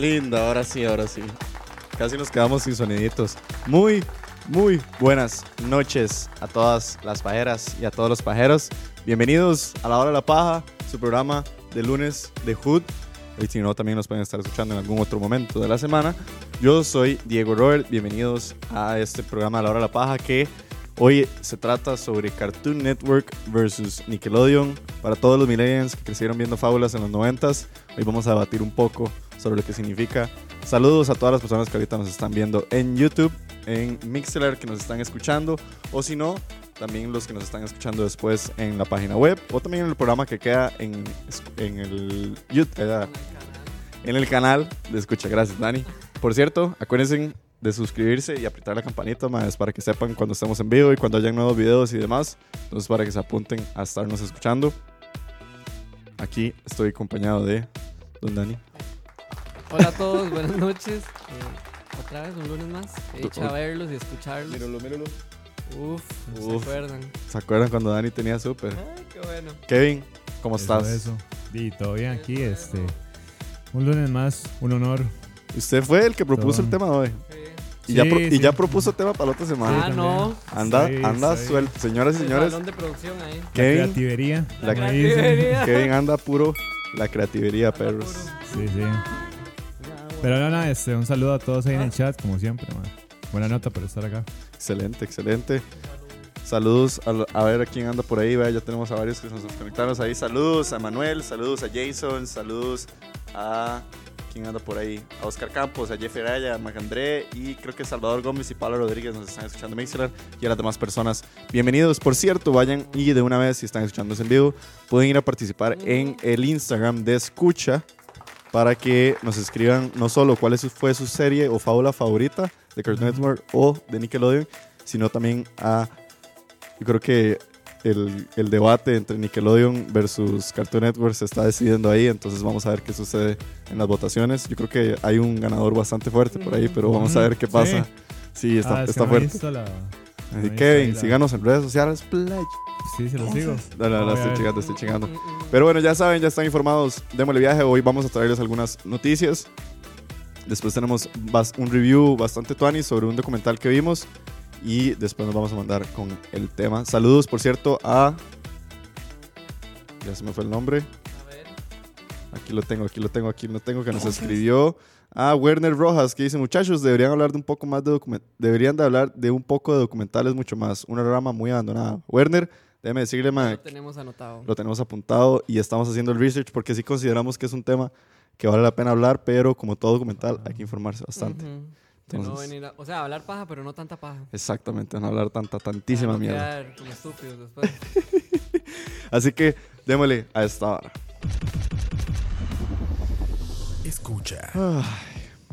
Linda, ahora sí, ahora sí. Casi nos quedamos sin soniditos. Muy, muy buenas noches a todas las pajeras y a todos los pajeros. Bienvenidos a La Hora de la Paja, su programa de lunes de Hood. Y si no, también nos pueden estar escuchando en algún otro momento de la semana. Yo soy Diego Robert. Bienvenidos a este programa La Hora de la Paja que hoy se trata sobre Cartoon Network versus Nickelodeon. Para todos los millennials que crecieron viendo fábulas en los 90s, hoy vamos a debatir un poco sobre lo que significa. Saludos a todas las personas que ahorita nos están viendo en YouTube, en Mixler, que nos están escuchando, o si no, también los que nos están escuchando después en la página web, o también en el programa que queda en, en el YouTube, eh, en el canal de Escucha. Gracias, Dani. Por cierto, acuérdense de suscribirse y apretar la campanita más para que sepan cuando estemos en vivo y cuando hayan nuevos videos y demás. Entonces, para que se apunten a estarnos escuchando. Aquí estoy acompañado de Don Dani. Hola a todos, buenas noches. Eh, otra vez, un lunes más. He hecho a verlos y escucharlos. míralo. Uf, no Uf. se acuerdan. ¿Se acuerdan cuando Dani tenía súper? Ay, qué bueno. Kevin, ¿cómo Eso, estás? Eso. Y todo bien aquí, este. Un lunes más, un honor. Usted fue el que propuso Todo. el tema de hoy. Sí. Y, ya, Sí, pro- y sí. ya propuso tema para la otra semana. Ah, no. anda, Sí, anda suelto. Señoras y El señores, salón de producción ahí. La Kevin, creativería. La dicen. creativería. Kevin anda puro la creatividad, perros. Sí, sí. Pero no, no, este, un saludo a todos ahí en el chat, como siempre, man. Buena nota por estar acá. Excelente, excelente. Saludos a, ver a quién anda por ahí. Ya tenemos a varios que nos conectaron ahí. Saludos a Manuel, saludos a Jason, saludos a quién anda por ahí. A Oscar Campos, a Jeff Araya, a Macandré y creo que Salvador Gómez y Pablo Rodríguez nos están escuchando y a las demás personas. Bienvenidos. Por cierto, vayan y de una vez, si están escuchándonos en vivo, pueden ir a participar en el Instagram de Escucha para que nos escriban no solo cuál es su- fue su serie o fábula favorita de Cartoon Network o de Nickelodeon, sino también a, yo creo que el, el debate entre Nickelodeon versus Cartoon Network se está decidiendo ahí, entonces vamos a ver qué sucede en las votaciones. Yo creo que hay un ganador bastante fuerte por ahí, pero vamos a ver qué pasa. Sí, está, Ah, está fuerte. Así, no Kevin, síganos en redes sociales. Pledge. Sí, se lo sigo. No, estoy chingando, estoy chingando. Pero bueno, ya saben, ya están informados. Démosle viaje. Hoy vamos a traerles algunas noticias. Después tenemos un review bastante tuani sobre un documental que vimos. Y después nos vamos a mandar con el tema. Saludos, por cierto, a. Ya se me fue el nombre. A ver. Aquí lo tengo, aquí lo tengo, aquí lo tengo, que nos escribió a Werner Rojas, que dice, muchachos, deberían hablar de un poco más de deberían de hablar de un poco de documentales mucho más. Una rama muy abandonada. Werner, déjeme decirle, Ya ma, Lo tenemos anotado. lo tenemos apuntado y estamos haciendo el research porque sí consideramos que es un tema que vale la pena hablar, pero como todo documental hay que informarse bastante. No venir a- o sea, hablar paja, pero no tanta paja. Exactamente, no hablar tanta, tantísima no mierda. como estúpidos después. Así que démosle a esta hora. Escucha. Ay,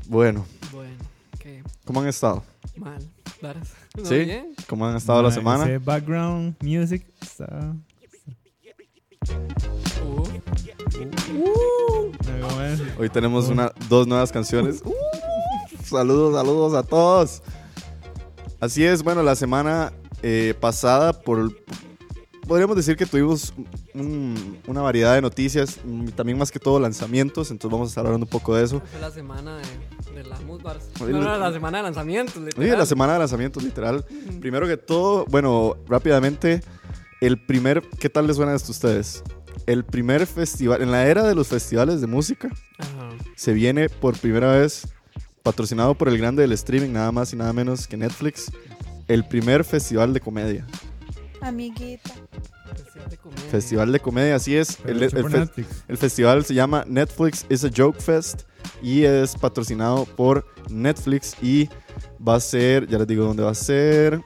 bueno, bueno, qué ¿cómo han estado? mal. Varas. ¿No ¿Sí? bien? ¿Cómo han estado la Ma, semana? Ese background music está. Uh, ¿cómo es? Hoy tenemos una, dos nuevas canciones. Uh, saludos, saludos a todos. Así es, bueno, la semana eh, pasada, por, podríamos decir que tuvimos un- una variedad de noticias, mm, también más que todo lanzamientos, entonces vamos a estar hablando un poco de eso. fue la semana de, de la No, no, la semana de lanzamientos. Literal. la semana de lanzamientos, literal. Primero que todo, bueno, rápidamente, el primer, ¿qué tal les suena esto a ustedes? el primer festival, en la era de los festivales de música, Ajá. se viene por primera vez, patrocinado por el grande del streaming, nada más y nada menos que Netflix, el primer festival de comedia. Amiguita. Festival de comedia. Festival de comedia, así es. El, el fe- el festival se llama Netflix is a Joke Fest y es patrocinado por Netflix y va a ser, ya les digo dónde va a ser.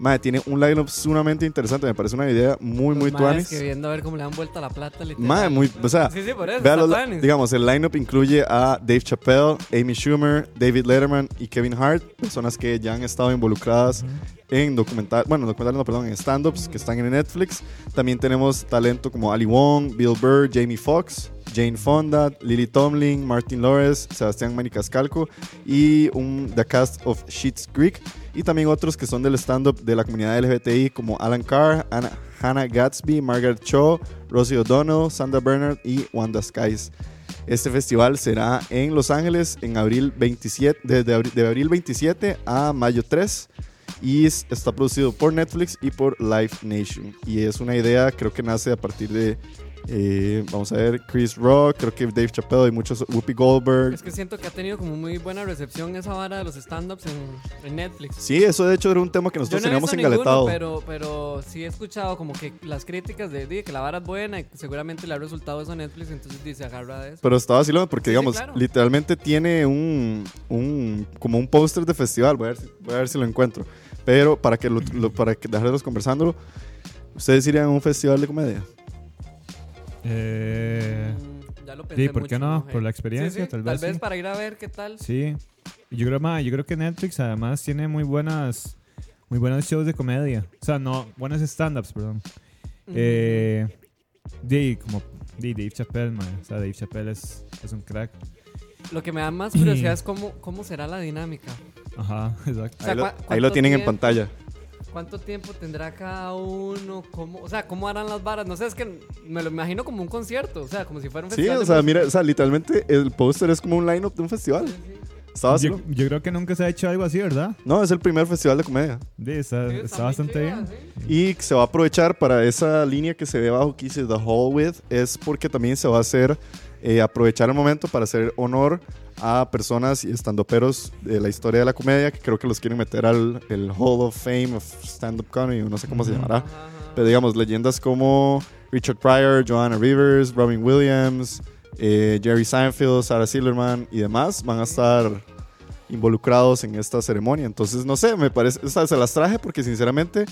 Madre, tiene un lineup sumamente interesante, me parece una idea muy, muy tuanis. que viendo a ver cómo le dan vuelta la plata. literal. Madre, muy, o sea, Sí, sí, por eso. Los- digamos, el lineup incluye a Dave Chappelle, Amy Schumer, David Letterman y Kevin Hart, personas que ya han estado involucradas en documental, bueno, documentales no, perdón, en stand-ups que están en Netflix. También tenemos talento como Ali Wong, Bill Burr, Jamie Foxx, Jane Fonda, Lily Tomlin, Martin Lawrence, Sebastián Manicascalco y un The Cast of Sheets Creek. Y también otros que son del stand-up de la comunidad LGBTI como Alan Carr, Anna- Hannah Gatsby, Margaret Cho, Rosie O'Donnell, Sandra Bernard y Wanda Skies. Este festival será en Los Ángeles en abril 27, desde abril, de abril 27 a mayo 3 y es- está producido por Netflix y por Live Nation. Y es una idea, creo que nace a partir de, eh, vamos a ver, Chris Rock, creo que Dave Chappelle y muchos, Whoopi Goldberg. Es que siento que ha tenido como muy buena recepción esa vara de los stand-ups en, en Netflix. Sí, eso de hecho era un tema que Yo nosotros no teníamos visto ninguno, engaletado. pero, pero sí he escuchado como que las críticas de, de que la vara es buena y seguramente le ha resultado eso a Netflix, entonces dice agarra de eso. Pero estaba vacilando porque, Sí, sí, digamos, claro. literalmente tiene un, un como un póster de festival. Voy a, ver si, voy a ver si lo encuentro. Pero para que lo, lo- para que dejarlos conversándolo, ¿ustedes irían a un festival de comedia? Eh, ya lo pensé sí, ¿por qué mucho, no? eh. Por la experiencia, Sí, sí, tal vez. sí. para ir a ver qué tal. Sí. Yo creo, ma, yo creo que Netflix además tiene muy buenas, muy buenos shows de comedia. O sea, no, buenos stand-ups, perdón. Eh, de, como de Dave Chappelle, man. O sea, Dave Chappelle es, es un crack. Lo que me da más curiosidad es cómo, cómo será la dinámica. Ajá, exacto. O sea, ahí, lo, ¿cu- ahí lo cuánto tienen en pantalla. ¿Cuánto tiempo tendrá cada uno? ¿Cómo, o sea, ¿cómo harán las varas? No sé, es que me lo imagino como un concierto, o sea, como si fuera un Sí, festival. o de sea, mira, o sea, literalmente el póster es como un lineup de un festival. Sí, sí. Yo, creo que nunca se ha hecho algo así, ¿verdad? No, es el primer festival de comedia. Sí, está, Sí, bastante bien. sí. Y se va a aprovechar para esa línea que se ve abajo que dice The Hall With, es porque también se va a hacer, eh, aprovechar el momento para hacer honor a personas y estandoperos de la historia de la comedia, que creo que los quieren meter al el Hall of Fame of Stand-Up Comedy, no sé cómo se llamará. Pero digamos, leyendas como Richard Pryor, Joanna Rivers, Robin Williams, eh, Jerry Seinfeld, Sarah Silverman y demás van a estar involucrados en esta ceremonia. Entonces, no sé, me parece, o sea, se las traje porque sinceramente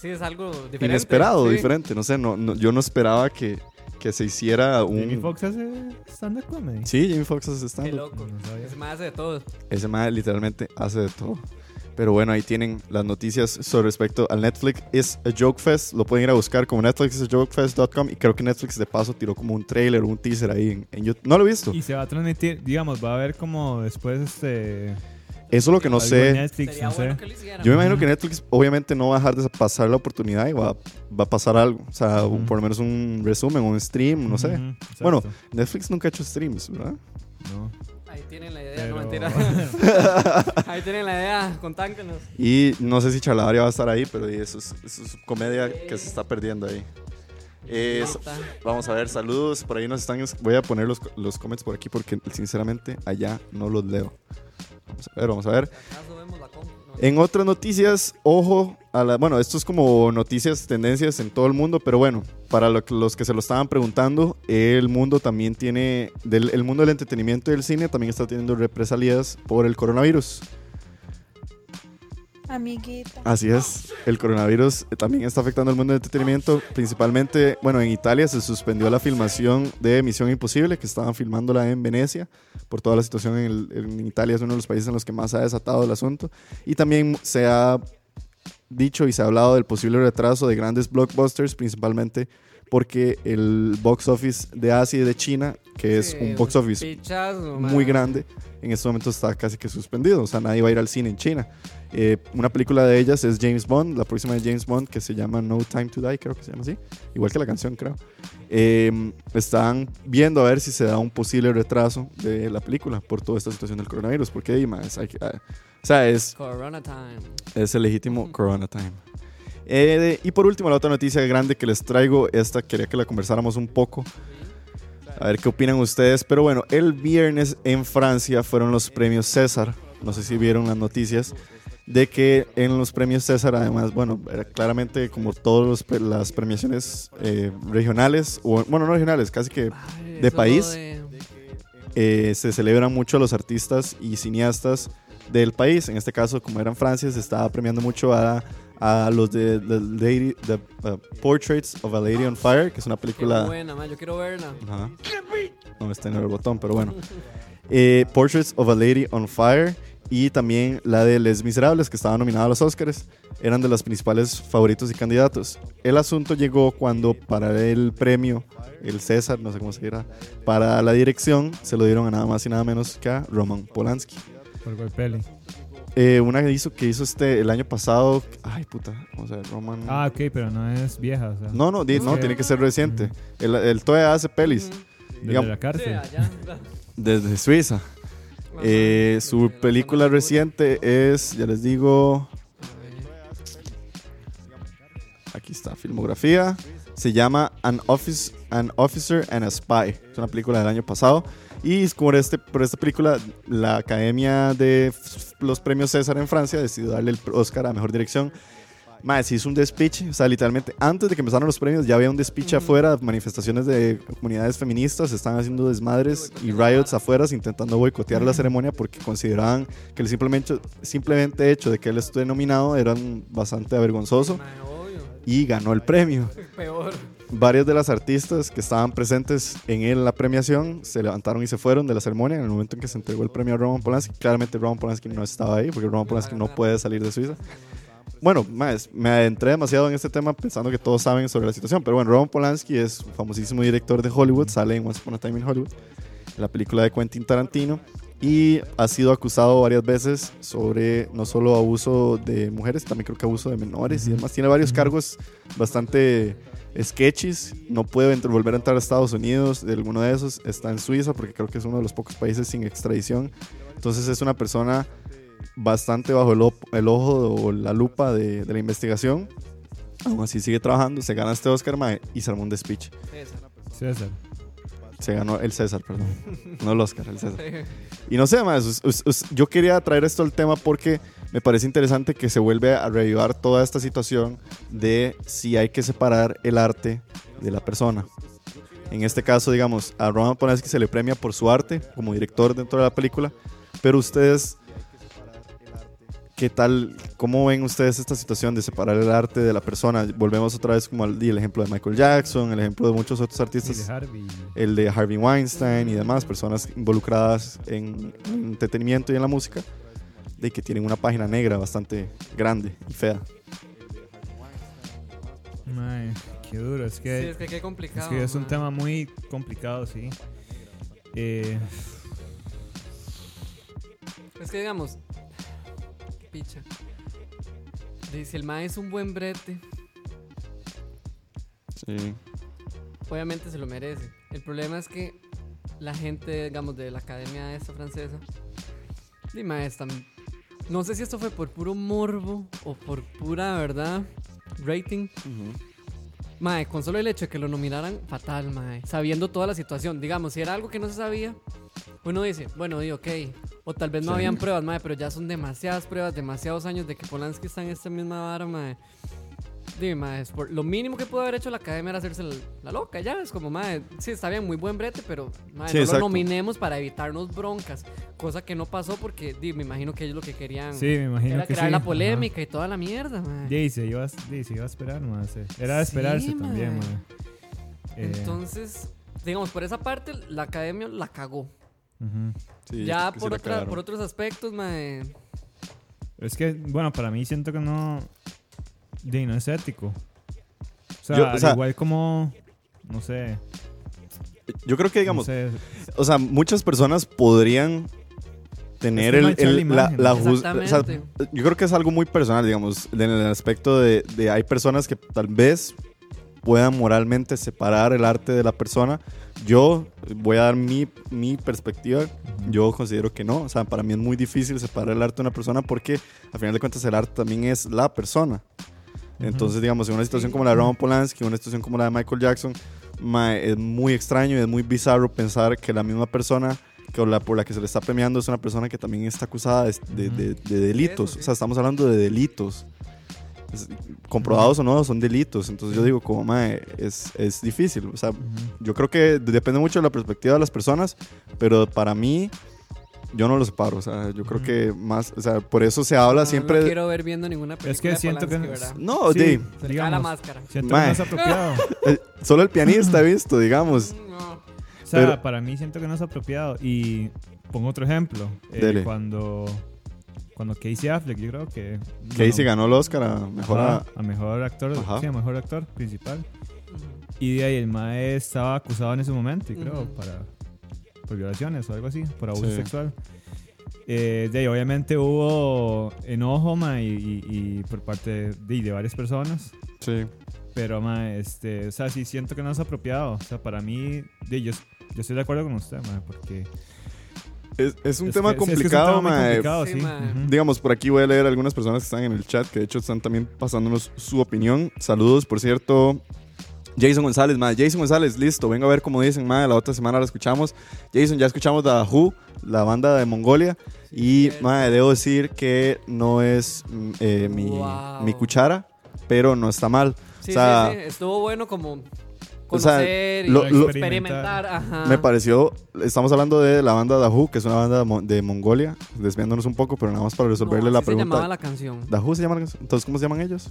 Sí, es algo diferente. inesperado, sí. diferente. No sé, no, no- yo no esperaba que, que se hiciera un... Jamie Foxx hace stand-up comedy. Sí, Jamie Foxx hace Qué stand loco. No sabía. Ese más hace de todo. Ese man literalmente hace de todo. Pero bueno, ahí tienen las noticias sobre respecto al Netflix is a Joke Fest. Lo pueden ir a buscar como netflixisajokefest.com y creo que Netflix de paso tiró como un trailer o un teaser ahí en, en YouTube. No lo he visto. Y se va a transmitir, digamos, va a haber como después este. Eso es lo que no sé. Netflix, no sé. bueno hicieran. Yo me imagino que Netflix obviamente no va a dejar de pasar la oportunidad y va, va a pasar algo. O sea, un- Ujú. por lo menos un resumen, un stream, no sé. Ujú, exacto. Bueno, Netflix nunca ha hecho streams, ¿verdad? No. Ahí tienen la idea, Pero- no mentira. Ahí tienen la idea, contáctenos. Y no sé si Charlavaria va a estar ahí, pero eso es, eso es comedia que se está perdiendo ahí. Eh, so- vamos a ver, saludos. Por ahí nos están. Voy a poner los, los comments por aquí porque sinceramente allá no los leo. Vamos a ver, vamos a ver. En otras noticias, ojo a la. Bueno, esto es como noticias, tendencias en todo el mundo, pero bueno, para los que se lo estaban preguntando, el mundo también tiene. Del, el mundo del entretenimiento y del cine también está teniendo represalias por el coronavirus. Amiguita. Así es, el coronavirus eh, también está afectando al mundo del entretenimiento, principalmente, bueno, en Italia se suspendió la filmación de Misión Imposible, que estaban filmándola en Venecia, por toda la situación en, Italia, es uno de los países en los que más ha desatado el asunto, y también se ha dicho y se ha hablado del posible retraso de grandes blockbusters, principalmente porque el box office de Asia y de China, que es Sí, un box office pichazo, muy grande, en este momento está casi que suspendido. O sea, nadie va a ir al cine en China. Eh, una película de ellas es James Bond, la próxima de James Bond, que se llama No Time to Die, creo que se llama así. Igual que la canción, creo. Eh, están viendo a ver si se da un posible retraso de la película por toda esta situación del coronavirus. Porque, es- hay que- ah, o sea, es, Corona time. es el legítimo Corona Time. Eh, y por último, la otra noticia grande que les traigo, esta quería que la conversáramos un poco. A ver qué opinan ustedes. Pero bueno, el viernes en Francia fueron los premios César. No sé si vieron las noticias. De que en los premios César, además, bueno, era claramente como todas las premiaciones eh, regionales, o bueno, no regionales, casi que ¿De país? eh, se celebran mucho a los artistas y cineastas del país. En este caso, como era en Francia, se estaba premiando mucho a, a los de The, Lady, the, uh, Portraits of a Lady on Fire, que es una Qué película... buena, ma, yo quiero verla. Ajá. No está en el botón, pero bueno. Eh, Portraits of a Lady on Fire y también la de Les Miserables, que estaba nominada a los Oscars. Eran de los principales favoritos y candidatos. El asunto llegó cuando para el premio, el César, no sé cómo se dirá, para la dirección, se lo dieron a nada más y nada menos que a Roman Polanski. Por Golpeli. Eh, una que hizo, que hizo este el año pasado. Ay, puta. Vamos a ver, Roman. Ah, ok, pero no es vieja, o sea. no, no, di- no, tiene que ser reciente. El, el todavía hace pelis Desde digamos- la cárcel. desde Suiza. Eh, su película reciente es, ya les digo, aquí está, filmografía. Se llama An, Office, An Officer and a Spy. Es una película del año pasado. Y por, este, por esta película, la Academia de los Premios César en Francia decidió darle el Oscar a Mejor Dirección. Más, hizo un despiche, o sea, literalmente antes de que empezaran los premios ya había un despiche afuera, manifestaciones de comunidades feministas, estaban haciendo desmadres y riots afuera intentando boicotear la ceremonia porque consideraban que el simplemente, simplemente hecho de que él esté nominado era bastante avergonzoso. Y ganó el premio. Peor. Varias de las artistas que estaban presentes en la premiación se levantaron y se fueron de la ceremonia en el momento en que se entregó el premio a Roman Polanski. Claramente Roman Polanski no estaba ahí porque Roman Polanski no puede salir de Suiza. Bueno, más, me adentré demasiado en este tema pensando que todos saben sobre la situación, pero bueno, Roman Polanski es un famosísimo director de Hollywood, sale en Once Upon a Time in Hollywood, la película de Quentin Tarantino, y ha sido acusado varias veces sobre no solo abuso de mujeres, también creo que abuso de menores y demás. Tiene varios cargos bastante sketches, no puede volver a entrar a Estados Unidos, de alguno de esos está en Suiza porque creo que es uno de los pocos países sin extradición. Entonces es una persona bastante bajo el, el ojo o la lupa de, de la investigación. Aún así sigue trabajando, se gana este Oscar mae, y se armó un despiche. Esa. César. Se ganó el César, perdón. No el Oscar, el César. Y no sé más, yo quería traer esto al tema porque me parece interesante que se vuelve a revivar toda esta situación de si hay que separar el arte de la persona. En este caso, digamos, a Roman Polanski se le premia por su arte como director dentro de la película, pero ustedes, ¿qué tal? ¿Cómo ven ustedes esta situación de separar el arte de la persona? Volvemos otra vez como al di el ejemplo de Michael Jackson, el ejemplo de muchos otros artistas de el de Harvey Weinstein y demás personas involucradas en, en entretenimiento y en la música, de que tienen una página negra bastante grande y fea. Qué duro. Es Sí, que, es que qué complicado. es, que es un ma. tema muy complicado, sí. Eh, Es que digamos. Picha. Dice, el ma es un buen brete. Sí. Obviamente se lo merece. El problema es que la gente, digamos, de la academia esta francesa, dime esta, no sé si esto fue por puro morbo o por pura verdad, rating. Mae, con solo el hecho de que lo nominaran, fatal, mae. Sabiendo toda la situación. Digamos, si era algo que no se sabía, uno dice, bueno, ok. O tal vez no Sí. habían pruebas, mae, pero ya son demasiadas pruebas, demasiados años de que Polanski está en esta misma vara, mae. Dime, por- lo mínimo que pudo haber hecho la academia era hacerse la, la loca, ya. Es como, mae, sí, está bien, muy buen brete, pero, Sí, no exacto. lo nominemos para evitarnos broncas. Cosa que no pasó porque, di, me imagino que ellos lo que querían sí, me imagino era que crear sí. la ajá. polémica y toda la mierda, mae. Sí, se iba, a- sí, se iba a esperar, mae, sí. Era de esperarse Sí, también, mae. Eh, Entonces, digamos, por esa parte, la academia la cagó. Sí, ya por, otra, por otros aspectos, mae. Es que, bueno, para mí siento que no. De, no es ético. O sea, Yo- o al sea- igual como. No sé. Yo creo que, digamos, no sé, o sea, muchas personas podrían tener el, el- la la, yo creo que es algo muy personal, digamos, en el aspecto de, de hay personas que tal vez puedan moralmente separar el arte de la persona. Yo voy a dar mi, mi perspectiva. Yo considero que no. O sea, para mí es muy difícil separar el arte de una persona porque, al final de cuentas, el arte también es la persona. Entonces, digamos, en una situación como la de Roman Polanski, una situación como la de Michael Jackson, mae, es muy extraño y es muy bizarro pensar que la misma persona que la, por la que se le está premiando es una persona que también está acusada de, de- de- de delitos. O sea, estamos hablando de delitos. Es- comprobados o no, son delitos. Entonces yo digo, como, mae, es, es difícil. O sea, yo creo que depende mucho de la perspectiva de las personas, pero para mí, yo no lo separo. O sea, yo creo que más, o sea, por eso se habla No, siempre. No quiero ver viendo ninguna película. Es que de siento que Polanski, no- ¿verdad? No, Sí, di, Se le cae la digamos, máscara. Siento que no es apropiado. eh, solo el pianista he visto, digamos. No. O sea, Pero- para mí siento que no es apropiado. Y pongo otro ejemplo. Eh, Dele. cuando, cuando Casey Affleck, yo creo que... Casey bueno, ganó el Oscar a mejor. a- ajá, a mejor actor, Ajá. sí, a mejor actor principal. Y de ahí el mae estaba acusado en ese momento, y creo, para, por violaciones o algo así, por abuso Sí. sexual. Eh, de ahí obviamente hubo enojo ma, y, y- y por parte de, de varias personas. Sí. Pero, ma, este, o sea, sí siento que no es apropiado. O sea, para mí, de, yo, yo estoy de acuerdo con usted, ma, porque... Es, es un es tema que- sí, es que es un complicado, tema mae. complicado, Sí, sí. ma. Ujú. Digamos, por aquí voy a leer algunas personas que están en el chat, que de hecho están también pasándonos su opinión. Saludos, por cierto. Jason González, madre. Jason González, listo. Vengo a ver cómo dicen, madre. La otra semana la escuchamos. Jason, ya escuchamos The Who, la banda de Mongolia. y, madre, debo decir que no es mm, eh, mi, Wow. mi cuchara, pero no está mal. Sí, o sea, sí, sí. Estuvo bueno como O sea, conocer lo- y lo- experimentar. Ajá. Me pareció, estamos hablando de la banda Who, que es una banda de, Mo- de Mongolia, desviándonos un poco, pero nada más para resolverle No, la así se pregunta. llamaba la canción. ¿The Who se llaman? Entonces, ¿cómo se llaman ellos?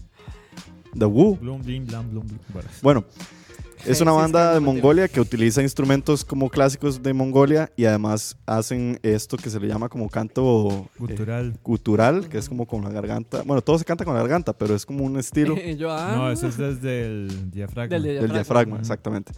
The Who. Blum, blim, blam, blum, blum. Bueno, Bueno, es una banda de Mongolia que utiliza instrumentos como clásicos de Mongolia y además hacen esto que se le llama como canto eh, Gutural. gutural, que es como con la garganta. Bueno, todo se canta con la garganta, pero es como un estilo yo, ah, No, eso es desde el diafragma. Del del diafragma. diafragma, Ujú. exactamente.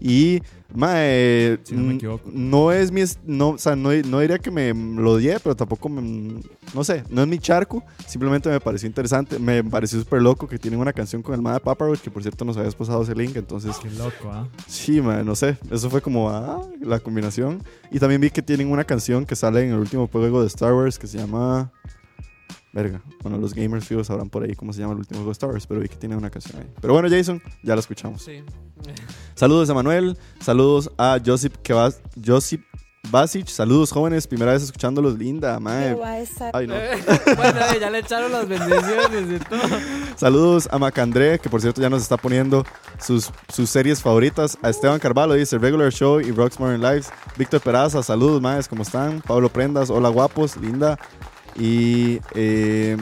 Y, mae, Si no me equivoco. no es mi, no, o sea, no, no diría que me lo odié, pero tampoco, me- no sé, no es mi charco, simplemente me pareció interesante, me pareció súper loco que tienen una canción con el Mada Papa Roach, que por cierto nos habías pasado ese link, entonces, Qué loco, ¿ah? sí, mae, no sé, eso fue como, ah, la combinación. Y también vi que tienen una canción que sale en el último juego de Star Wars que se llama... Verga, bueno, los gamers fijos sabrán por ahí cómo se llama el último Star Wars, pero vi que tiene una canción ahí. Pero bueno, Jason, ya la escuchamos. Sí. Saludos a Manuel, saludos a Josip Kevas, Josip Basic, saludos jóvenes, primera vez escuchándolos, linda, mae. Que Ay, no. Bueno, eh, ya le echaron las bendiciones y todo. Saludos a Macandré, que por cierto ya nos está poniendo sus, sus series favoritas. A Esteban Carvalho, dice Regular Show y Rocks Modern Lives. Víctor Peraza, saludos, maes, ¿cómo están? Pablo Prendas, hola guapos, linda. Y eh,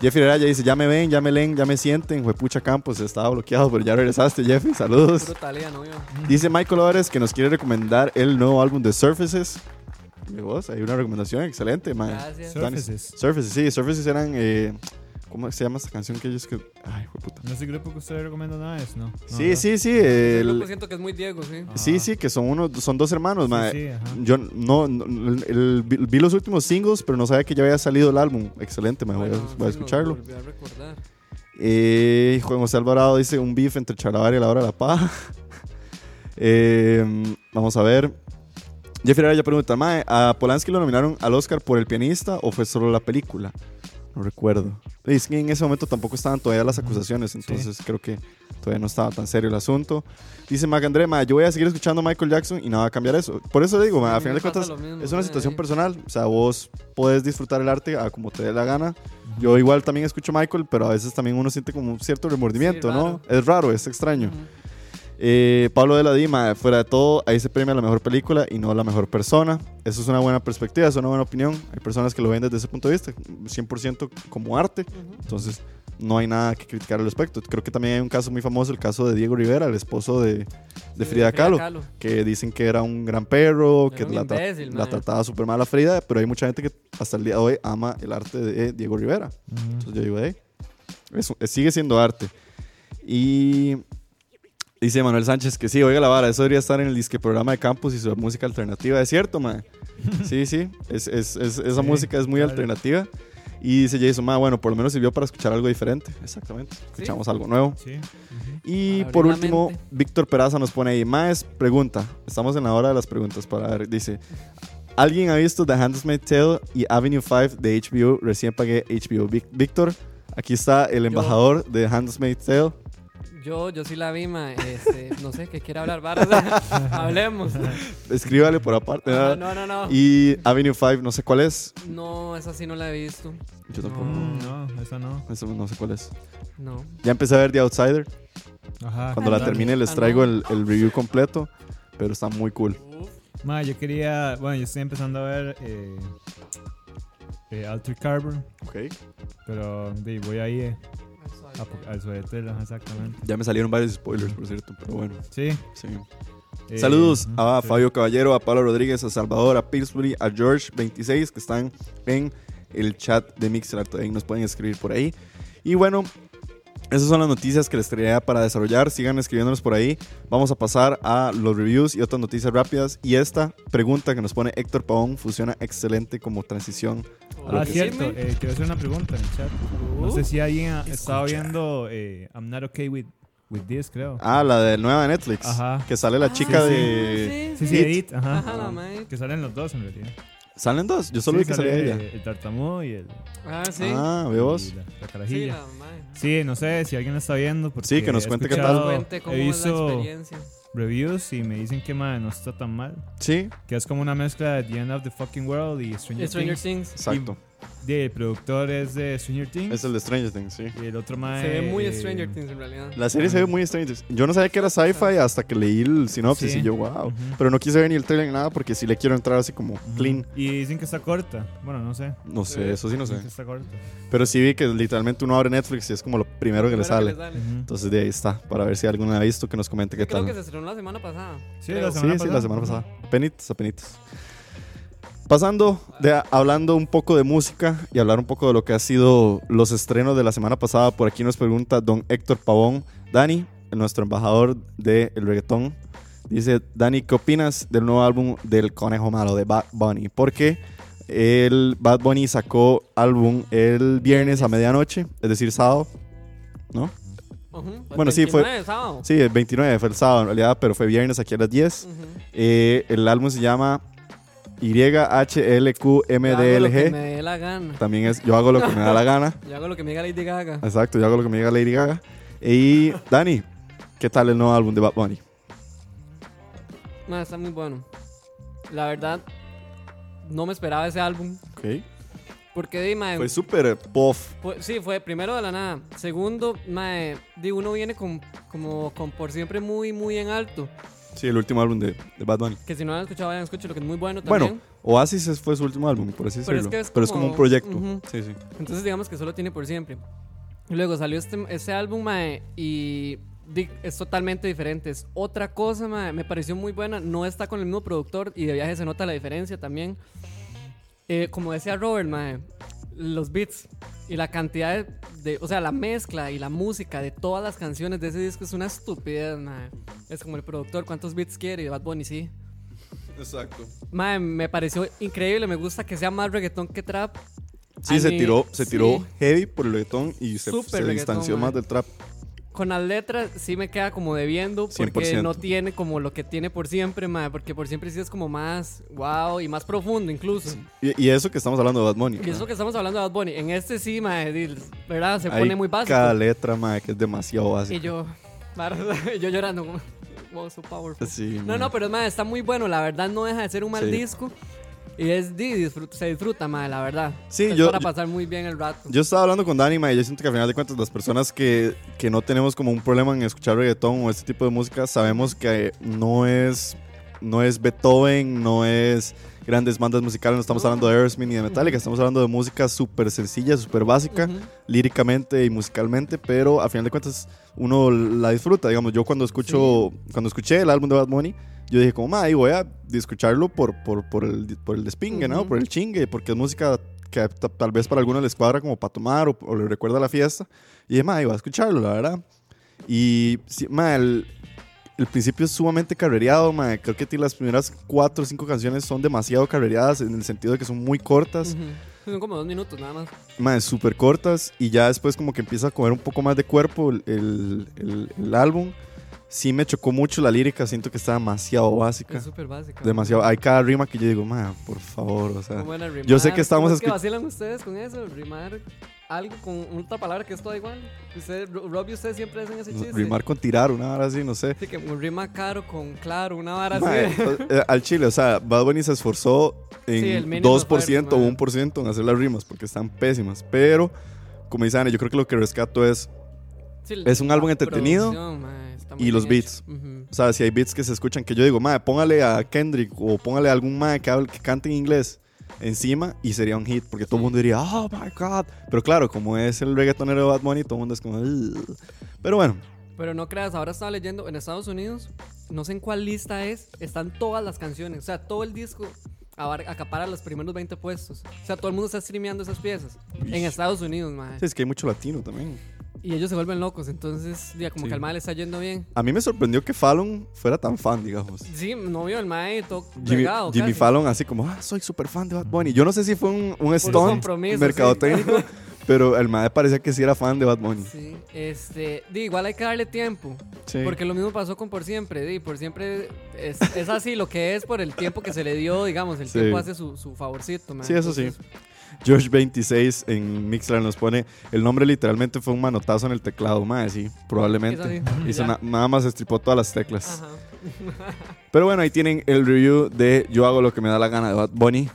Jeffrey Araya dice, ya me ven, ya me leen, ya me sienten. Juepucha Campos, estaba bloqueado, pero ya regresaste, Jeffrey, saludos. Dice Michael Ores que nos quiere recomendar el nuevo álbum de Surfaces. Mi voz, hay una recomendación excelente, mae. Gracias. Surfaces. Surfaces, sí, Surfaces eran. eh, ¿Cómo se llama esta canción que ellos que. Ay, fue puta. No es el grupo que usted recomienda nada, es, ¿no? No, Sí, ¿verdad? sí, sí. El- grupo siento que es muy Diego, sí. Ah. sí, sí, que son uno, son dos hermanos, Sí, mae. sí, ajá. Yo no, no- el- el- vi, vi los últimos singles, pero no sabía que ya había salido el álbum. Excelente, me voy, a- voy a lo escucharlo. volví a recordar. Eh, Juan José Alvarado dice un beef entre Chalabar y la hora de la paja. Eh, vamos a ver. Jeffrey Araya pregunta, Mae, ¿a Polanski lo nominaron al Oscar por El pianista o fue solo la película? No recuerdo. Es que en ese momento tampoco estaban todavía las acusaciones, entonces creo que todavía no estaba tan serio el asunto. Dice Macandré, Mae, yo voy a seguir escuchando a Michael Jackson y no va a cambiar eso. Por eso le digo, mae, A a final de cuentas, mismo, es una sí, situación personal. O sea, vos podés disfrutar el arte a como te dé la gana. Yo igual también escucho Michael, pero a veces también uno siente como un cierto remordimiento, Sí, ¿no? Es raro, es extraño. Eh, Pablo de la Dima, fuera de todo, ahí se premia la mejor película y no la mejor persona. Eso es una buena perspectiva, es una buena opinión. Hay personas que lo ven desde ese punto de vista, 100% como arte. Entonces, no hay nada que criticar al respecto. Creo que también hay un caso muy famoso, el caso de Diego Rivera, el esposo de, de Sí, Frida Kahlo, que dicen que era un gran perro, Era que la, tra- trataba súper mal a Frida, pero hay mucha gente que hasta el día de hoy ama el arte de Diego Rivera. Entonces yo digo, hey, eso, sigue siendo arte. Y dice Manuel Sánchez que sí, oiga la vara, eso debería estar en el disque programa de campus y su música alternativa. Es cierto, man. Sí, sí, es, es- es- esa Sí, música es muy claro. alternativa. Y dice Jason, ma, bueno, por lo menos sirvió para escuchar algo diferente. Exactamente. Escuchamos algo nuevo. Sí. Y por último. Víctor Peraza nos pone ahí, Maes, pregunta. Estamos en la hora de las preguntas para ver. Dice, ¿alguien ha visto The Handmaid's Tale y Avenue 5 de HBO? Recién pagué HBO. Víctor, Aquí está el embajador de Handmaid's Tale. Yo, yo sí la vi, ma. Este, no sé, ¿qué quiere hablar, Varas? Hablemos. Escríbale por aparte. Ah, ¿verdad? no, no, no. Y Avenue 5, no sé cuál es. No, esa sí no la he visto. Yo tampoco. No, esa no. Eso no sé cuál es. No. Ya empecé a ver The Outsider. Ajá. Cuando la termine les Ah, traigo el, el review completo. Pero está muy cool. Ma, yo quería. Bueno, yo estoy empezando a ver. Eh, eh, Altered Carbon. Ok. Pero voy ahí eh, al ajá, exactamente. Ya me salieron varios spoilers, por cierto. Pero bueno, Sí. sí. eh, Saludos a sí. Fabio Caballero, a Pablo Rodríguez, a Salvador, a Pillsbury, a George26 que están en el chat de Mixler. También nos pueden escribir por ahí. Y bueno, esas son las noticias que les traía para desarrollar. Sigan escribiéndonos por ahí. Vamos a pasar a los reviews y otras noticias rápidas. Y esta pregunta que nos pone Héctor Pavón funciona excelente como transición. Ah, Sí, cierto. Eh, quiero hacer una pregunta en el chat. No sé si alguien ha- estaba escucha. viendo eh, I'm Not Okay With, with This, creo. Ah, la de nueva de Netflix. Ajá. Que sale la Ah, chica sí, de... Sí, sí, It. Edith. Ajá. Ajá, la. Que salen los dos en realidad. ¿Salen dos? Yo solo Sí, vi que sale, salía ella. El tartamudo y el. Ah, sí. Ah, ve vos. la, la sí, carajilla. la. Sí, no sé si alguien la está viendo. Porque Sí, que nos cuente qué tal. Cuente cómo He es la visto experiencia. reviews y me dicen que madre, no está tan mal. Sí, Que es como una mezcla de The End of the Fucking World y Stranger, Stranger Things. Things. exacto. El productor es de Stranger Things. Es el de Stranger Things, sí. Y el otro mae. Se ve muy eh, Stranger Things en realidad. La serie se ve muy Stranger Things. Yo no sabía que era sci-fi hasta que leí el sinopsis Sí. y yo, wow. Ujú. Pero no quise ver ni el trailer ni nada porque si le quiero entrar así como Ujú. clean. Y dicen que está corta. Bueno, no sé. No sé, eso sí no sé. Que está corta. Pero sí vi que literalmente uno abre Netflix y es como lo primero que le Primero sale. Ujú. Entonces de ahí está, para ver si alguno ha visto que nos comente qué Creo tal. que se estrenó la semana pasada. Sí, Creo. la Sí, semana sí, pasada. la semana pasada. Apenitas, apenitas. Pasando, de, hablando un poco de música y hablar un poco de lo que ha sido los estrenos de la semana pasada, por aquí nos pregunta don Héctor Pavón. Dani, nuestro embajador del reggaetón, dice, Dani, ¿qué opinas del nuevo álbum del Conejo Malo de Bad Bunny? Porque el Bad Bunny sacó álbum el viernes a medianoche, es decir, sábado, ¿no? Ujú. El Bueno, sí, fue- 29 de sábado. Sí, el 29 fue el sábado en realidad, pero fue viernes aquí a las 10. Ujú. Eh, el álbum se llama YHLQMDLG. me dé la gana. También es Yo hago lo que me da la gana. Yo hago lo que me diga Lady Gaga. Exacto, yo hago lo que me diga Lady Gaga. Y Dani, ¿qué tal el nuevo álbum de Bad Bunny? Está muy bueno. La verdad, no me esperaba ese álbum. Ok. Porque, di, mae, Fue súper pop. fue- sí, fue primero de la nada. Segundo, mae, di, uno viene con, como con por siempre muy, muy en alto. Sí, el último álbum de, de Bad Bunny. Que si no lo han escuchado, vayan a escuchar, lo que es muy bueno Bueno, también. Oasis es- fue su último álbum, por así Pero es decirlo. que es Pero es como como- un proyecto. Ujú. Sí, sí. Entonces, digamos que solo tiene por siempre. Y luego salió este, este álbum, mae, y es totalmente diferente. Es otra cosa, mae. Me pareció muy buena. No está con el mismo productor y de viaje se nota la diferencia también. Eh, como decía Robert, mae, los beats y la cantidad de, de- O sea, la mezcla y la música de todas las canciones de ese disco es una estupidez, mae. Es como el productor, ¿cuántos beats quiere? Y Bad Bunny, sí. Exacto. Mae, me pareció increíble. Me gusta que sea más reggaetón que trap. Sí, A se mí- tiró, se sí. tiró heavy por el reggaetón y se, distanció más del trap. Con las letras sí me queda como debiendo porque 100%. no tiene como lo que tiene por siempre, mae, porque por siempre sí es como más wow y más profundo incluso. Y, y eso que estamos hablando de Bad Bunny. Y eso que estamos hablando de Bad Bunny, en este sí, di- ¿verdad? Se Hay pone muy básico. Cada letra, mae, que es demasiado Y básica. yo, y yo llorando como, wow, so powerful. Sí, No, no, pero mae, está muy bueno, la verdad no deja de ser un mal Sí. disco. Y es di, disfruta- se disfruta, mae, la verdad. Sí, es yo- para pasar muy bien el rato. Yo estaba hablando con Dani, ma, y yo siento que al final de cuentas las personas que, que no tenemos como un problema en escuchar reggaetón o este tipo de música, sabemos que no es, no es Beethoven, no es grandes bandas musicales, no estamos hablando de Aerosmith ni de Metallica, estamos hablando de música súper sencilla, súper básica, Ujú. líricamente y musicalmente, pero al final de cuentas uno la disfruta, digamos, yo cuando escucho, cuando escuché el álbum de Bad Bunny, yo dije como, ma, ahí voy a escucharlo por, por, por, el, por el despingue, ¿no? Ujú. Por el chingue, porque es música que ta- tal vez para algunos les cuadra como para tomar o, o le recuerda la fiesta. Y dije, ma, iba a escucharlo, la verdad. Y, sí, ma, el, el principio es sumamente carrereado, ma. Creo que las primeras cuatro o cinco canciones son demasiado carrereadas en el sentido de que son muy cortas. Ujú. Son como dos minutos nada más. Mae, súper cortas y ya después como que empieza a coger un poco más de cuerpo el, el- el- el álbum. Sí me chocó mucho la lírica, siento que está demasiado básica. Es súper básica. Demasiado. Hay cada rima que yo digo, mae, por favor, o sea. Yo sé que estamos ¿Cómo es que vacilan ustedes con eso? Rimar. algo con otra palabra que es todo igual. Usted, Ro- Rob y usted siempre hacen ese chiste. Rimar con tirar, una hora así, no sé. Sí, que rima caro con claro, una vara Mae, así. o- eh, al chile, o sea, Bad Bunny se esforzó en Sí, el mínimo 2% esfuerzo, o mae. 1% en hacer las rimas porque están pésimas. Pero, como dice Ana, yo creo que lo que rescato es, Sí, es un álbum entretenido está y los beats. hecho. Ujú. o sea, si hay beats que se escuchan que yo digo, mae, póngale a Kendrick o póngale a algún mae que, hable- que cante en inglés encima y sería un hit porque todo el mundo diría, oh my god. Pero claro, como es el reggaetonero de Bad Bunny, todo el mundo es como, "Ugh". pero bueno, Pero no creas, ahora estaba leyendo en Estados Unidos, no sé en cuál lista es, están todas las canciones, o sea, todo el disco acapara los primeros 20 puestos. O sea, todo el mundo está streameando esas piezas en Estados Unidos, mae. sí, es que hay mucho latino también. Y ellos se vuelven locos, entonces, ya como Sí. que al mae le está yendo bien. A mí me sorprendió que Fallon fuera tan fan, digamos. Sí, no vio el mae todo Jimmy, regado Jimmy. Fallon así como, ah, soy súper fan de Bad Bunny. Yo no sé si fue un, un stunt compromiso, mercadotecnico, pero el mae parecía que sí era fan de Bad Bunny. Sí, este, di, igual hay que darle tiempo. Sí. Porque lo mismo pasó con Por Siempre, di, Por Siempre es, es así, lo que es por el tiempo que se le dio, digamos, el Sí. tiempo hace su, su favorcito, man. Sí, eso sí. Entonces, George26 en Mixler nos pone, el nombre literalmente fue un manotazo en el teclado, mae, sí, probablemente. Ya. na- nada más estripó todas las teclas. Ajá. Pero bueno, ahí tienen el review de Yo hago lo que me da la gana de Bad Bunny.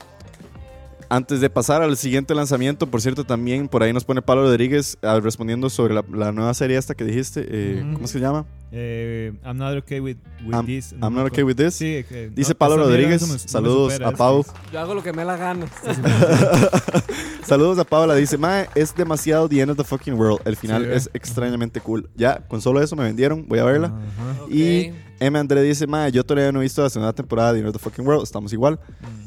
Antes de pasar al siguiente lanzamiento, por cierto, también por ahí nos pone Pablo Rodríguez ah, respondiendo sobre la, la nueva serie esta que dijiste. eh, Ujú. ¿Cómo se llama? Eh, I'm not okay with, with I'm- this. I'm not okay with this. Sí, que Dice no, Pablo Rodríguez, me- saludos supera, a Pau. Yo hago lo que me la gana. Saludos a Paula. Dice, Mae, es demasiado The End of the Fucking World. El final Sí, es extrañamente cool. Ya, con solo eso me vendieron. Voy a verla. Ajá. Y Ok. M. André dice, Mae, yo todavía no he visto la segunda temporada de of the Fucking World. Estamos igual.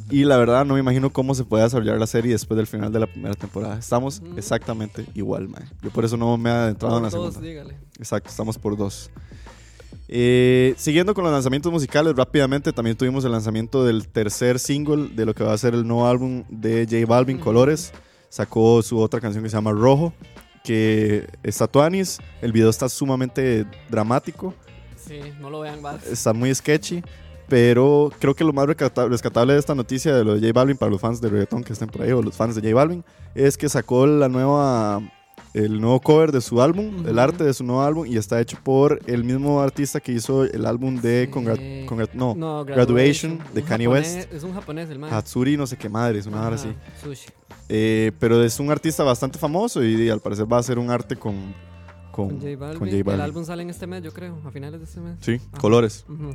Y la verdad, no me imagino cómo se puede desarrollar la serie después del final de la primera temporada. Estamos exactamente igual, Mae. Yo por eso no me he adentrado en la Por dos, segunda. dígale. Exacto, estamos por dos. Eh, siguiendo con los lanzamientos musicales, rápidamente también tuvimos el lanzamiento del tercer single de lo que va a ser el nuevo álbum de J Balvin, Ujú. Colores. Sacó su otra canción que se llama Rojo, que está Tuanis. El video está sumamente dramático, Sí, no lo vean más. está muy sketchy, pero creo que lo más rescatable de esta noticia de lo de J Balvin para los fans de reggaetón que estén por ahí o los fans de J Balvin es que sacó la nueva el nuevo cover de su álbum, el Ujú. arte de su nuevo álbum y está hecho por el mismo artista que hizo el álbum de Sí. Congrat- Congrat- no, No, Graduation de Kanye japonés- West. Es un japonés el man. Hatsuri no sé qué madre, es una hora así. Eh, pero es un artista bastante famoso y, y al parecer va a hacer un arte con con, Con J Balvin. con J El álbum sale en este mes, yo creo, a finales de este mes. Sí, Ajá. colores. Ujú.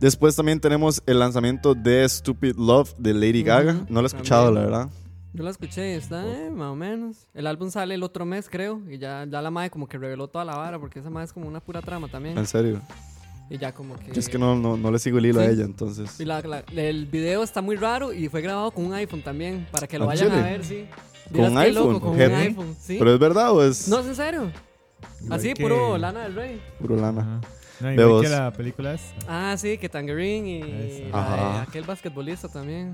Después también tenemos el lanzamiento de Stupid Love de Lady Gaga. No lo he escuchado, la también. verdad. Yo la escuché, está eh, más o menos. El álbum sale el otro mes, creo. Y ya, ya la madre como que reveló toda la vara, porque esa madre es como una pura trama también. En serio. Y ya como que. Yo es que no, no, no le sigo el hilo a Sí. ella, entonces. Y la- la- el video está muy raro y fue grabado con un iPhone también, para que lo ¿Ah, vayan a chile? ver, sí. ¿Con qué loco, iPhone? con un iPhone, sí. ¿Pero es verdad o es No, es en serio. Que- puro Lana del Rey. puro lana? Ajá. No, Ve igual vos. que la película es. Ah, sí, que Tangerine y la aquel basquetbolista también.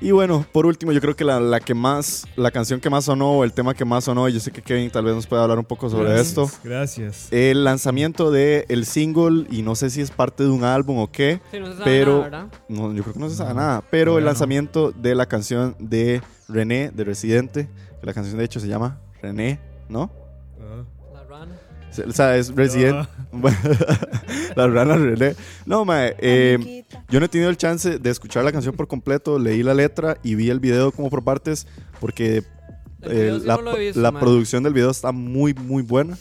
Y bueno, por último, yo creo que la, la que más, la canción que más sonó, o el tema que más sonó, y yo sé que Kevin tal vez nos pueda hablar un poco sobre Gracias, esto. Gracias. El lanzamiento de el single, y no sé si es parte de un álbum o qué, Sí, no se sabe Pero- nada, ¿verdad? no, yo creo que no se sabe No, nada, pero el lanzamiento de la canción de René, de Residente, que la canción de hecho se llama René, ¿no? O sea, es Residente. la rana René. No, mae, eh, yo no he tenido el chance de escuchar la canción por completo, leí la letra y vi el video como por partes, porque eh, sí la, no visto, la producción del video está muy, muy buena.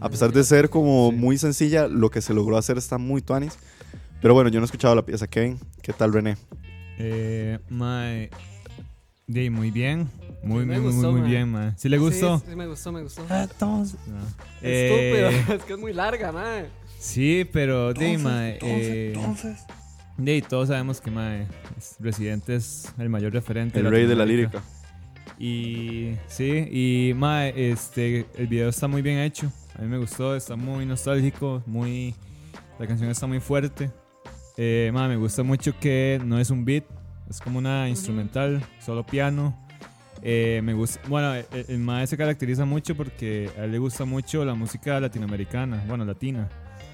A pesar de ser como Sí. muy sencilla, lo que se logró hacer está muy tuanis. Pero bueno, yo no he escuchado la pieza. Kevin, ¿qué tal René? Eh, mae. Di, muy bien. Muy, Me muy, muy, gustó, muy bien, mae. ¿Sí le gustó? Sí, sí, me gustó, me gustó. Entonces. Eh, Estúpido, es que es muy larga, man. sí, pero di, mae. eh, di, todos sabemos que es- Residente es el mayor referente. El rey de la lírica. Y sí, y mae, este, el video está muy bien hecho. A mí me gustó, está muy nostálgico, muy. La canción está muy fuerte. Eh, mae, me gusta mucho que no es un beat, es como una instrumental, solo piano. Eh, me gusta, bueno, el, el mae se caracteriza mucho porque a él le gusta mucho la música latinoamericana, bueno, latina.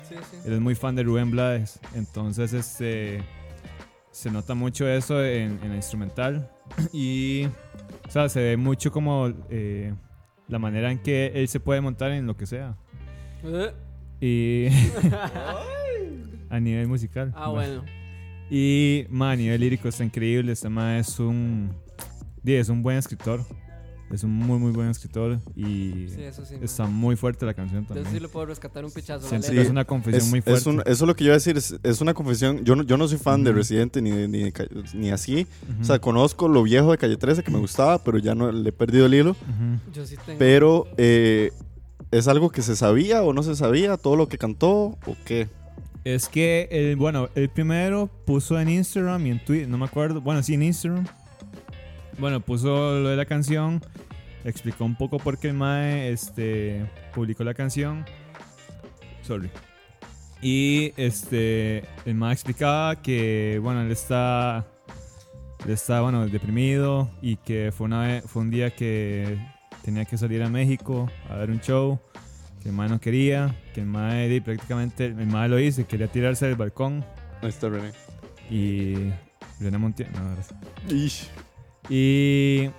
Sí, sí. Él es muy fan de Rubén Blades. Entonces, este. Se nota mucho eso en, en la instrumental. Y. O sea, se ve mucho como eh, la manera en que él se puede montar en lo que sea. Eh, Y a nivel musical. Ah, bueno. Y ma, a nivel lírico está increíble. Este ma es un, di, es un buen escritor. Es un muy, muy buen escritor. Y Sí, eso sí. está muy fuerte la canción Yo también. sí le puedo rescatar un pichazo. que es una confesión Es- muy es fuerte. un- eso es lo que yo iba a decir. Es, es una confesión. Yo no, yo no soy fan de Ujú. Residente ni, de- ni, de así. Ujú, O sea, conozco lo viejo de Calle 13 que me gustaba, pero ya no le he perdido el hilo. Yo sí tengo. Pero eh, es algo que se sabía o no se sabía, todo lo que cantó o qué. Es que, el, bueno, el primero puso en Instagram y en Twitter, no me acuerdo. Bueno, sí, en Instagram. Bueno, puso lo de la canción. Explicó un poco por qué el Mae este, publicó la canción. Sorry. Y este, el Mae explicaba que, bueno, él está, él está, bueno, deprimido y que fue, una fue un día que tenía que salir a México a ver un show que el mae no quería, que el mae prácticamente, el mae lo hizo, quería tirarse del balcón Ahí está René. y René Montiel, no, gracias. Y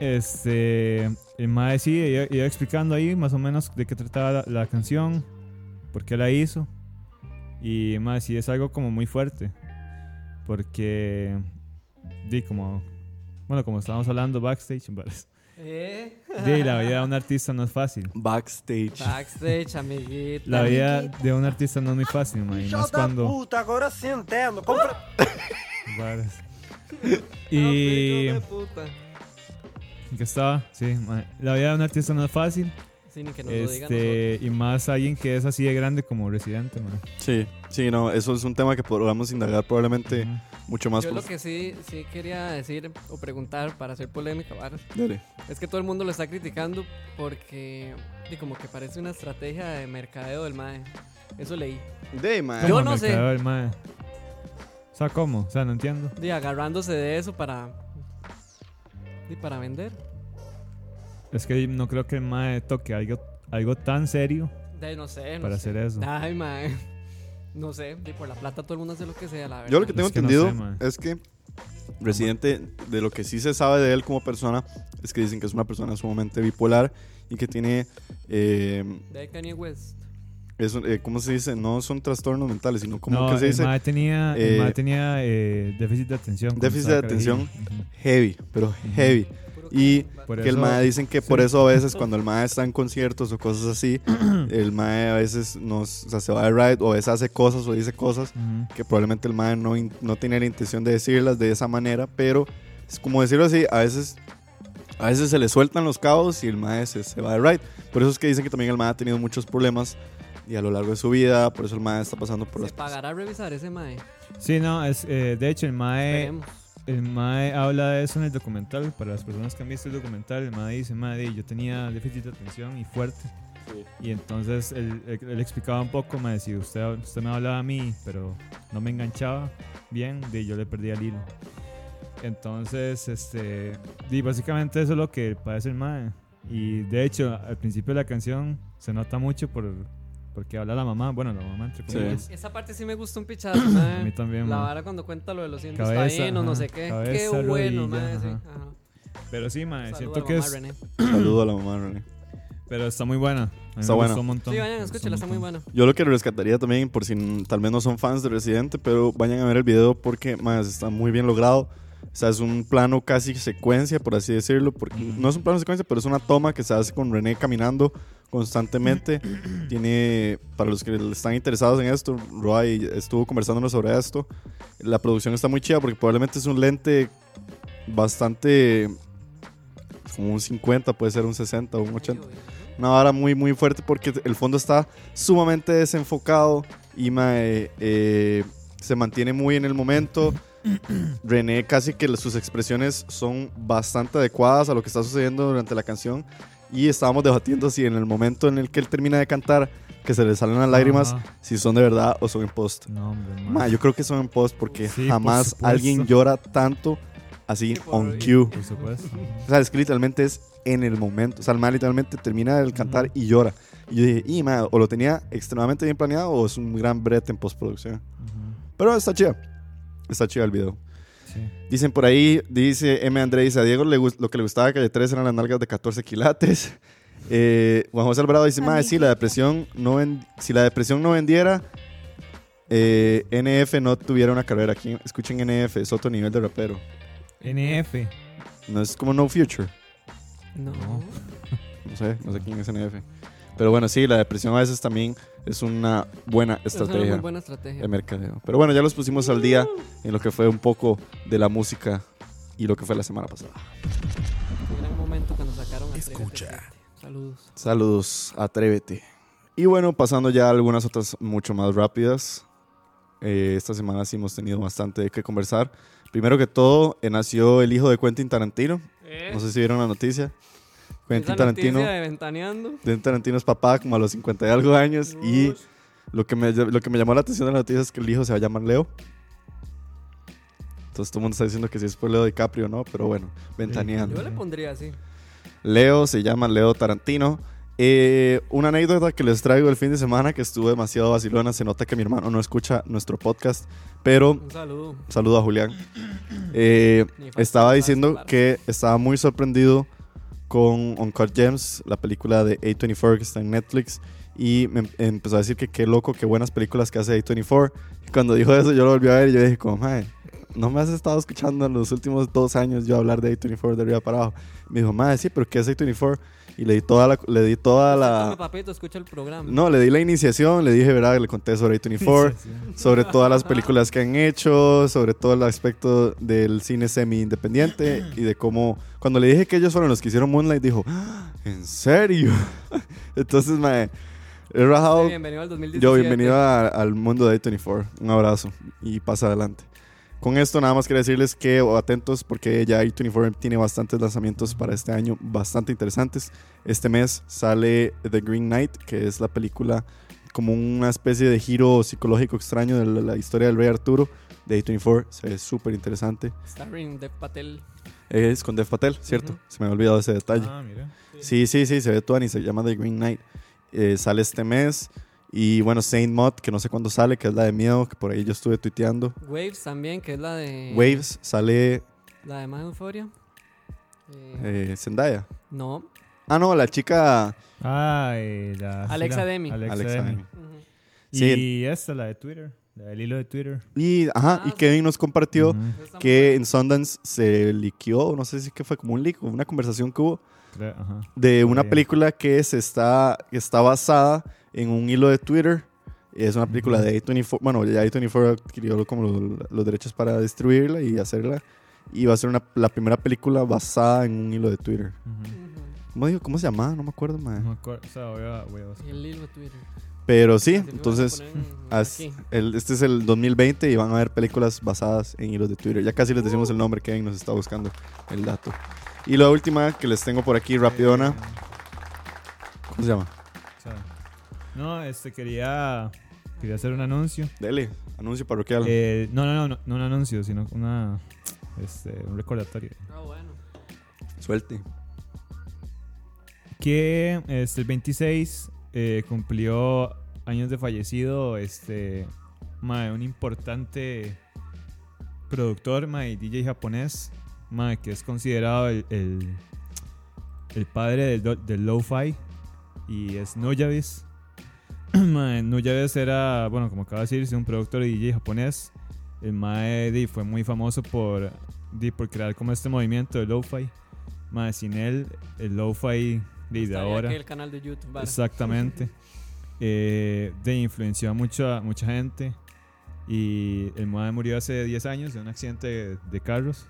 este, el mae sí iba, iba explicando ahí más o menos de qué trataba la, la canción, por qué la hizo. Y más sí es algo como muy fuerte, porque di como bueno, como estábamos hablando backstage, ¿verdad? Eh, di, la vida de un artista no es fácil. Backstage. Backstage, amiguita. La vida de un artista no es muy fácil, man, y más cuando puta, agora entendo. Compra... Ah, Y hijo de puta. ¿en qué estaba? Sí, ma- la vida de un artista no es fácil. Sí, ni que nos lo digan Este, y más alguien que es así de grande como Residente, man. Sí, sí, no, eso es un tema que podamos indagar probablemente Ujú. mucho más. Yo por- lo que sí, sí quería decir o preguntar para hacer polémica, varas, Dale. es que todo el mundo lo está criticando porque y como que parece una estrategia de mercadeo del MAE. Eso leí. De, man. Yo ¿Cómo no sé. quedó el mae? O sea, ¿cómo? O sea, no entiendo. Y agarrándose de eso para. Y para vender. Es que no creo que el mae toque algo, algo tan serio De, no sé. No para sé. hacer eso. Ay, mae. No sé. Y por la plata todo el mundo hace lo que sea, la verdad. Yo lo que tengo Es que no entendido sé, es que Residente, de lo que sí se sabe de él como persona, es que dicen que es una persona sumamente bipolar y que tiene, eh, De Kanye West. Es eh, ¿cómo se dice? No son trastornos mentales, sino como no, que se el dice mae tenía, Eh, el mae tenía eh, déficit de atención. déficit de atención. heavy, pero heavy. Y Por que el eso- mae dicen que por sí. eso a veces cuando el mae está en conciertos o cosas así, el mae a veces nos, o sea, se va de ride o a veces hace cosas o dice cosas Ujú. que probablemente el mae no, in- no tenía la intención de decirlas de esa manera, pero es como decirlo así, a veces, a veces se le sueltan los cabos y el mae se, se va de ride. Por eso es que dicen que también el mae ha tenido muchos problemas y a lo largo de su vida, por eso el mae está pasando por ¿Se las pagará revisar ese mae? Sí, no, es, eh, de hecho el mae, Esperemos. el mae habla de eso en el documental. Para las personas que han visto el documental, el mae dice, mae, yo tenía déficit de atención y fuerte. Y entonces él, él- él explicaba un poco, me decía, usted, usted me hablaba a mí, pero no me enganchaba bien, de yo le perdía el hilo. Entonces, este, di, básicamente eso es lo que padece el mae. Y de hecho, al principio de la canción se nota mucho por, porque habla la mamá, bueno, la mamá entre Sí. comillas. Esa parte sí me gusta un pichazo, A mí también, La vara cuando cuenta lo de los cientos Cabeza, taínos, no sé qué. Cabeza, qué bueno, rodilla, mae. sí. Pero sí, Saludo siento a que mamá es, René. Saludo a la mamá, René. pero está muy buena. A mí Está me buena. gustó un montón. Sí, vayan, un está muy buena. Yo lo que rescataría también, por si tal vez no son fans de Residente, pero vayan a ver el video porque más está muy bien logrado. O sea, es un plano casi secuencia, por así decirlo. Porque no es un plano secuencia, pero es una toma que se hace con René caminando constantemente. Tiene, para los que están interesados en esto, Roy estuvo conversándonos sobre esto. La producción está muy chida porque probablemente es un lente bastante como un 50, puede ser un 60 o un 80 una vara muy muy fuerte porque el fondo está sumamente desenfocado y mae, eh, se mantiene muy en el momento. René casi que sus expresiones son bastante adecuadas a lo que está sucediendo durante la canción y estábamos debatiendo si en el momento en el que él termina de cantar que se le salen las lágrimas Ajá. si son de verdad o son en post. No, hombre. Ma, yo creo que son en post porque Sí, jamás alguien llora tanto así on cue. Por supuesto. O sea, es que literalmente es en el momento. O sea, el man literalmente termina de cantar y llora. Y yo dije, y man, o lo tenía extremadamente bien planeado o es un gran brete en postproducción. Ujú. Pero está chida. Está chida el video. Sí. Dicen por ahí, dice M. André, dice a Diego le lo que le gustaba de Calle 3 eran las nalgas de 14 quilates. Eh, Juan José Alvarado dice, más si la depresión no si la depresión no vendiera, eh, NF no tuviera una carrera. Aquí escuchen NF, es otro nivel de rapero. NF. No es como No Future. No. No sé, no sé quién es NF. Pero bueno, sí, la depresión a veces también es una buena Es una estrategia muy buena estrategia. de mercadeo. Pero bueno, ya los pusimos al día en lo que fue un poco de la música y lo que fue la semana pasada. Gran momento cuando sacaron a Escucha. Atrévete. Saludos. Saludos, atrévete. Y bueno, pasando ya a algunas otras mucho más rápidas. Eh, esta semana sí hemos tenido bastante de qué conversar. Primero que todo, eh, nació el hijo de Quentin Tarantino. No sé si vieron la noticia. Quentin Tarantino. de Ventaneando. Quentin Tarantino es papá como a los 50 y algo años. Y Ush. lo que, me, lo que me llamó la atención de la noticia es que el hijo se va a llamar Leo. Entonces todo el mundo está diciendo que si es por Leo DiCaprio no, pero bueno, ventaneando. Yo le pondría así. Leo se llama Leo Tarantino. Eh, una anécdota que les traigo el fin de semana que estuvo demasiado vacilona. Se nota que mi hermano no escucha nuestro podcast, pero Un saludo. saludo a Julián. Eh, estaba diciendo que estaba muy sorprendido con Uncut Gems, la película de A24 que está en Netflix. Y me em- empezó a decir que qué loco, qué buenas películas que hace A24. Y cuando dijo eso, yo lo volví a ver y yo dije, como, "Mae, no me has estado escuchando en los últimos dos años yo hablar de A24 de arriba para abajo. Me dijo, madre, sí, pero ¿qué es A24? Y le di toda la... Le di toda la papito, escucha el programa. no, le di la iniciación, le dije, ¿verdad? Le conté sobre A24, Sí, sí. sobre todas las películas que han hecho, sobre todo el aspecto del cine semi-independiente y de cómo... Cuando le dije que ellos fueron los que hicieron Moonlight, dijo, "Ah, ¿en serio? Entonces, me he rajado... Bienvenido al 2017. Yo, bienvenido a- al mundo de A24. Un abrazo y pasa adelante. Con esto nada más quiero decirles que atentos porque ya A24 tiene bastantes lanzamientos para este año bastante interesantes. Este mes sale The Green Knight, que es la película como una especie de giro psicológico extraño de la, la historia del rey Arturo de A24. Se ve súper interesante. Starring Dev Patel. Es con Dev Patel, ¿cierto? Ujú. Se me había olvidado ese detalle. Ah, mira. Sí, sí, sí, se ve Tuani, se llama The Green Knight. Eh, sale este mes. Y bueno, Saint Mod, que no sé cuándo sale, que es la de miedo, que por ahí yo estuve tuiteando. Waves también, que es la de. Waves, sale La de más euforia. Eh, eh, Zendaya. No. Ah, no, la chica Ay, la. Alexa Demi. Alexa, Alexa Demi. Sí. Y esta, la de Twitter. Del hilo de Twitter. Y, ajá, Ah, y sí. Kevin nos compartió está muy que en Sundance se liqueó, no sé si que fue como un leak o una conversación que hubo, creo, ajá. de una Bien. película que se está, que está basada en un hilo de Twitter. Es una película Ujú. de A24. Bueno, ya A24 adquirió como los, los derechos para distribuirla y hacerla. Y va a ser una, la primera película basada en un hilo de Twitter. Ujú. Ujú. ¿Cómo, digo? ¿Cómo se llama? No me acuerdo, mae. No me acuerdo, o sea, voy a, voy a. El hilo de Twitter. Pero sí, Así lo entonces as- el- este es el 2020 y van a haber películas basadas en hilos de Twitter. Ya casi les decimos el nombre, Kevin nos está buscando el dato. Y la última que les tengo por aquí, rapidona. Eh, ¿Cómo se llama? no, este quería. Quería hacer un anuncio. Dele, anuncio parroquial. Eh, no, no, no, no, no un anuncio, sino una. Este, un recordatorio. Ah, bueno. Suelte. que este, el 26 eh, cumplió años de fallecido este un importante productor mae, DJ japonés mae, que es considerado el, el, padre del, del lo-fi y es Nujabes mae, era bueno como acaba de decir un productor y DJ japonés. El mae fue muy famoso por, por crear como este movimiento de lo-fi. Mae, sin él el lo-fi de Estaría ahora el canal de YouTube. vale. Exactamente. Eh, de influenció a mucha, mucha gente. Y el Mae murió hace 10 años en un accidente de, de carros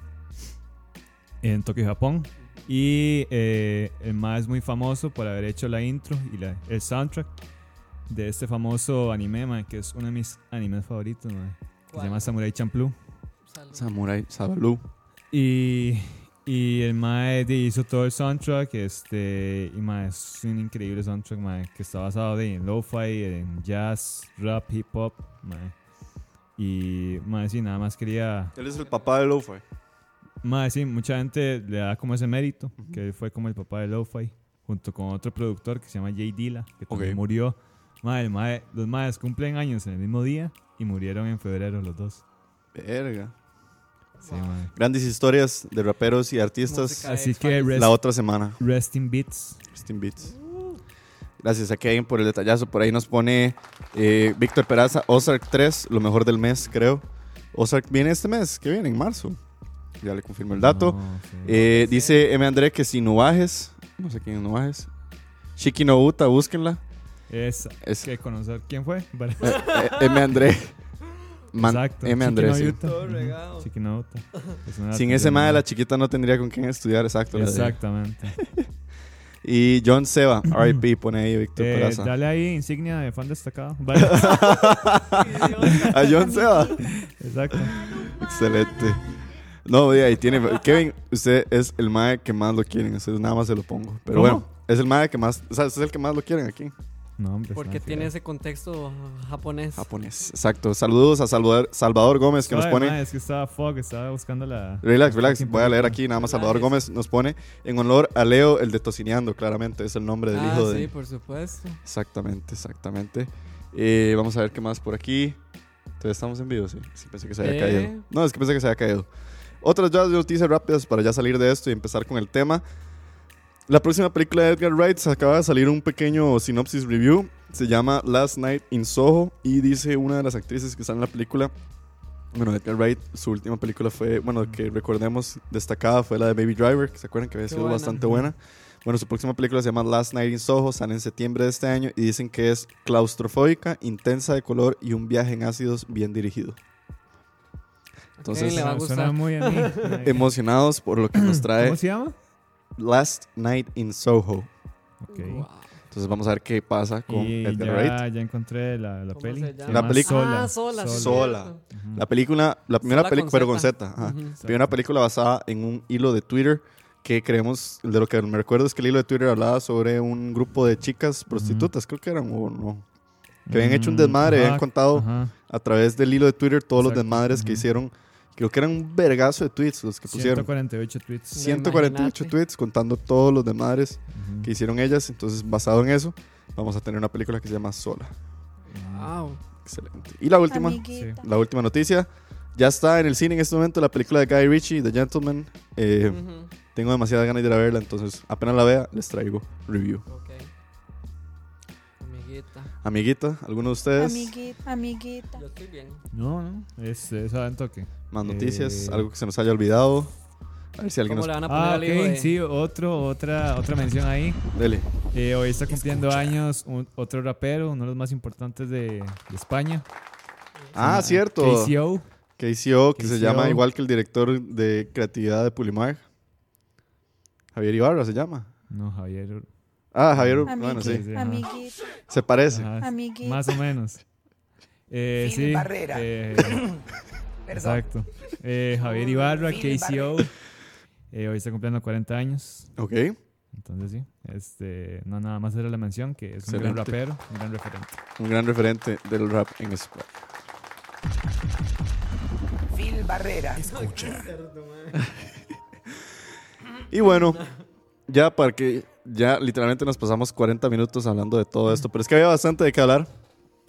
en Tokio, Japón. Y eh, el Mae es muy famoso por haber hecho la intro y la- el soundtrack de este famoso anime, mae, que es uno de mis animes favoritos, mae, que se llama Samurai Champloo. Salud. Samurai Sabalú. Y, y el Mae hizo todo el soundtrack. Este, y mae, es un increíble soundtrack mae, que está basado de, en lo-fi, en jazz, rap, hip hop. Mae. Y mae, sí, nada más quería. Él es el papá de Lo-Fi. Mae, sí, mucha gente le da como ese mérito, que él fue como el papá de lo-fi, junto con otro productor que se llama Jay Dilla, que también Ok. murió. Mae, mae- los Maes cumplen años en el mismo día y murieron en febrero los dos. Verga. Sí. Grandes historias de raperos y artistas. Así que rest, la otra semana. rest in beats. Steam Beats. Gracias a Kevin por el detallazo. Por ahí nos pone eh, Víctor Peraza, Ozark 3, lo mejor del mes, creo. Ozark viene este mes, que viene en marzo. Ya le confirmo el dato. No, sí. Eh, dice M. André que si Nubajes, no sé quién es Nubajes. Shiki no Uta, búsquenla. Es, Es que conocer quién fue. Vale. eh, eh, M. André. Man- Exacto. M. André. sí. Chiquinauta. Todo Ujú. regado. Chiquinauta. Es una Sin ese madre, la chiquita no tendría con quién estudiar, exacto. Exactamente. Y John Seba, RIP, pone ahí Víctor Eh, Peraza. dale ahí insignia de fan destacado. Vale. A John Seba. Exacto. Excelente. No, ahí tiene. Kevin, usted es el mae que más lo quieren. Nada más se lo pongo. Pero ¿Cómo? bueno, es el mae que más. O sea, usted es el que más lo quieren aquí. No, hombre. Porque no, tiene ese contexto japonés. Japonés. Exacto. Saludos a Salvador, Salvador Gómez que nos Suave, pone. mae, es que estaba fuck, estaba buscando la. Relax, la relax. Voy a leer aquí nada más. Salvador Relax. Gómez nos pone en honor a Leo, el de Tocineando, claramente. Es el nombre del ah, hijo sí, de. por supuesto. Exactamente, exactamente. Eh, vamos a ver qué más por aquí. Entonces estamos en vivo, sí. Sí, pensé que se había Eh. caído. No, es que pensé que se había caído. Otras ya noticias rápidas para ya salir de esto y empezar con el tema. La próxima película de Edgar Wright se acaba de salir un pequeño sinopsis review. Se llama Last Night in Soho y dice una de las actrices que está en la película. Bueno, Edgar Wright, su última película fue, bueno, que recordemos destacada fue la de Baby Driver, que se acuerdan que había sido buena. bastante buena. Bueno, su próxima película se llama Last Night in Soho, sale en septiembre de este año y dicen que es claustrofóbica, intensa de color y un viaje en ácidos bien dirigido. Entonces, Ok, le va a Suena- gustar. Suena muy a mí. Emocionados por lo que nos trae ¿Cómo se llama? Last Night in Soho. Ok. Guau. Entonces vamos a ver qué pasa con Y Edgar Wright. ya, ya encontré la, la ¿Cómo peli. La película- Ah, sola. sí, Sola. La película, la primera película, pero con Z. La primera película basada en un hilo de Twitter que creemos, de lo que me recuerdo es que el hilo de Twitter hablaba sobre un grupo de chicas prostitutas, creo que eran, o no. Que habían hecho un desmadre, habían contado a través del hilo de Twitter todos los desmadres que hicieron. Creo que eran un vergazo de tweets los que pusieron. 148 tweets. 148 Imagínate. tweets contando todos los desmadres Ujú. que hicieron ellas. Entonces, basado en eso, vamos a tener una película que se llama Sola. Wow. Excelente. Y la última, Amiguita. la última noticia. Ya está en el cine en este momento la película de Guy Ritchie, The Gentleman. Eh, Ujú. Tengo demasiadas ganas de ir a verla, entonces apenas la vea, les traigo review. Ok. Amiguita. ¿alguno de ustedes? Amiguita. Amiguita. Yo estoy bien. No, no. Es, es en toque. Más noticias, Eh, algo que se nos haya olvidado. A ver si alguien ¿Cómo nos... le van a poner Ah, al hijo ok. de... Sí, otro, otra, otra mención ahí. Dele. Eh, hoy está cumpliendo años un- otro rapero, uno de los más importantes de, de España. Ah, cierto. KCO. KCO, que se llama igual que el director de creatividad de Pulimar. Javier Ibarra se llama. No, Javier. Ah, Javier, bueno, sí. Sí. Se parece. Ajá. Más o menos. Eh, Phil sí. Barrera. eh, exacto. Eh, Javier Ibarra, Phil KCO. Eh, hoy está cumpliendo 40 años. Ok. Entonces sí. Este, no, nada más era la mención, que es un gran rapero, un gran referente. Un gran referente del rap en España. Phil Barrera. Y bueno, ya para que ya literalmente nos pasamos 40 minutos hablando de todo esto, pero es que había bastante de qué hablar.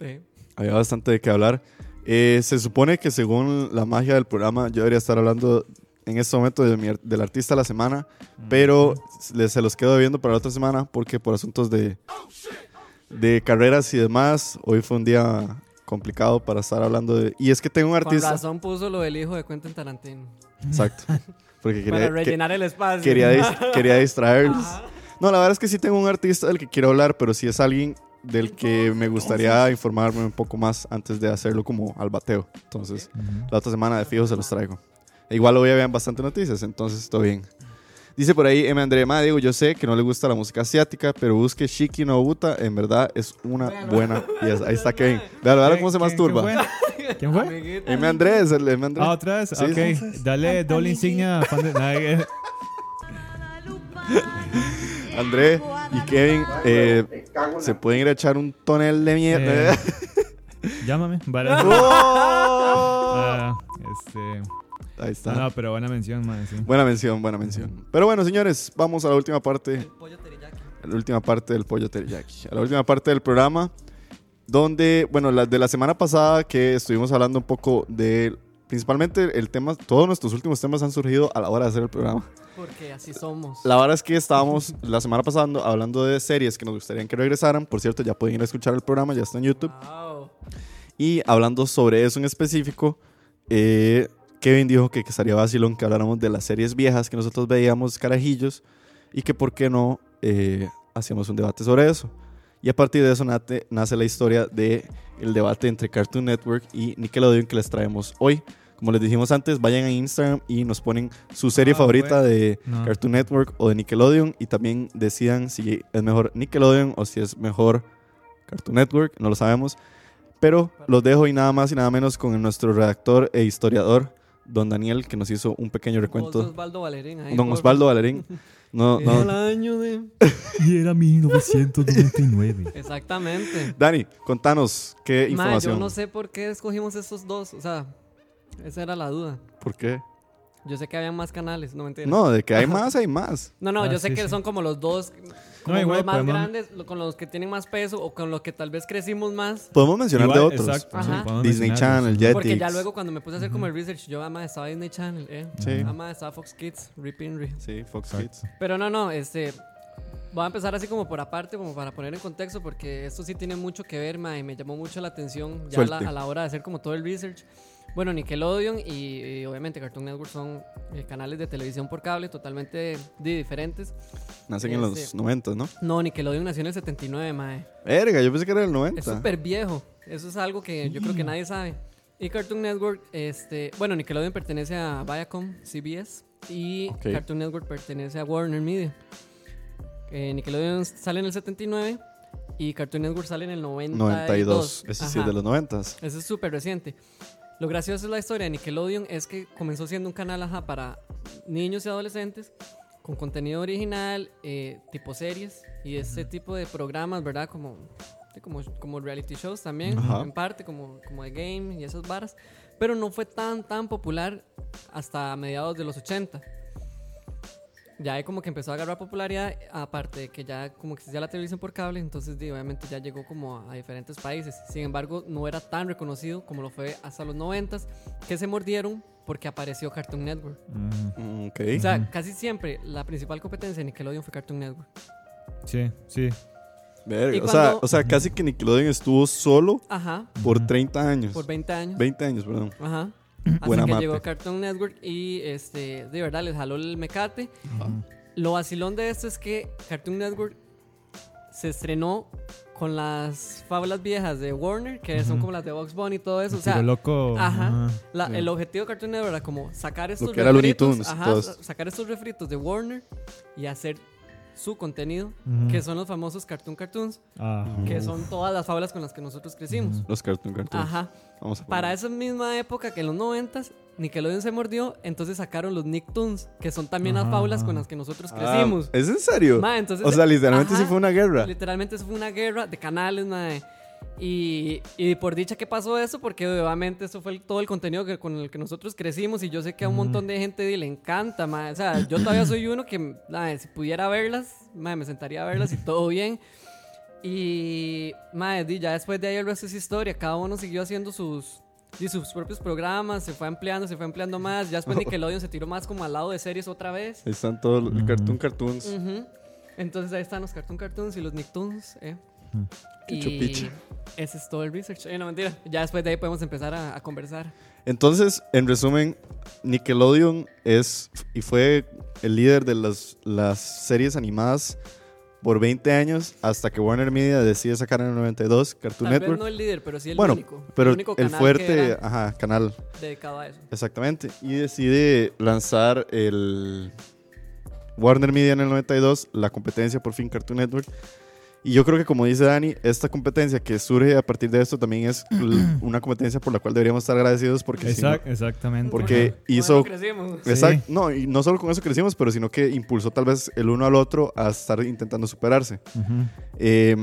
Sí. Había bastante de qué hablar. Eh, se supone que según la magia del programa, yo debería estar hablando en este momento de mi del artista de la semana, pero le- se los quedo debiendo para la otra semana porque por asuntos de, de carreras y demás, hoy fue un día complicado para estar hablando de... Y es que tengo un Con artista... razón puso lo del hijo de Quentin Tarantino. Exacto. Porque Para quería, que- rellenar el espacio. quería, dis- quería distraerlos. No, la verdad es que sí tengo un artista del que quiero hablar, pero sí es alguien del que me gustaría informarme un poco más antes de hacerlo como al bateo. Entonces, la otra semana de fijo se los traigo. E igual hoy habían bastante noticias, entonces estoy bien. Dice por ahí M. André Ma, digo, yo sé que no le gusta la música asiática, pero busque Shiki no Buta, en verdad es una buena pieza. Ahí está Kevin. Vean, vean cómo se ¿Quién- masturba. ¿Quién fue? M. Andrés, el M. Andrés. Ah, otra vez. Sí, ok, dale doble insignia. André y Kevin eh, se pueden ir a echar un tonel de mierda. Eh, Llámame. Vale. ¡Oh! Ah, este, Ahí está. no, no, pero buena mención, man. Sí. Buena mención, buena mención. Pero bueno, señores, vamos a la última parte, Pollo teriyaki. a la última parte del pollo teriyaki, a la última parte del programa, donde, bueno, la de la semana pasada que estuvimos hablando un poco de principalmente el tema, todos nuestros últimos temas han surgido a la hora de hacer el programa. Porque así somos. La verdad es que estábamos la semana pasada hablando de series que nos gustaría que regresaran. Por cierto, ya pueden ir a escuchar el programa, ya está en YouTube. Wow. Y hablando sobre eso en específico, eh, Kevin dijo que, que estaría vacilón que habláramos de las series viejas que nosotros veíamos carajillos y que por qué no eh, hacíamos un debate sobre eso. Y a partir de eso nace la historia de el debate entre Cartoon Network y Nickelodeon que les traemos hoy. Como les dijimos antes, vayan a Instagram y nos ponen su serie Ah, favorita bueno. de No. Cartoon Network o de Nickelodeon y también decidan si es mejor Nickelodeon o si es mejor Cartoon Network, no lo sabemos. Pero los dejo y nada más y nada menos con nuestro redactor e historiador, don Daniel, que nos hizo un pequeño recuento. Osvaldo Valerín. ahí, Don. Osvaldo Valerín. No, Era el año de... Y era 1999. Exactamente. Dani, contanos qué Ma, información. yo no sé por qué escogimos estos dos. O sea, esa era la duda. ¿Por qué? Yo sé que habían más canales, no mentira. No, de que hay más, hay más. No, no, Ah, yo sé sí, que sí. son como los dos, como igual, los más podemos- grandes, con los que tienen más peso o con los que tal vez crecimos más. Podemos mencionar Igual, de otros. exacto, Ajá. Disney. Channel, Jetix. Porque ya luego cuando me puse a hacer como el research, yo, ama, estaba Disney Channel, eh. Sí. Ama, estaba Fox Kids, Rip Inri. Sí, Fox Exacto. Kids. Pero no, no, este. Voy a empezar así como por aparte, como para poner en contexto, porque esto sí tiene mucho que ver, ma, y me llamó mucho la atención ya a la, Suelte. a la hora de hacer como todo el research. Bueno, Nickelodeon y, y obviamente Cartoon Network son eh, canales de televisión por cable totalmente di- diferentes. Nacen en los Este- 90, ¿no? No, Nickelodeon nació en el 79, mae. Verga, yo pensé que era el Es 90. súper viejo. Eso es algo que yo creo que nadie sabe. Y Cartoon Network, este, bueno, Nickelodeon pertenece a Viacom, CBS, y Ok. Cartoon Network pertenece a Warner Media. Eh, Nickelodeon sale en el 79 y Cartoon Network sale en el 92. 92. Ese sí es de los 90. Eso es súper reciente. Lo gracioso de la historia de Nickelodeon es que comenzó siendo un canal ajá, para niños y adolescentes con contenido original, eh, tipo series y este tipo de programas, ¿verdad? Como, como, como reality shows también, Ajá. en parte, como, como de game y esas varas. Pero no fue tan, tan popular hasta mediados de los 80. Ya ahí como que empezó a agarrar popularidad, aparte de que ya como existía la televisión por cable, entonces obviamente ya llegó como a, diferentes países. Sin embargo, no era tan reconocido como lo fue hasta los 90 que se mordieron porque apareció Cartoon Network. Mm, Mm, Ok. O sea, casi siempre la principal competencia de Nickelodeon fue Cartoon Network. Sí, sí. Verga, y o, sea, cuando- o sea, casi que Nickelodeon estuvo solo Ajá, por Ujú. 30 años. por 20 años. 20 años, perdón. Ajá. Hasta Buena que mate. llegó Cartoon Network y este, de verdad les jaló el mecate. Lo vacilón de esto es que Cartoon Network se estrenó con las fábulas viejas de Warner, que son como las de Box Bunny y todo eso. O sea, loco. ajá. la- Sí. el objetivo de Cartoon Network era como sacar estos que era Looney refritos, ajá, sacar estos refritos de Warner y hacer su contenido, Ujú. que son los famosos Cartoon Cartoons, Ah, que son todas las fábulas con las que nosotros crecimos. Los Cartoon Cartoons. Ajá. Vamos a Para esa misma época que en los 90 Nickelodeon se mordió, entonces sacaron los Nicktoons, que son también las fábulas con las que nosotros Ah, crecimos. ¿Es en serio? Ma, entonces, o sea, literalmente sí ajá, fue una guerra. Literalmente eso fue una guerra de canales, mae. Y, y por dicha que pasó eso, porque obviamente eso fue el- todo el contenido que, con el que nosotros crecimos y yo sé que a un montón de gente le encanta, mae. O sea, yo todavía soy uno que, mae, si pudiera verlas, mae, me sentaría a verlas y todo bien. Y, di, ya después de ahí el resto es historia. Cada uno siguió haciendo sus, sus propios programas, se fue ampliando, se fue ampliando más. Ya después Nickelodeon se tiró más como al lado de series otra vez. Ahí están todos los Ujú. Cartoon Cartoons. Ujú. Entonces ahí están los Cartoon Cartoons y los Nicktoons, ¿eh? Qué Y ese es todo el research. Eh, no, mentira. Ya después de ahí podemos empezar a, a conversar. Entonces, en resumen, Nickelodeon es y fue el líder de las, las series animadas por 20 años hasta que Warner Media decide sacar en el 92 Cartoon Tal Network. vez no el líder, pero sí el bueno, único. pero el único el fuerte, que era ajá, canal, dedicado a eso. exactamente. Y decide lanzar el Warner Media en el 92, la competencia por fin Cartoon Network. Y yo creo que como dice Dani, esta competencia que surge a partir de esto también es una competencia por la cual deberíamos estar agradecidos porque si no- Exact- exactamente. porque Con hizo eso crecimos. Sí. No, y no solo con eso crecimos, pero sino que impulsó tal vez el uno al otro a estar intentando superarse. Eh,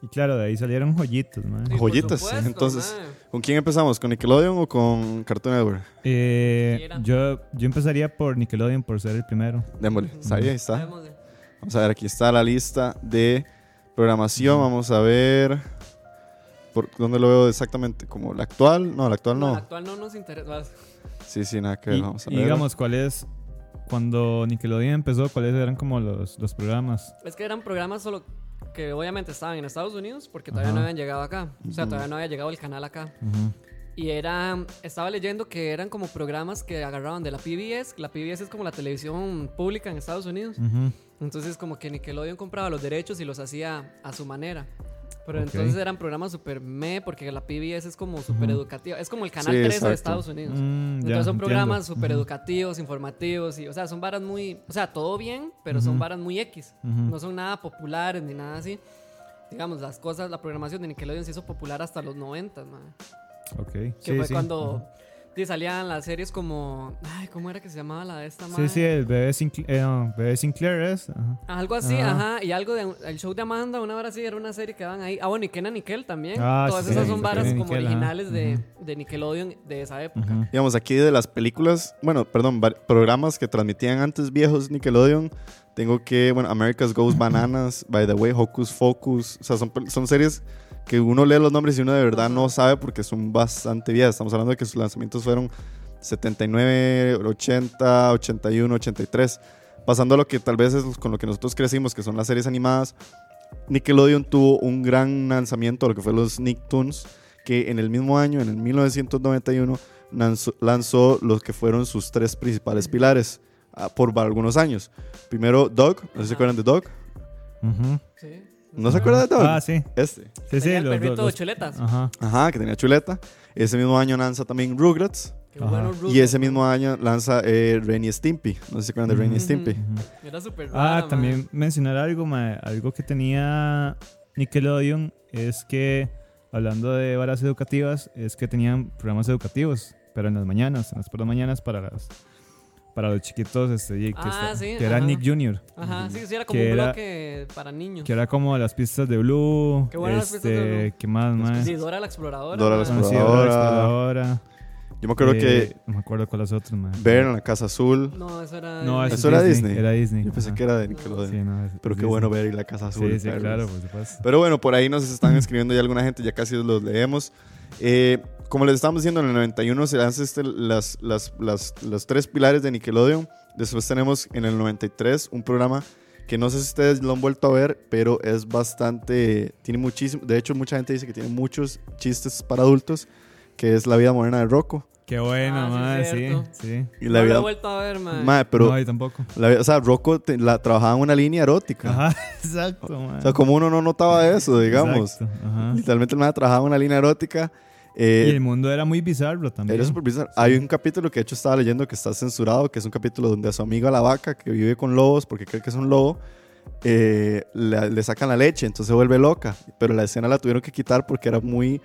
Y claro, de ahí salieron joyitos, man. Sí, joyitas, supuesto, entonces. ¿Con quién empezamos? ¿Con Nickelodeon o con Cartoon Network? Eh, yo, yo empezaría por Nickelodeon por ser el primero. Démosle. Está ahí, ahí está. Démosle. Vamos a ver, aquí está la lista de programación. Vamos a ver. ¿Por dónde lo veo exactamente? ¿Como la actual? No, la actual No, no. la actual no nos interesa. Sí, sí, nada que ver. Y, Vamos a y ver. digamos, ¿cuál es, cuando Nickelodeon empezó, cuáles eran como los, los programas? Es que eran programas solo que obviamente estaban en Estados Unidos porque todavía Ajá. no habían llegado acá. O sea, todavía no había llegado el canal acá. Ujú. Y era, estaba leyendo que eran como programas que agarraban de la PBS. La PBS es como la televisión pública en Estados Unidos. Ujú. Entonces como que Nickelodeon compraba los derechos y los hacía a su manera. Pero Ok. entonces eran programas super me porque la PBS es como super educativa. Es como el canal Sí, 13 exacto. de Estados Unidos. Mm, ya, Entonces son entiendo. programas súper Ujú. educativos, informativos y, o sea, son varas muy, o sea, todo bien, pero son Ujú. varas muy X. No son nada populares ni nada así. Digamos, las cosas, la programación de Nickelodeon se hizo popular hasta los 90, man. Ok. Que Sí, fue sí. cuando sí, salían las series como, ay, ¿cómo era que se llamaba la de esta Sí, madre? sí, el bebé Sinclair, eh, no, bebé Sinclair es. Ajá. Algo así, Ajá. ajá. Y algo de el show de Amanda, una hora así, era una serie que daban ahí. Ah, bueno, y Kenan Nickel también. Ah, Todas sí, esas sí, son sí, varas como Nickel, originales de, de Nickelodeon de esa época. Digamos, aquí de las películas, bueno, perdón, programas que transmitían antes viejos Nickelodeon, tengo que, bueno, America's Ghost Bananas, By the Way, Hocus Focus, o sea, son, son series que uno lee los nombres y uno de verdad no sabe porque son bastante viejas. Estamos hablando de que sus lanzamientos fueron 79, 80, 81, 83. Pasando a lo que tal vez es con lo que nosotros crecimos, que son las series animadas, Nickelodeon tuvo un gran lanzamiento, lo que fue los Nicktoons, que en el mismo año, en el 1991, lanzó, lanzó los que fueron sus tres principales pilares ah, por algunos años. Primero, Dog, no sé si se acuerdan de Dog. Ujú. Sí. ¿No se acuerdan de Dog? Ah, sí. Este. Sí, sí. Tenía el los- perrito los- de chuletas. Ajá. Ajá, que tenía chuleta. Ese mismo año lanza también Rugrats. Qué Ajá. bueno, Y Rugrats, ese man. mismo año lanza eh, Ren y Stimpy. No sé si se acuerdan de Ren y Ujú. Stimpy. Era súper Ah, rara, también man. mencionar algo, mae, algo que tenía Nickelodeon es que, hablando de varas educativas, es que tenían programas educativos, pero en las mañanas, en las por las mañanas para las para los chiquitos, este, que, Ah, está- sí, que era. Nick Jr., Ajá, sí, sí, era como Que un era- bloque para niños. que era como las pistas de Blue, Qué buenas las pistas de este, Blue. ¿qué más, mae? Sí, Dora la exploradora. Dora la man. Ah, sí, Dora la Exploradora. Exploradora. Yo me acuerdo Eh, que No me acuerdo cuáles otros, mae. Bear en la Casa Azul. No, eso era. No, ¿Eso es era Disney? Era Disney. Yo pensé ajá. que era de Nickelodeon. Sí, no, es- Pero qué bueno Disney. ver y la Casa Azul. Sí, sí, claro, por supuesto. Pero bueno, por ahí nos están escribiendo ya alguna gente, ya casi los leemos. Eh, como les estamos diciendo, en el 91 se lanzan este, las, las, las, los tres pilares de Nickelodeon. Después tenemos en el 93 un programa que no sé si ustedes lo han vuelto a ver, pero es bastante, tiene muchísimo, de hecho mucha gente dice que tiene muchos chistes para adultos, que es La vida moderna de Rocco. Qué bueno, Ah, sí, mae, sí, sí. Y No la lo he vida, vuelto a ver, man. Mae, pero, no, yo tampoco. la vida- o sea, Rocco te- la, trabajaba en una línea erótica. Ajá, exacto, mae. O sea, como uno no notaba eso, digamos. Exacto, ajá. Literalmente el man trabajaba en una línea erótica. Y Eh, el mundo era muy bizarro también. Era súper bizarro. Hay un capítulo que de hecho estaba leyendo que está censurado, que es un capítulo donde a su amigo la vaca, que vive con lobos porque cree que es un lobo, eh, le, le sacan la leche, entonces se vuelve loca. Pero la escena la tuvieron que quitar porque era muy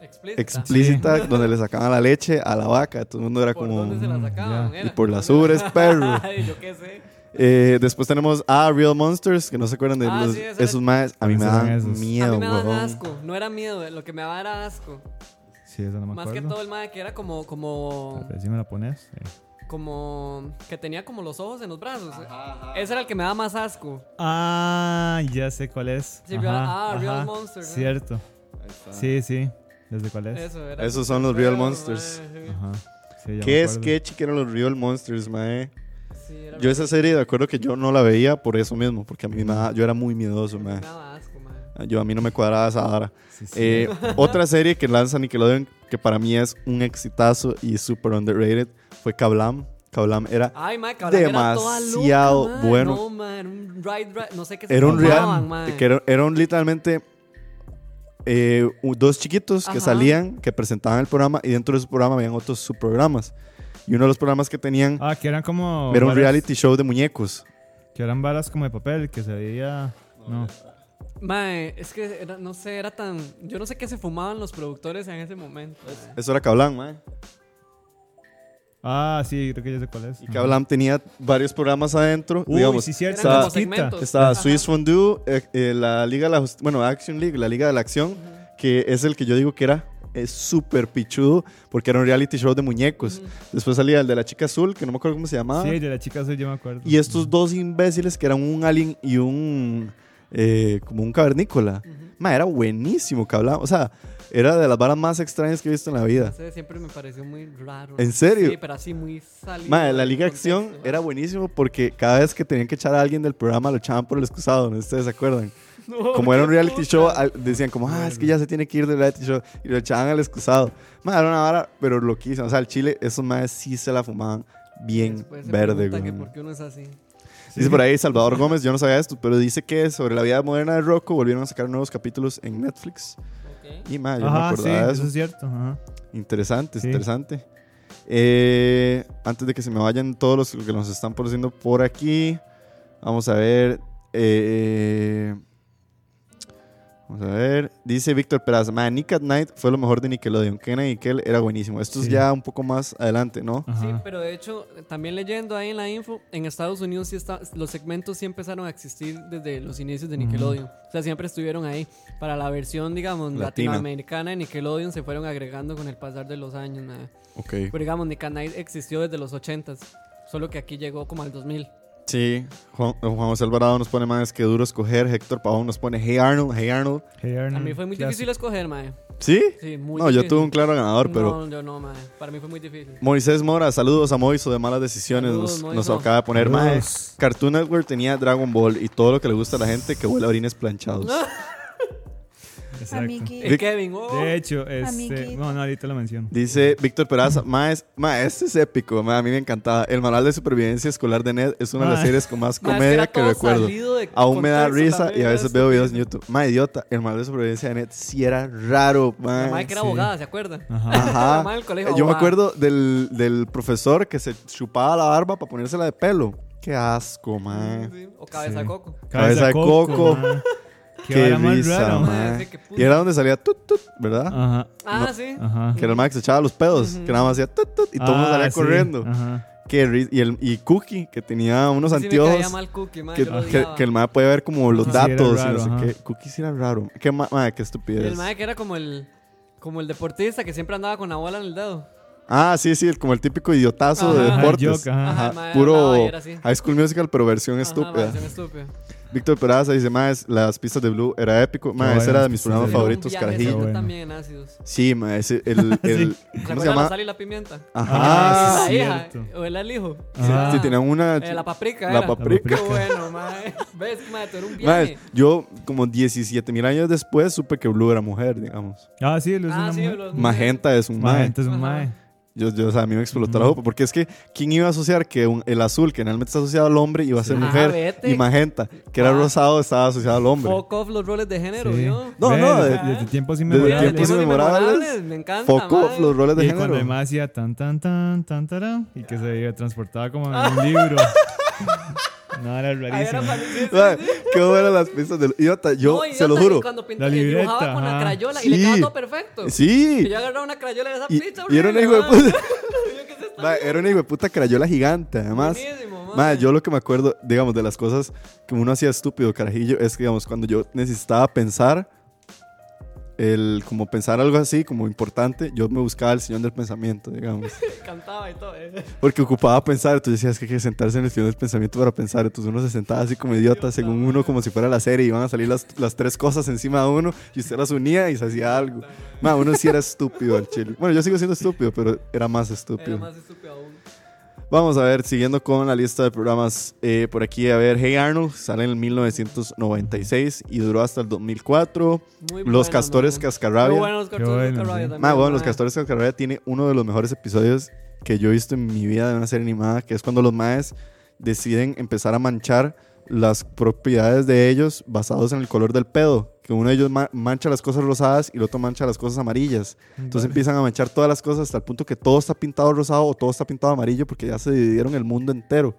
Explícita. explícita, donde le sacaban la leche a la vaca. Todo el mundo era ¿Por como... dónde se la sacaban? Era? Y por las ubres, perro. Ay, yo qué sé. Eh, después tenemos a Real Monsters, que no se acuerdan de Ah, los- sí, esos era- más. A mí me dan esos. miedo, a mí me daban asco. No era miedo, lo que me daba era asco. Sí, eso no me Más acuerdo. que todo el mae que era como, como, si me la pones. sí. como, que tenía como los ojos en los brazos. Ese era el que me daba más asco. Ah, ya sé cuál es. Sí, Ajá, Real- ah, Real ajá. Monsters, ¿no? Cierto. Sí, sí. Sé cuál es. Eso era Esos son los Real Monsters. mae. Ajá. Sí, ya ¿Qué sketchy que eran los Real Monsters, mae? Sí, era Yo esa serie, de acuerdo que yo no la veía por eso mismo, porque a mí me daba- yo era muy miedoso, me mae. daba asco, mae. Yo a mí no me cuadraba esa vara. Sí, sí. Eh, otra serie que lanza Nickelodeon que para mí es un exitazo y super underrated fue Kablam. Kablam era Ay, era loca, Demasiado bueno. No, mae, era un ride, ride, no sé qué se era un tomaban, real que era, era un literalmente eh, dos chiquitos que Ajá. salían que presentaban el programa y dentro de su programa habían otros subprogramas y uno de los programas que tenían Ah, que eran como. era un varas- reality show de muñecos Que eran varas como de papel, que se veía. No. Mae, es que era- no sé, era tan. Yo no sé qué se fumaban los productores en ese momento. mae. eso era Kablam mae. Ah, sí, creo que ya sé cuál es. y. Kablam tenía varios programas adentro Uy, digamos sí, cierto. Eran estaba-. Estaba. Swiss Fondue, eh, eh, la Liga de la Justi- bueno, Action League, la Liga de la Acción, que es el que yo digo que era es súper pichudo porque era un reality show de muñecos. Después salía el de la chica azul, que no me acuerdo cómo se llamaba. Sí, el de la chica azul yo me acuerdo. Y estos dos imbéciles que eran un alien y un eh, como un cavernícola. Ma, era buenísimo que hablaba. O sea, era de las varas más extrañas que he visto en la No vida. sé, siempre me pareció muy raro. ¿En serio? Sí, pero así muy salido. Ma, la Liga de Acción era buenísimo porque cada vez que tenían que echar a alguien del programa lo echaban por el excusado, ¿no? ¿Ustedes se acuerdan? No, Como era un reality puta. show, al- decían como, ah, es que ya se tiene que ir del reality show. Y lo echaban al excusado. Ma, era una vara, pero loquísima. O sea, el Chile, esos más sí se la fumaban bien Después verde, güey. por qué uno es así. Dice por ahí Salvador Gómez, yo no sabía esto, pero dice que sobre la vida moderna de Rocco volvieron a sacar nuevos capítulos en Netflix. Ok. Y ma, yo no me Ajá, sí, acordaba de eso eso. es cierto. Ajá. Interesante, Sí. interesante. Eh, antes de que se me vayan todos los que nos están produciendo por aquí, vamos a ver. eh, vamos a ver. Dice Víctor Peraza, man, Nick at Night fue lo mejor de Nickelodeon. Kenan y Kel era buenísimo. Esto es Sí. ya un poco más adelante, ¿no? Ajá. Sí, pero de hecho, también leyendo ahí en la info, en Estados Unidos sí está, los segmentos sí empezaron a existir desde los inicios de Nickelodeon. O sea, siempre estuvieron ahí. Para la versión, digamos, Latina. latinoamericana de Nickelodeon se fueron agregando con el pasar de los años. Ok. Pero digamos, Nick at Night existió desde los 80s, solo que aquí llegó como al 2000. Sí, Juan, Juan José Alvarado nos pone más que duro escoger. Héctor Pavón nos pone Hey Arnold, Hey Arnold. Hey A mí fue muy clásico. difícil escoger, mae. ¿Sí? Sí, muy no, yo tuve un claro ganador, pero No, yo no, mae. Para mí fue muy difícil. Moisés Mora, saludos a Moiso de Malas Decisiones. Saludos, nos, Moiso. acaba de poner. Saludos. Cartoon Network tenía Dragon Ball y todo lo que le gusta a la gente que huele a orines planchados. Exacto. Eh, Kevin, oh. De hecho, este. No, no, ahorita lo menciono. Dice Víctor Peraza, más, ma, este es épico, ma, a mí me encantaba. El manual de supervivencia escolar de Ned es una de las series con más comedia que recuerdo. de Aún me da risa y a veces veo videos en. YouTube. Ma, idiota, el manual de supervivencia de Ned sí era raro, ma. La que era sí. abogada, ¿se acuerda? Ajá. Colegio Yo me acuerdo del, del profesor que se chupaba la barba para ponérsela de pelo. Qué asco, ma. Sí, O cabeza Sí. de coco. Cabeza de coco. Qué, Qué risa, raro. ma. ma, sí, qué puta. Y era donde salía tut tut, ¿verdad? Ajá. Ah, No. sí. Ajá. Que era el man que se echaba los pedos, que nada más hacía tut tut y todo el mundo Ah, salía sí. corriendo. Ajá. Qué ri- y, el, y Cookie, que tenía unos Sí, me caía anteojos mal Cookie, ma, que, yo lo que, odiaba. que el man puede ver como los Cookie sí era datos y raro, no sé qué. Cookie sí era raro. Qué, ma- ma, qué Y estupidez. el mae que era como el, como el deportista que siempre andaba con la bola en el dedo. Ah, sí, sí, el- como el típico idiotazo Ajá. de Ajá, deportes. joke, ajá. Ajá, el mae Puro hablaba y era así. High School Musical, pero versión Ajá, estúpida. versión estúpida. Víctor Peraza dice, más las pistas de Blue era épico. Ma, Qué ese era de mis programas favoritos, carajillo. también en ácidos. Sí, ma, ese, el, el, ¿Se ¿cómo se acuerdan la llama? sal y la pimienta? Ajá. la sí, hija, cierto. o era el hijo. Ajá. Sí, tenían una... Eh, la paprika La era. paprika. Qué bueno, mae. ¿Ves, mae? Tú era un Ma, viaje. yo, como 17 mil años después, supe que Blue era mujer, digamos. Ah, sí, él es Ah, una sí, mujer. los Magenta es un mae. Magenta es un mae. Yo, yo, o sea, a mí me explotó la jupa. Porque es que, ¿quién iba a asociar que un- el azul, que generalmente está asociado al hombre, iba a ser Sí. mujer? Ajá, y magenta, que era Ah. rosado, estaba asociado al hombre. Fuck off los roles de género, Sí. ¿vio? No, Ve, no, desde, de- desde tiempos desde inmemorables. tiempos Tiempos inmemorables. Me encanta, Foco mae. los roles de y género. cuando el mae hacía tan, tan, tan, tan, tarán, y que se transportaba como en un libro. no, era era rarísimo. malísimo. Mae, Qué buenas las pistas del idiota. Yo No, se lo y juro. Cuando La libreta, dibujaba con la crayola y Sí. le quedaba todo perfecto. Sí. Y yo agarraba una crayola de esa Y, pizza. y era un hijo de puta. Mae, era un hijo de puta crayola gigante, además. Mae, yo lo que me acuerdo, digamos, de las cosas que uno hacía estúpido, carajillo, es que, digamos, cuando yo necesitaba pensar, el, como pensar algo así, como importante, yo me buscaba el sillón del pensamiento, digamos. Cantaba y todo. eh. Porque ocupaba pensar, entonces decías que hay que sentarse en el sillón del pensamiento para pensar, entonces uno se sentaba así como idiota, según uno, como si fuera la serie, y iban a salir las, las tres cosas encima de uno, y usted las unía y se hacía algo. Mae, uno sí era estúpido al chile. Bueno, yo sigo siendo estúpido, pero era más estúpido. Era más estúpido aún. Vamos a ver, siguiendo con la lista de programas eh, por aquí, a ver, Hey Arnold sale en el 1996 y duró hasta el 2004. Muy Los bueno, Castores. Cascarrabia. Muy buenos los Castores bueno, Cascarrabia sí. también, bueno, Los. Castores Cascarrabia tiene uno de los mejores episodios que yo he visto en mi vida de una serie animada, que es cuando los maes deciden empezar a manchar las propiedades de ellos basados en el color del pedo. Que uno de ellos ma- mancha las cosas rosadas y el otro mancha las cosas amarillas. Entonces empiezan a manchar todas las cosas hasta el punto que todo está pintado rosado o todo está pintado amarillo porque ya se dividieron el mundo entero.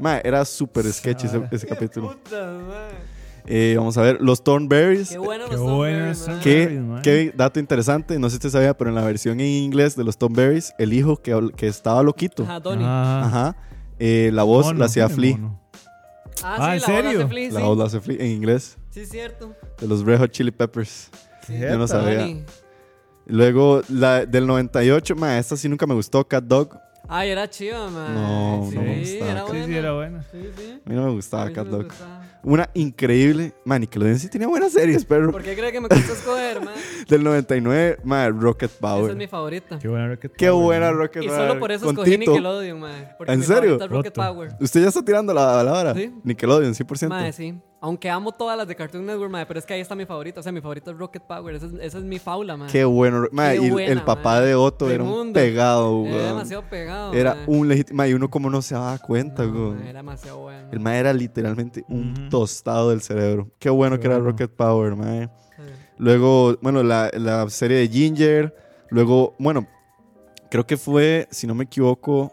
Ma, era súper sketchy ese, ese capítulo. Puta. Eh, vamos a ver, los Thornberries. Qué bueno Qué los. ¿Qué, Thornberries, man. qué dato interesante, no sé si usted sabía, pero en la versión en inglés de los Tom Berries, el hijo que, que estaba loquito, Ajá, Donnie. Ajá. ajá, eh, la voz Mono, la hacía Flea. mono. Ah, Ah, ¿en sí, la voz serio? hace Flea, La sí. voz la hace Flea en inglés, Sí, cierto. de los Red Hot Chili Peppers. Sí, Yo no sabía. Luego, la del 98, ma, esta sí nunca me gustó, Cat Dog. Ay, era chiva, man. No, sí, no me gustaba. era Sí, buena. sí, era buena. Sí, sí. A mí no me gustaba mí sí Cat Dog. gustaba. Una increíble. Man, Nickelodeon sí tenía buenas series, pero ¿Por qué cree que me costó escoger, man? del 99, man, Rocket Esa Power. es mi favorita. Qué buena Rocket Qué Power, buena ¿no? Rocket Y Power. solo por eso con escogí Tito. Nickelodeon, man. Porque ¿En mi serio? Rocket. Power. Usted ya está tirando la, la vara. Sí. Nickelodeon, 100%. Mae, sí. Aunque amo todas las de Cartoon Network, pero es que ahí está mi favorita. O sea, mi favorita es Rocket Power. Esa es, esa es mi faula, mae. Qué bueno. Ma, Qué y el- buena, el papá de Otto era un pegado, Era weón. demasiado pegado. Era un legítimo. Y uno como no se daba cuenta, No, mae, Era demasiado bueno. El ma era literalmente un tostado del cerebro. Qué bueno Qué que era. Rocket Power, ma. Sí. Luego, bueno, la, la serie de Ginger. Luego, bueno, creo que fue, si no me equivoco,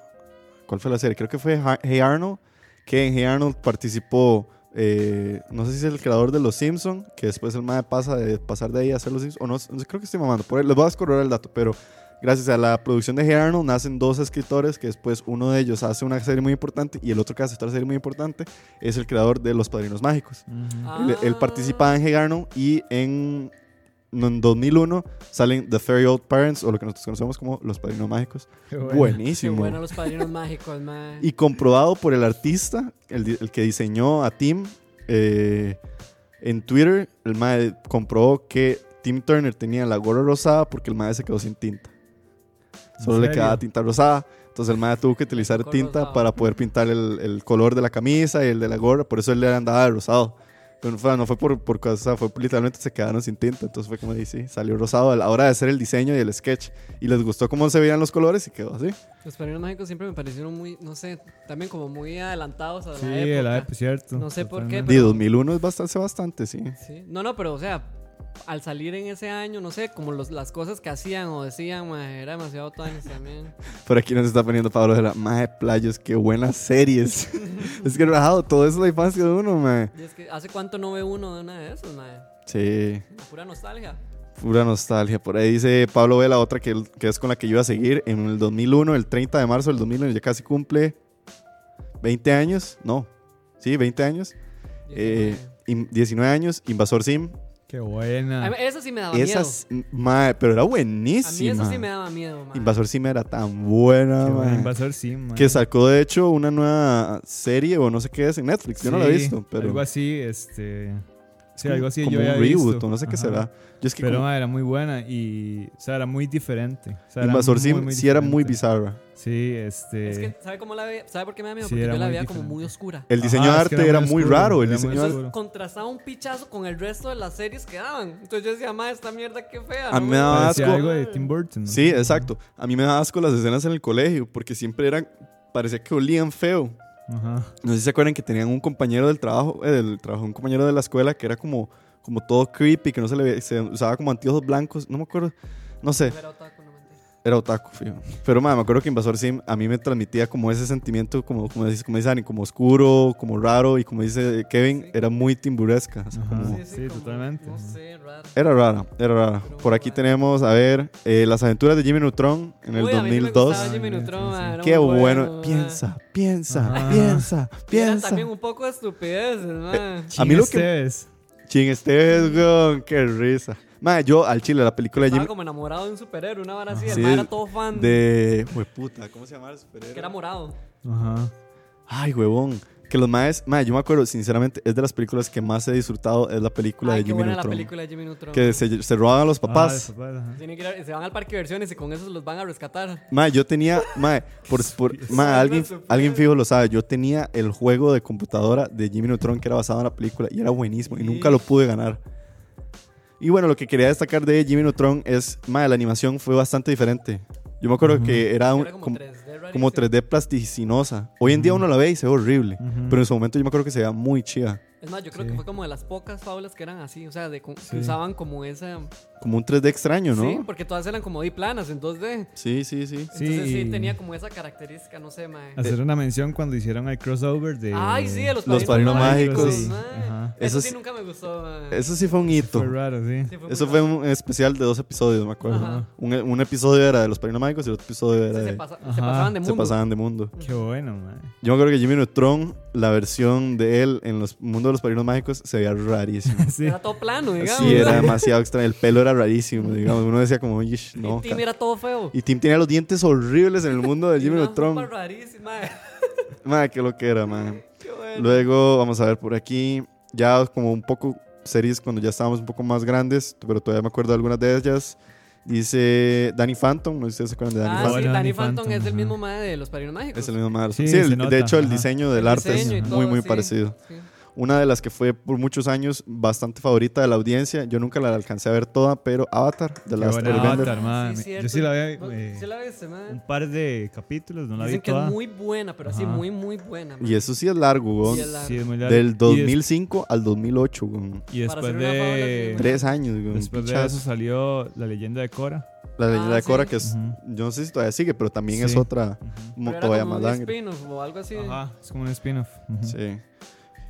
¿cuál fue la serie? Creo que fue Hey Arnold, que en Hey Arnold participó, eh, no sé si es el creador de Los Simpson, que después el mae pasa de pasar de ahí a hacer Los Simpsons, o no, creo que estoy mamando, por ahí, les voy a descorrer el dato, pero gracias a la producción de Hey Arnold nacen dos escritores, que después uno de ellos hace una serie muy importante y el otro que hace otra serie muy importante es el creador de Los Padrinos Mágicos. Él, él participaba en Hey Arnold y en, en 2001 salen The Fairy Old Parents, o lo que nosotros conocemos como Los Padrinos Mágicos. Qué bueno. Qué Buenísimo. bueno los padrinos mágicos, mae. Y comprobado por el artista, el, que diseñó a Tim, eh, en Twitter, el mae comprobó que Tim Turner tenía la gorra rosada porque el mae se quedó sin tinta. ¿En Solo le quedaba tinta rosada. Entonces el mae tuvo que utilizar tinta rosado. para poder pintar el, el color de la camisa y el de la gorra. Por eso él le andaba de rosado. Pero no fue, no fue por, por cosa, fue literalmente se quedaron sin tinta. Entonces fue como dice, sí, salió rosado a la hora de hacer el diseño y el sketch. Y les gustó cómo se veían los colores y quedó así. Los padrinos mágicos siempre me parecieron muy, no sé, también como muy adelantados a la Sí, época. la época, cierto. No sé por qué, Pero- 2001 es bastante, bastante, sí. Sí. No, no, pero o sea, al salir en ese año, no sé, como los, las cosas que hacían o decían, era demasiado tuanis también. Por aquí nos está poniendo Pablo de la Maje Playos, qué buenas series. es que rajado, todo eso es la infancia de uno, mae. Y es que hace cuánto no ve uno de una de mae. Sí, pura nostalgia. pura nostalgia. Por ahí dice Pablo Vela, otra que, que es con la que yo iba a seguir. En el 2001, el 30 de marzo del 2001, ya casi cumple 20 años. No, sí, 20 años. Eh, in- 19 años, Invasor Sim. Qué buena. mí eso sí me daba Esas, mae, pero era miedo. A mí buenísima. eso sí me daba miedo, mae. Invasor Sim era tan buena, mae. Invasor sí, man. Que sacó de hecho una nueva serie o no sé qué es en Netflix. Yo no la he visto, pero. Algo así, este... Sí, algo así Como yo un había reboot visto. o no sé qué Ajá. será. Yo es que Pero como- era muy buena y, o sea, era muy diferente. O sea, Invasor muy, Sim muy sí era muy bizarra. Sí, este... Es que, ¿sabe cómo la veía? ¿Sabe por qué me da miedo? Sí, Porque yo la muy veía como muy oscura. El diseño Ajá, de es que arte era muy muy oscuro, raro. El era muy diseño de oscuro. Contrastaba un pichazo con el resto de las series que daban. Entonces yo decía, ma, esta mierda qué fea. A mí no me daba asco. algo de Tim Burton. ¿no? Sí, exacto. A mí me da asco las escenas en el colegio porque siempre eran. Parecía que olían feo. Ajá. No sé si se acuerdan que tenían un compañero del trabajo, eh, del trabajo, un compañero de la escuela que era como, como todo creepy, que no se le ve- se usaba como anteojos blancos. No me acuerdo. No sé. Otaku. Era otaku, fijo. Pero madre, me acuerdo que Invasor Sim a mí me transmitía como ese sentimiento, como, como, dice, como dice Dani, como oscuro, como raro. Y como dice Kevin, Sí. era muy timburesca. o sea, como- Sí, totalmente. No sé, raro. Era rara, era rara. Pero Por aquí tenemos, a ver, eh, las aventuras de Jimmy Neutron en el Uy, a mí sí 2002. Jimmy Ah, Neutron, sí, sí. era Qué bueno. ma. Piensa, piensa, Ajá. piensa, piensa. también un poco de estupideces, ma. A mí lo Chin que- Esteves. Ching Esteves, weón, qué risa. Madre, yo al chile, la película de Estaba Jimmy. como enamorado de un superhéroe, una vara así. Sí, el ma era todo fan. De. Hueputa, ¿cómo se llama el superhéroe? Que era morado. Ajá. Ay, huevón. Que los maes. Madre, yo me acuerdo, sinceramente, es de las películas que más he disfrutado. Es la película Ay, de qué Jimmy buena la Neutron. película de Jimmy Neutron. Que se, se roban a los papás. Ah, papás. Tienen que ir a- se van al parque de diversiones y con eso los van a rescatar. Mae, yo tenía, mae, por, por, mae, alguien, alguien fijo lo sabe, yo tenía el juego de computadora de Jimmy Neutron que era basado en la película y era buenísimo y nunca lo pude ganar. Y bueno, lo que quería destacar de Jimmy Neutron es, mae, la animación fue bastante diferente. Yo me acuerdo que era, un- Era como, como, 3D como rarísimo. 3D plasticinosa. Hoy en día uno la ve y se ve horrible, Ujú. pero en su momento yo me acuerdo que se veía muy chida. Es más, yo creo Sí. que fue como de las pocas fábulas que eran así. O sea, de, que Sí. usaban como esa. Como un 3D extraño, ¿no? Sí, porque todas eran como planas en 2D. Sí, sí, sí. Sí, Entonces sí, y- tenía como esa característica, no sé, mae. Hacer una mención cuando hicieron el crossover de... Ay, sí, de los, Los Padrinos Mágicos. Sí. mae. Ajá. Eso, Eso sí sí- nunca me gustó, mae. Eso sí fue un hito. Fue raro, sí. Sí, Eso fue raro. un especial de dos episodios, me acuerdo. Ajá. Un, un episodio era de los Padrinos Mágicos y el otro episodio era Sí, de... se, pasa- se pasaban de se mundo. pasaban de mundo. Qué bueno, man. Yo me acuerdo que Jimmy Neutron, la versión de él en los mundos de los Padrinos Mágicos, se veía rarísimo. Sí. Era todo plano, digamos. Sí, era demasiado extraño. El pelo era rarísimo, digamos. Uno decía como, "Ish, no. y Tim ca-". era todo feo. Y Tim tenía los dientes horribles en el mundo de Jimmy Neutron. rarísima. Madre, qué lo que era. Qué bueno. Luego, vamos a ver por aquí. ya como un poco series cuando ya estábamos un poco más grandes, pero todavía me acuerdo de algunas de ellas. Dice Danny Phantom, no sé si ustedes se acuerdan de Danny Ah, Phantom. sí, Danny Danny Phantom, Phantom es el ajá. mismo mae de los Padrinos Mágicos. Es el mismo madre. Sí, Sí, el- de hecho el ajá. diseño del El arte es diseño y muy, todo, muy sí. parecido. Sí. Una de las que fue por muchos años bastante favorita de la audiencia, yo nunca la alcancé a ver toda, pero Avatar, de Airbender. Avatar, man. Sí, Yo sí la vi eh, ¿Sí la viste, un par de capítulos, no la vi Dicen que toda. es muy buena, pero así muy, muy buena. Y eso sí es largo. Sí, es largo. Sí, es muy largo. Del Y des- 2005 al 2008, weón. Y, después de... Tres años, weón. Después de eso salió La leyenda de Cora. La leyenda Ah, de sí. que es, yo no sé si todavía sigue, pero también es otra, mo- Pero era todavía como más un sangre. spin-off o algo así. Ajá, es como un spin-off. Sí.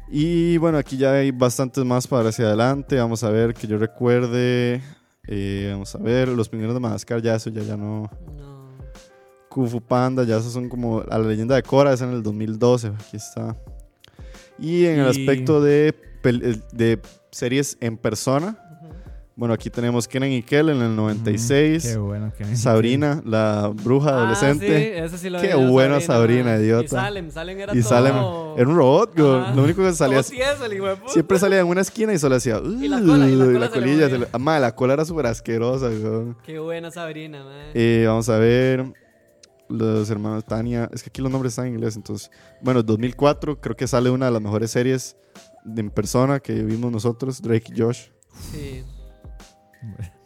Y bueno, aquí ya hay bastantes más para hacia adelante. Vamos a ver que yo recuerde. eh, vamos a ver, los pingüinos de Madagascar, ya eso ya, ya no. No. Kung Fu Panda, ya esos son como. A la leyenda de Korra es en el 2012. Aquí está. Y en el aspecto de, eh, de series en persona. Bueno, aquí tenemos Kenan y Kel en el 96. Qué bueno. que Sabrina, la bruja Ah, adolescente. sí, ese sí lo Qué buena Sabrina, idiota. Y Salem, Salem era y todo... Salem era un robot. Lo único que salía Todo tieso, el hijo de puta. Siempre salía en una esquina y solo hacía. Y la cola, y la "Uh", cola le colilla. movía. se le- Ah, madre, la cola era súper asquerosa, güey. Qué buena Sabrina, mae. Eh, vamos a ver. Los hermanos Tania. Es que aquí los nombres están en inglés, entonces. Bueno, 2004 creo que sale una de las mejores series de- en persona que vimos nosotros, Drake y Josh. Sí.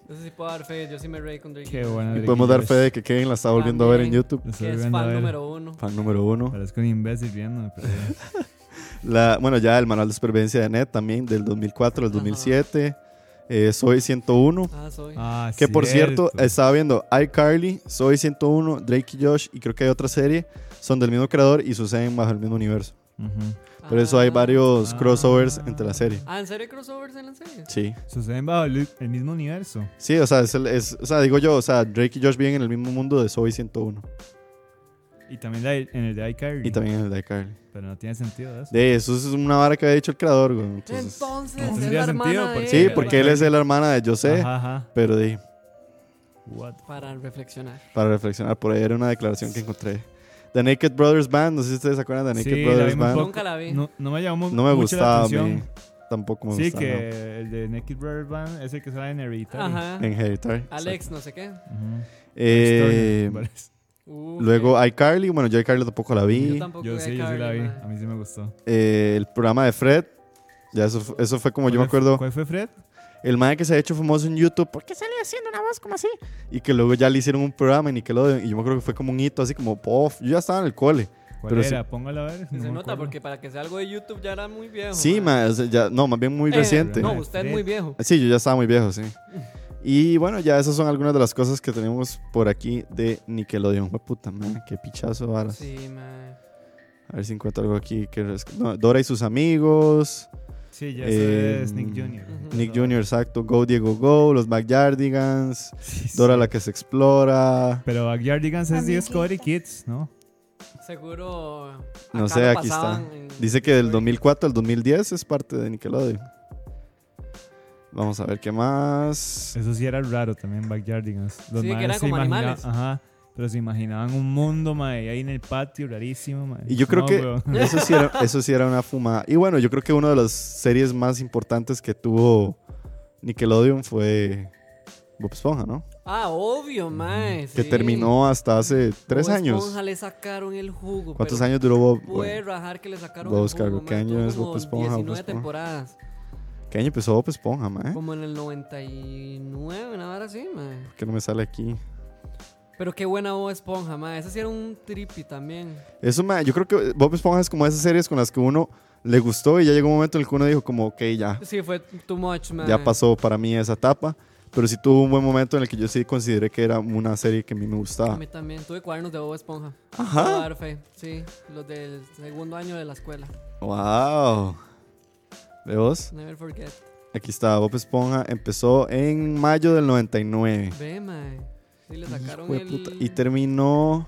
Eso sí puedo dar fe, yo sí me reí con Drake. Qué buena. Y Drake podemos dar Josh. fe de que Kevin la está volviendo a ver en También. YouTube. Estoy Que es volviendo a fan ver. número uno. Fan número uno. Parezco un imbécil viéndome, pero La, bueno, ya el manual de supervivencia de Net también, del 2004 al Ajá. 2007. Eh, Soy 101. Ah, soy. Ah, Que por cierto, cierto. estaba viendo iCarly, Soy 101, Drake y Josh, y creo que hay otra serie. Son del mismo creador y suceden bajo el mismo universo. Ujú. Por eso hay Ah. varios Ah. crossovers entre la serie. Ah, ¿en serio hay crossovers en la serie? Sí. Suceden bajo el, el mismo universo. Sí, o sea, es el- es- o sea, digo yo, o sea, Drake y Josh viven en el mismo mundo de Soy 101. Y también la- en el de iCarly. Y también en el de iCarly. Pero no tiene sentido eso. De eso es una vara que había dicho el creador, güey. Entonces, Entonces, No es tendría la sentido, hermana porque- de sí, porque él es la hermana de José, Ajá, ajá. pero de, What? Para reflexionar. para reflexionar, por ahí era una declaración que encontré. The Naked Brothers Band, no sé si ustedes se acuerdan de The Naked Sí, la Brothers Band. poco. Nunca la vi. No, no me llamó No me mucho la gustaba a mí. Tampoco me Sí, gustaba. que el de Naked Brothers Band es el que sale en Hereditary. Ajá. En Hereditary. Alex, no sé qué. Eh, Story, parece. Uf, luego iCarly, bueno, yo iCarly tampoco la Yo vi. tampoco Yo vi sí, yo sí la vi. A mí sí me gustó. Eh, el programa de Fred. Ya eso, eso fue como yo me ¿Cuál fue- acuerdo. ¿Cuál fue Fred? El man que se ha hecho famoso en YouTube. ¿Por qué sale haciendo una voz como así? Y que luego ya le hicieron un programa en Nickelodeon. Y yo me acuerdo que fue como un hito, así como, pof. Yo ya estaba en el cole. ¿Cuál Pero era? Póngalo a ver. No se nota acuerdo. porque para que sea algo de YouTube ya era muy viejo. Sí, mae. sea, ya, no, más bien muy Eh, reciente. No, Mae, usted Fred. muy viejo. Sí, yo ya estaba muy viejo, sí. Y bueno, ya esas son algunas de las cosas que tenemos por aquí de Nickelodeon. Fue puta, man, qué pichazo varas. Sí, mae. A ver si encuentro algo aquí. Que no, Dora y sus amigos. Sí, ya Eh, es Nick Jr. Ujú. Nick Jr., exacto. Go Diego Go. Los Backyardigans. Sí, sí. Dora la que se explora. Pero Backyardigans es. Discovery Kids, ¿no? Seguro. No sé, aquí está. Dice que del 2004 al 2010 es parte de Nickelodeon. Vamos a ver qué más. Eso sí era raro también, Backyardigans. Los Sí, que eran como animales. Ajá. Pero se imaginaban un mundo, mae, ahí en el patio, rarísimo, mae. Y yo creo No, que eso sí, era, eso sí era una fumada. Y bueno, yo creo que una de las series más importantes que tuvo Nickelodeon fue Bob Esponja, ¿no? Ah, obvio, mae. Que sí. terminó hasta hace tres Bob años. Esponja le sacaron el jugo. ¿Cuántos pero años duró Bob? Puede rajar que le sacaron a el jugo. ¿qué mae, año es Bob Esponja, Bob 19 Esponja? temporadas. ¿Qué año empezó Bob Esponja, mae? Como en el 99, una hora así, mae. ¿Por qué no me sale aquí? Pero qué buena Bob Esponja, mae. Ese sí era un trippy también. Eso, mae, yo creo que Bob Esponja es como esas series con las que uno le gustó y ya llegó un momento en el que uno dijo como, ok, ya, Sí, fue too much, mae. ya pasó para mí esa etapa. Pero sí tuvo un buen momento en el que yo sí consideré que era una serie que a mí me A gustaba. mí también. Tuve cuadernos de Bob Esponja. Ajá. Dar fe. Sí, los del segundo año de la escuela. Wow. ¿Ve vos? Never forget. Aquí está, Bob Esponja empezó en mayo del 99. Ve, mae. Sí, le sacaron el... puta. Y terminó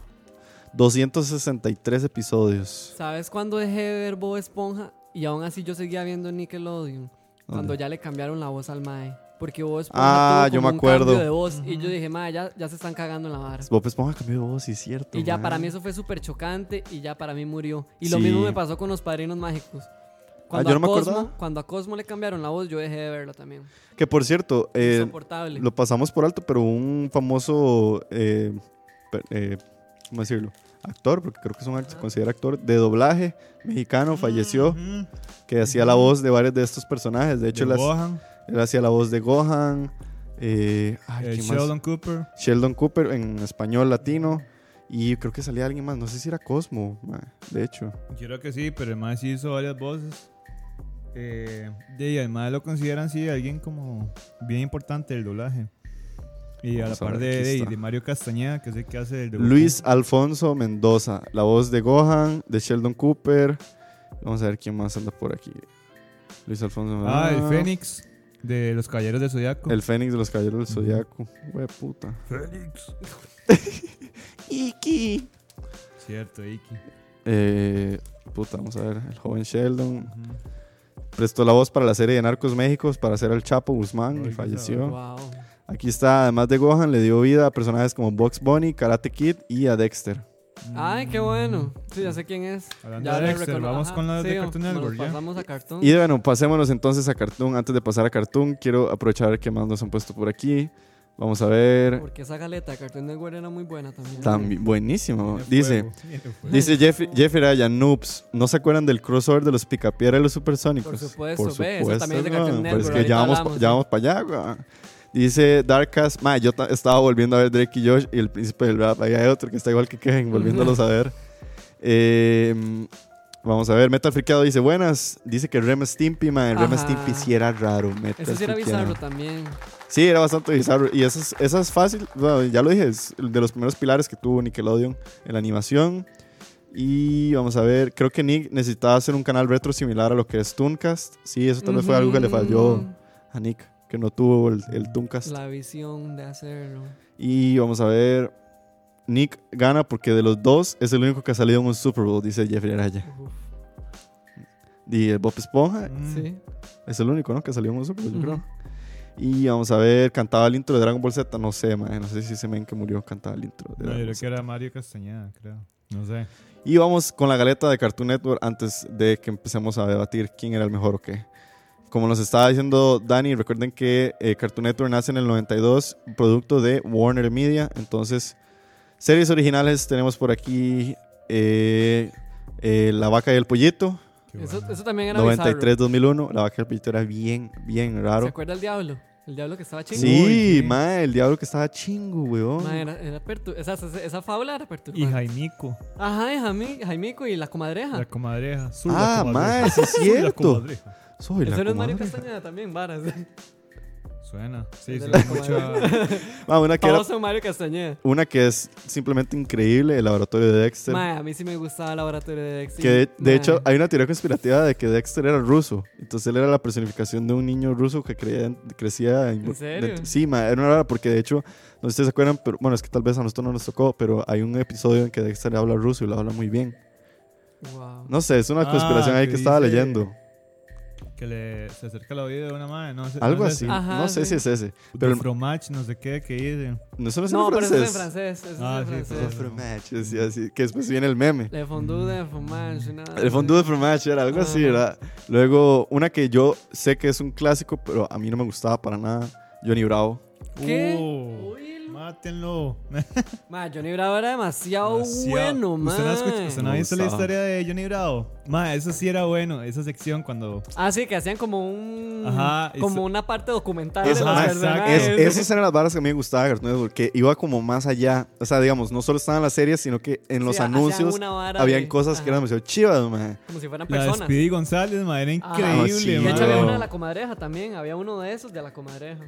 263 episodios. ¿Sabes cuándo dejé de ver Bob Esponja? Y aún así yo seguía viendo Nickelodeon. Cuando ya le cambiaron la voz al mae. Porque Bob Esponja Ah, tuvo yo me un cambio acuerdo. de voz. Y yo dije, mae, ya, ya se están cagando en la vara. Bob Esponja cambió de voz, sí, es cierto. Y ya para mí eso fue súper chocante y ya para mí murió. Y lo Sí. mismo me pasó con los Padrinos Mágicos. Cuando, yo no a me Cosmo, acordaba. cuando a Cosmo le cambiaron la voz, yo dejé de verla también. Que por cierto, eh, Insoportable. lo pasamos por alto, pero un famoso, eh, eh, ¿cómo decirlo? Actor, porque creo que es un se considera actor de doblaje mexicano, falleció, Ujú. que hacía la voz de varios de estos personajes. De hecho, De él, Gohan, él hacía la voz de Gohan, eh, ay, eh, ¿quién más? Sheldon Cooper. Sheldon Cooper en español latino. Y creo que salía alguien más, no sé si era Cosmo, de hecho. Yo creo que sí, pero además sí hizo varias voces. Eh, de y además lo consideran sí alguien como bien importante del doblaje. Y a la Vamos a par ver, de, de, Mario Castañeda, que es el que hace el Goku. Luis Alfonso Mendoza, la voz de Gohan, de Sheldon Cooper. Vamos a ver quién más anda por aquí. Luis Alfonso Ah, el Fénix de los Caballeros del Zodiaco. El Fénix de los Caballeros del Zodiaco. Hue puta. Fénix. Iki. Cierto, Iki. Eh, puta, vamos a ver. El joven Sheldon. Ujú. Prestó la voz para la serie de Narcos México para hacer al Chapo Guzmán y falleció. Wow. Aquí está, además de Gohan, le dio vida a personajes como Box Bunny, Karate Kid y a Dexter. Ay, qué bueno. Sí, ya sé quién es. Hablando ya de Dexter, recono- vamos Ajá, con la de Cartoon nos Network, ya. pasamos a Cartoon. Y bueno, pasémonos entonces a Cartoon. Antes de pasar a Cartoon, quiero aprovechar que más nos han puesto por aquí. Vamos a ver. Porque esa galeta de Cartoon Network era muy buena también. También, buenísimo. Dice, dice Jeff, Jeffrey Ryan, noobs. ¿No se acuerdan del crossover de los Picapiedra y los Supersónicos? Por supuesto, ve, eso también es de. Cartoon Pero es Network, que ya vamos, ya sí. vamos para allá, weón. Dice Darkas, ma, yo ta- estaba volviendo a ver Drake y Josh y el príncipe del rap. Ahí hay otro que está igual que Kevin, volviéndolos a ver. Eh, vamos a ver, Metal Friqueado dice buenas. Dice que Rem Stimpy, man. Rem. Stimpy sí era raro. Metal Ese sí era Friqueado. bizarro también. Sí, era bastante bizarro. Y eso es, eso es fácil. Bueno, ya lo dije, es de los primeros pilares que tuvo Nickelodeon en la animación. Y vamos a ver, creo que Nick necesitaba hacer un canal retro similar a lo que es Tooncast. Sí, eso tal vez fue algo que le falló a Nick, que no tuvo el, el Tooncast. La visión de hacerlo. Y vamos a ver, Nick gana porque de los dos es el único que ha salido en un Super Bowl, dice Jeffrey Araya. Uf, Y el Bob Esponja Mm. Sí. es el único, ¿no? Que salió en un Super Bowl, yo Ujú. creo. Y vamos a ver, cantaba el intro de Dragon Ball Z, no sé, man, no sé si ese men que murió cantaba el intro de No, Dragon yo creo Z. que era Mario Castañeda, creo. No sé. Y vamos con la galeta de Cartoon Network antes de que empecemos a debatir quién era el mejor o qué. Como nos estaba diciendo Dani, recuerden que eh, Cartoon Network nace en el 92, producto de Warner Media. Entonces, series originales tenemos por aquí eh, eh, La Vaca y el Pollito, Eso, eso también era 93-2001. La Vaca y el Pollito era bien, bien bizarro. ¿Se raro. acuerda el diablo? El diablo que estaba chingo. Sí, Uy, sí. mae, el diablo que estaba chingo, weón. Ma, era, era pertu- esa, esa, esa fábula era Y perturbante. Jaimico, Ajá, y Jaime, Jaimico y la comadreja. la comadreja. Soy Ah, la comadreja. mae, sí es Soy la cierto. comadreja. Soy la Eso no es Mario. Castañeda también, varas. Suena. Sí, mucha. Ah, una que era Todos son Mario Castañeda. Una que es simplemente increíble, el laboratorio de Dexter. Ma, a mí sí me gustaba el laboratorio de Dexter. que de, hecho hay una teoría conspirativa de que Dexter era ruso. Entonces él era la personificación de un niño ruso que creía, crecía. ¿En serio? sí, ma, era una rara porque de hecho, no sé si ustedes se acuerdan, pero bueno, es que tal vez a nosotros no nos tocó, pero hay un episodio en que Dexter habla ruso y lo habla muy bien. Wow. No sé, es una Ah, conspiración ahí que estaba leyendo. Que le, se acerca al oído de una madre. No sé, Algo no sé así. Ajá, no sé sí. si es ese. Pero fromage, no sé qué, que dice. no, eso no es No, en pero eso es en francés. francés. Eso Ah, es sí, en Oh, francés. fromage, decía así, que después viene el meme. Le fondue de fromage. nada El fondue de así. fromage era algo así, Ajá. ¿verdad? Luego, una que yo sé que es un clásico, pero a mí no me gustaba para nada, Johnny Bravo. ¿Qué? Uh, Uy, mátenlo. Ma, Johnny Bravo era demasiado, Demasiado. bueno, man. ¿Usted no, ha escuchado- usted no ha visto la historia de Johnny Bravo? Ma, eso sí era bueno. Esa sección cuando. Ah, sí, que hacían como un. Ajá, Como eso- una parte documental Eso, de los ah. Es- esas eran las barras que a mí me gustaba Cartoon Network, que iba como más allá. O sea, digamos, no solo estaban las series, sino que en los Sí, anuncios habían de- cosas que ajá. eran demasiado chivas, man. Como si fueran La de personas. Speedy González, ma, era Ajá. increíble, sí, De ma. hecho, había una de la comadreja también. Había uno de esos de la comadreja.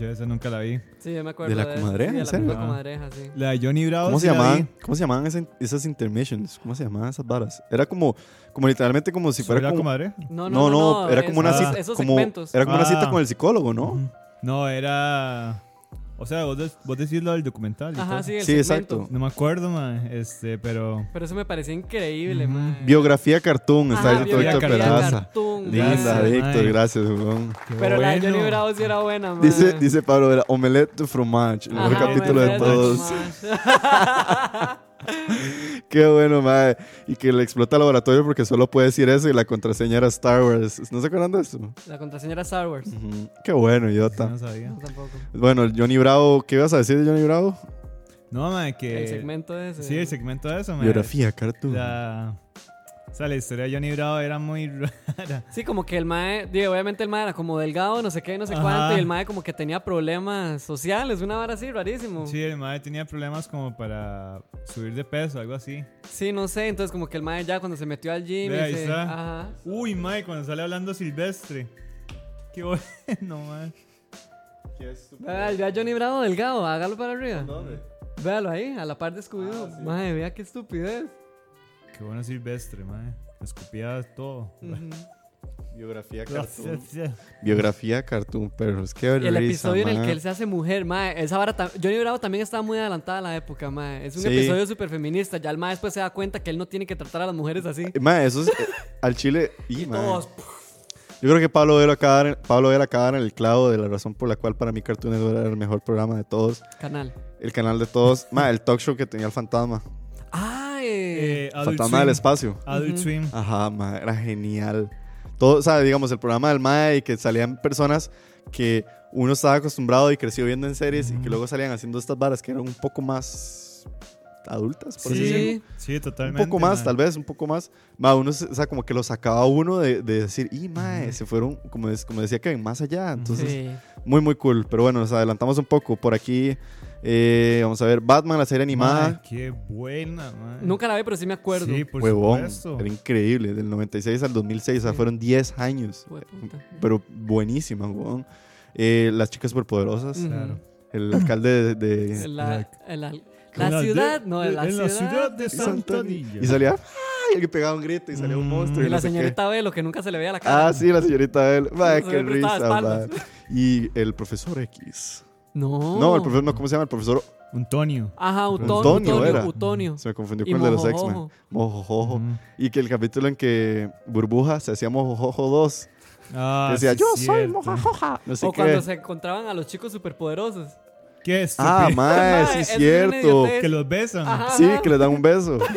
Yo esa nunca la vi. Sí, yo me acuerdo. ¿De la comadreja? Sí, de ¿En la serio? comadreja, sí. La de Johnny Bravo. ¿Cómo se la llamaban? vi. ¿Cómo se llamaban esas, esas intermissions? ¿Cómo se llamaban esas varas? Era como, como literalmente como si ¿Soy fuera la como... comadreja? No, No, no, era como una cita, Esos como, segmentos. era como una cita Ah. con el psicólogo, ¿no? No, era. O sea, vos, des- vos decís lo del documental. y Ajá, todo. sí, el Sí, segmento. exacto. No me acuerdo, ma. Este, pero. Pero eso me parecía increíble, Ujú. man. Biografía cartoon, está diciendo Víctor biografía Peraza. Linda, Víctor, gracias, weón. qué Pero la de Johnny bueno. Bravo sí era buena, man. Dice, dice Pablo, era omelette de fromage, el mejor capítulo de todos. Qué bueno, mae. Y que le explota el laboratorio porque solo puede decir eso y la contraseña era Star Wars. ¿No se acuerdan de eso? La contraseña era Star Wars. Qué bueno, Sí, idiota. no sabía. No, tampoco. Bueno, Johnny Bravo, ¿qué ibas a decir de Johnny Bravo? No, mae, que. El segmento ese. Sí, el segmento de eso, mae. Biografía, cartoon. La, o sea, la historia de Johnny Bravo era muy rara. Sí, como que el mae, digo, obviamente el mae era como delgado, no sé qué, no sé Ajá. cuánto, y el mae como que tenía problemas sociales, una vara así, rarísimo. Sí, Sí. el mae tenía problemas como para subir de peso, algo así. no sé, entonces como que el mae ya cuando se metió al gym, Ve, y ahí se- está. ajá. Uy, mae, cuando sale hablando silvestre. Qué bueno, mae. Vea, vea a Johnny Bravo delgado, hágalo para arriba. Véalo ahí, a la par de scooby Ah, Mae, vea qué estupidez. Qué bueno silvestre, mae. Escupía todo. Biografía, cartoon. Biografía, cartoon, perros. Qué Y el risa, episodio en el que él se hace mujer, mae, esa vara Johnny Bravo también estaba muy adelantada a la época, mae. Es un Sí. episodio súper feminista. Ya el mae después se da cuenta que él no tiene que tratar a las mujeres así. Mae, eso es eh, al chile. Y, mae. Todos, Yo creo que Pablo Vela acaba, en- Pablo Vela acaba en el clavo de la razón por la cual para mí Cartoon era el mejor programa de todos. canal. El canal de todos. Mae, el talk show que tenía el fantasma. Ay, Eh, fantasma del espacio. Adult. Swim. Ajá, era genial. Todo, o sea, digamos, el programa del Mae y que salían personas que uno estaba acostumbrado y creció viendo en series y que luego salían haciendo estas varas que eran un poco más adultas, por así decirlo. sí. Sí, Un totalmente. poco más, tal vez, un poco más. Ma, uno, o sea, como que lo sacaba uno de, de decir, y mae, se fueron, como, es- como decía Kevin, más allá. Entonces, Sí. muy, muy cool. Pero bueno, nos adelantamos un poco. Por aquí, eh, vamos a ver, Batman, la serie animada. qué buena, mae. Nunca la vi, pero sí me acuerdo. Sí, por Huevón, supuesto. era increíble, del 96 al 2006, o sea, Sí. fueron 10 años. Hueputa. Pero buenísima, huevón. Eh, las chicas superpoderosas. Claro. el alcalde de... de- La, la- Con la de- ciudad, no, la en ciudad. la ciudad de Santa Santadilla. y salía, ¡ay! El que pegaba un grito y salía un Mm. monstruo. Y no la sé qué. señorita Velo, que nunca se le veía la cara. Ah, sí, la señorita él. Madre, qué risa. Y el profesor X. No. No, el profesor, no, ¿cómo se llama? El profesor. Antonio. Ajá, Utonio. Antonio Utonio. era. Utonio. Se me confundió Y con el de los. X-Men. Mojojojo. Ujú. Y que el capítulo en que Burbuja se hacía Mojojojo 2. Ah, decía, sí, yo soy cierto. Mojojoja. No sé O qué. cuando se encontraban a los chicos superpoderosos. Qué Ah, estúpido. mae, Mae, sí, es cierto. que los besan. Ajá. Sí, que le dan un beso.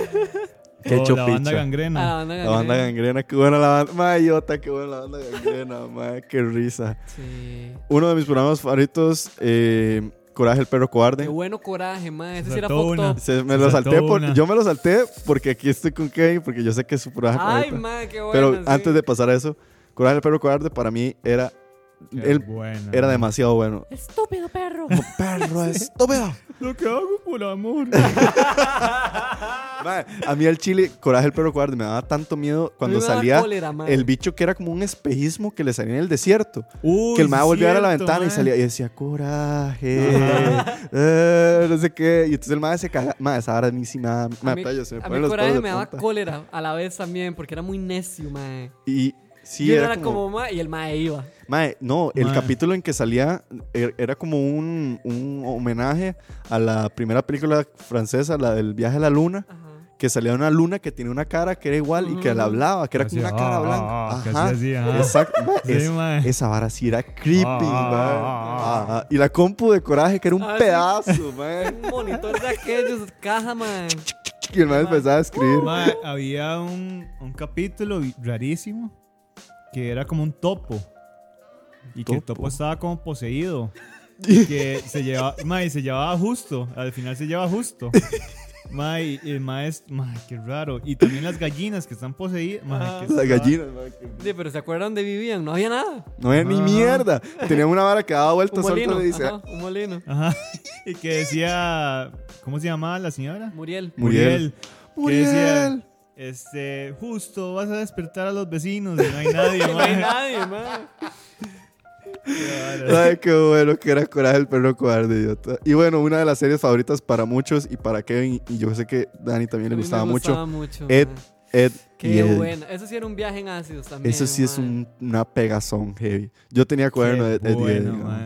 Qué O hecho la banda gangrena. A la banda La banda gangrena. gangrena, qué buena la banda. Mayota, qué buena la banda gangrena, mae, qué risa. Sí. Uno de mis programas favoritos, eh, Coraje el perro cobarde. Qué bueno coraje, mae. Ese Se sí era una. Se- me Se lo salté por- una. yo me lo salté porque aquí estoy con Kevin, porque yo sé que es su coraje Ay, mae, qué bueno. Pero sí. antes de pasar a eso, Coraje el perro cobarde para mí era, él era demasiado bueno. Estúpido perro. Perro estúpido. Lo que hago por amor. A mí el chile, Coraje el perro cobarde, me daba tanto miedo cuando salía cólera, el bicho que era como un espejismo que le salía en el desierto. Uy, que el mae sí, volvía a la ventana y salía y decía, coraje, eh, no sé qué. Y entonces el mae se caga. Mae, esa vara a mí sí me da- A mí, se me a ponen mí los coraje me daba cólera a la vez también, porque era muy necio, mae. Y sí, Yo era, era como, como, mae, y el mae iba. Mae, no, el Mae. capítulo en que salía er- era como un, un homenaje a la primera película francesa, la del viaje a la luna, Ajá. que salía una luna que tiene una cara que era igual y que le hablaba, que era como una cara ah, blanca. ah, ah, Ajá. así, ajá. Exacto. mae, Sí, es- mae. esa vara sí era creepy, Ah, mae. ah, ah, Ajá. Y la compu de coraje, que era un Ah, sí. pedazo, mae. Un monitor de aquellos, caja, mae. Y el mae empezaba a escribir. Mae, había un, un capítulo rarísimo que era como un topo. Y que el Topo. topo estaba como poseído. Y que se llevaba, mae, se llevaba justo. Al final se lleva justo. Mae, y el mae es, mae, qué raro. Y también las gallinas que están poseídas. Mae, Ah. que Las gallinas, mae, que- Sí, pero ¿se acuerdan dónde vivían? No había nada. No había ni Ah. mierda. Tenían una vara que daba Un vueltas molino. suelta y dice, ajá, un molino. Ajá. Y que decía, ¿cómo se llamaba la señora? Muriel. Muriel. Que decía, Muriel. este, justo vas a despertar a los vecinos y no hay nadie, No hay mae. nadie, mae. Ay, qué bueno que era Coraje el perro cobarde, idiota. Y bueno, una de las series favoritas para muchos y para Kevin, y yo sé que Dani también le A mí me gustaba mucho, gustaba mucho. Ed. Ed y Qué buena. Eso sí era un viaje en ácidos también. Eso sí es un- una pegazón heavy. Yo tenía cuaderno de Ed bueno,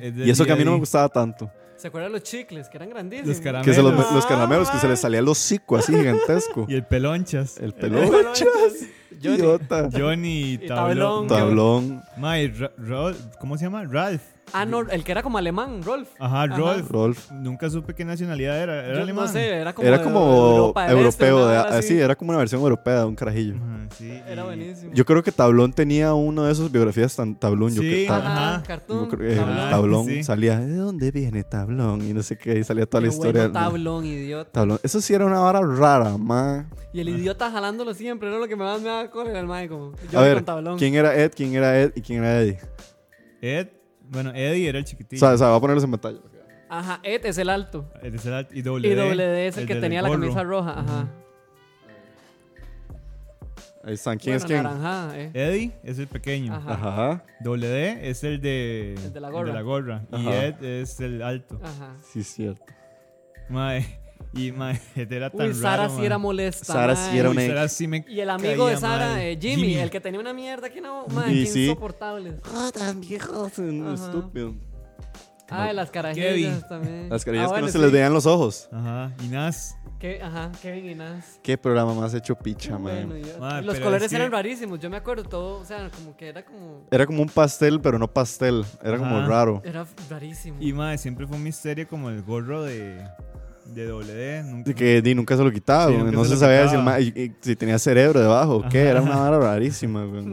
es del Y eso que a mí no me gustaba tanto. ¿Se acuerdan los chicles? Que eran grandísimos. Los caramelos. Que se los, Melos. los caramelos, que se les salía el hocico así gigantesco. Y el pelonchas. El Pelonchas. Johnny. Idiota. Johnny. Tablón. Tablón. Mae, Ra- Ra- ¿cómo se llama? Ralph. Ah, no, el que era como alemán, Rolf. Ajá, Ajá. Rolf. Rolf. Nunca supe qué nacionalidad era. Era Yo alemán. no sé, era como, Era de como Europa Este, europeo, de- vara así. sí, era como una versión europea de un carajillo. Ajá, sí, Era y- buenísimo. Yo creo que Tablón tenía uno de esos biografías tan Tablón. Yo Sí, que- Tab- Ajá, Ajá. cartón. yo creo que tablón. Tablón sí. salía, ¿de dónde viene Tablón? Y no sé qué, y salía toda la historia. bueno, tablón, idiota. Tablón. Eso sí era una vara rara, ma. Y el idiota jalándolo siempre, era lo que me más me da cólera el mae, como. Yo A ver, con tablón. ¿quién era Ed? ¿Quién era Ed? ¿Y quién era Eddie? Ed, bueno, Eddie era el O chiquitillo. sea, o sea, voy a ponerlos en pantalla. Ajá, Ed es el alto. El de Celat y doble Y D, doble D es el, que tenía la gorro. camisa roja. Ajá. Ahí están. ¿Quién Bueno, es quién? naranjada, eh. Eddie es el pequeño. Ajá. Ajá. Doble D es el de, El de la gorra. gorra. Y. Ed es el alto. Ajá. Sí, es cierto. Mae, y Ed era tan Uy, Sara raro, sí mae. era molesta. Sara mae. sí era Uy, una- Sara sí me Y el amigo de Sara, eh, Jimmy, el que tenía una mierda que no, man, Y qué sí. insoportables. Ah, tan viejos, estúpido. Ah, las carajillas Kevin. también. Las carillas Ah, que no bueno, se sí. les veían los ojos. Ajá, y Nas. Que- ajá, Kevin y Nas. Qué programa más hecho picha, man. Bueno, yo- Ma, los colores es que- eran rarísimos. Yo me acuerdo todo, o sea, como que era como. Era como un pastel, pero no pastel. Era como Ajá. raro. Era rarísimo. Y mae, siempre fue un misterio como el gorro de, de doble D. Nunca, De que Di nunca se lo quitaba, Sí, No se sabía si, el quitaba. ma- y- y si tenía cerebro debajo o qué. Era una vara rarísima, güey.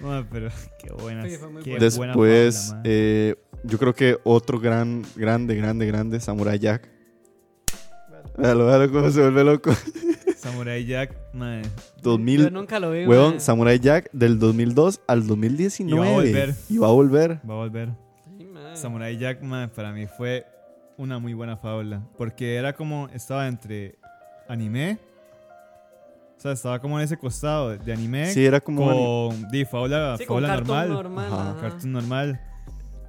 Pero qué buena. Sí, qué buena. buena Después, fábula, mae. eh, yo creo que otro gran, grande, grande, grande, Samurai Jack. Véalo, véalo cómo se vuelve loco. Samurai Jack, mae. 2000, Yo nunca lo vi. Huevón, mae. Samurai Jack del 2002 al 2019. Y va a volver. Y va a volver. Va a volver. Sí. Samurai Jack, mae, para mí fue una muy buena fábula. Porque era como, estaba entre anime. O sea, estaba como en ese costado de anime. Sí, era como... con di, fábula, Sí, fábula cartón normal. normal. Ajá, ajá. Cartoon normal.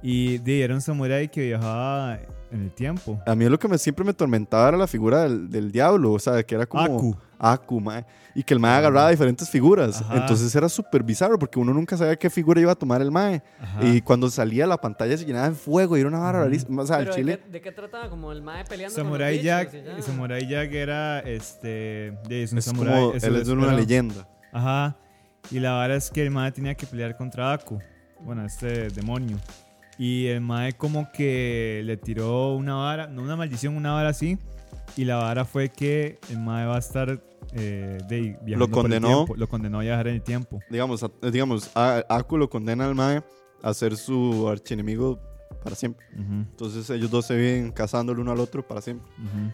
Y di, era un samurái que viajaba en el tiempo. A mí lo que me, siempre me atormentaba era la figura del, del diablo, o sea, que era como... Aku. Aku, mae. Y que el mae agarraba diferentes figuras. Ajá. Entonces era súper bizarro porque uno nunca sabía qué figura iba a tomar el mae. Ajá. Y cuando salía la pantalla se llenaba de fuego y era una vara Ujú. rarísima. O sea, el Pero ¿de chile... qué, ¿de qué trataba? Como el mae peleando Samurai con los Jack, bichos. Samurai Jack era este, es un Es samurái, como... Él es de una leyenda. Ajá. Y la vara es que el mae tenía que pelear contra Aku. Bueno, este demonio. Y el mae como que le tiró una vara, no una maldición, una vara así. Y la vara fue que el mae va a estar eh, de, viajando por el condenó. tiempo. Lo condenó a viajar en el tiempo. Digamos, a- digamos a- Aku lo condena al mae a ser su archienemigo para siempre. Ujú, Entonces ellos dos se viven cazando el uno al otro para siempre. ujú.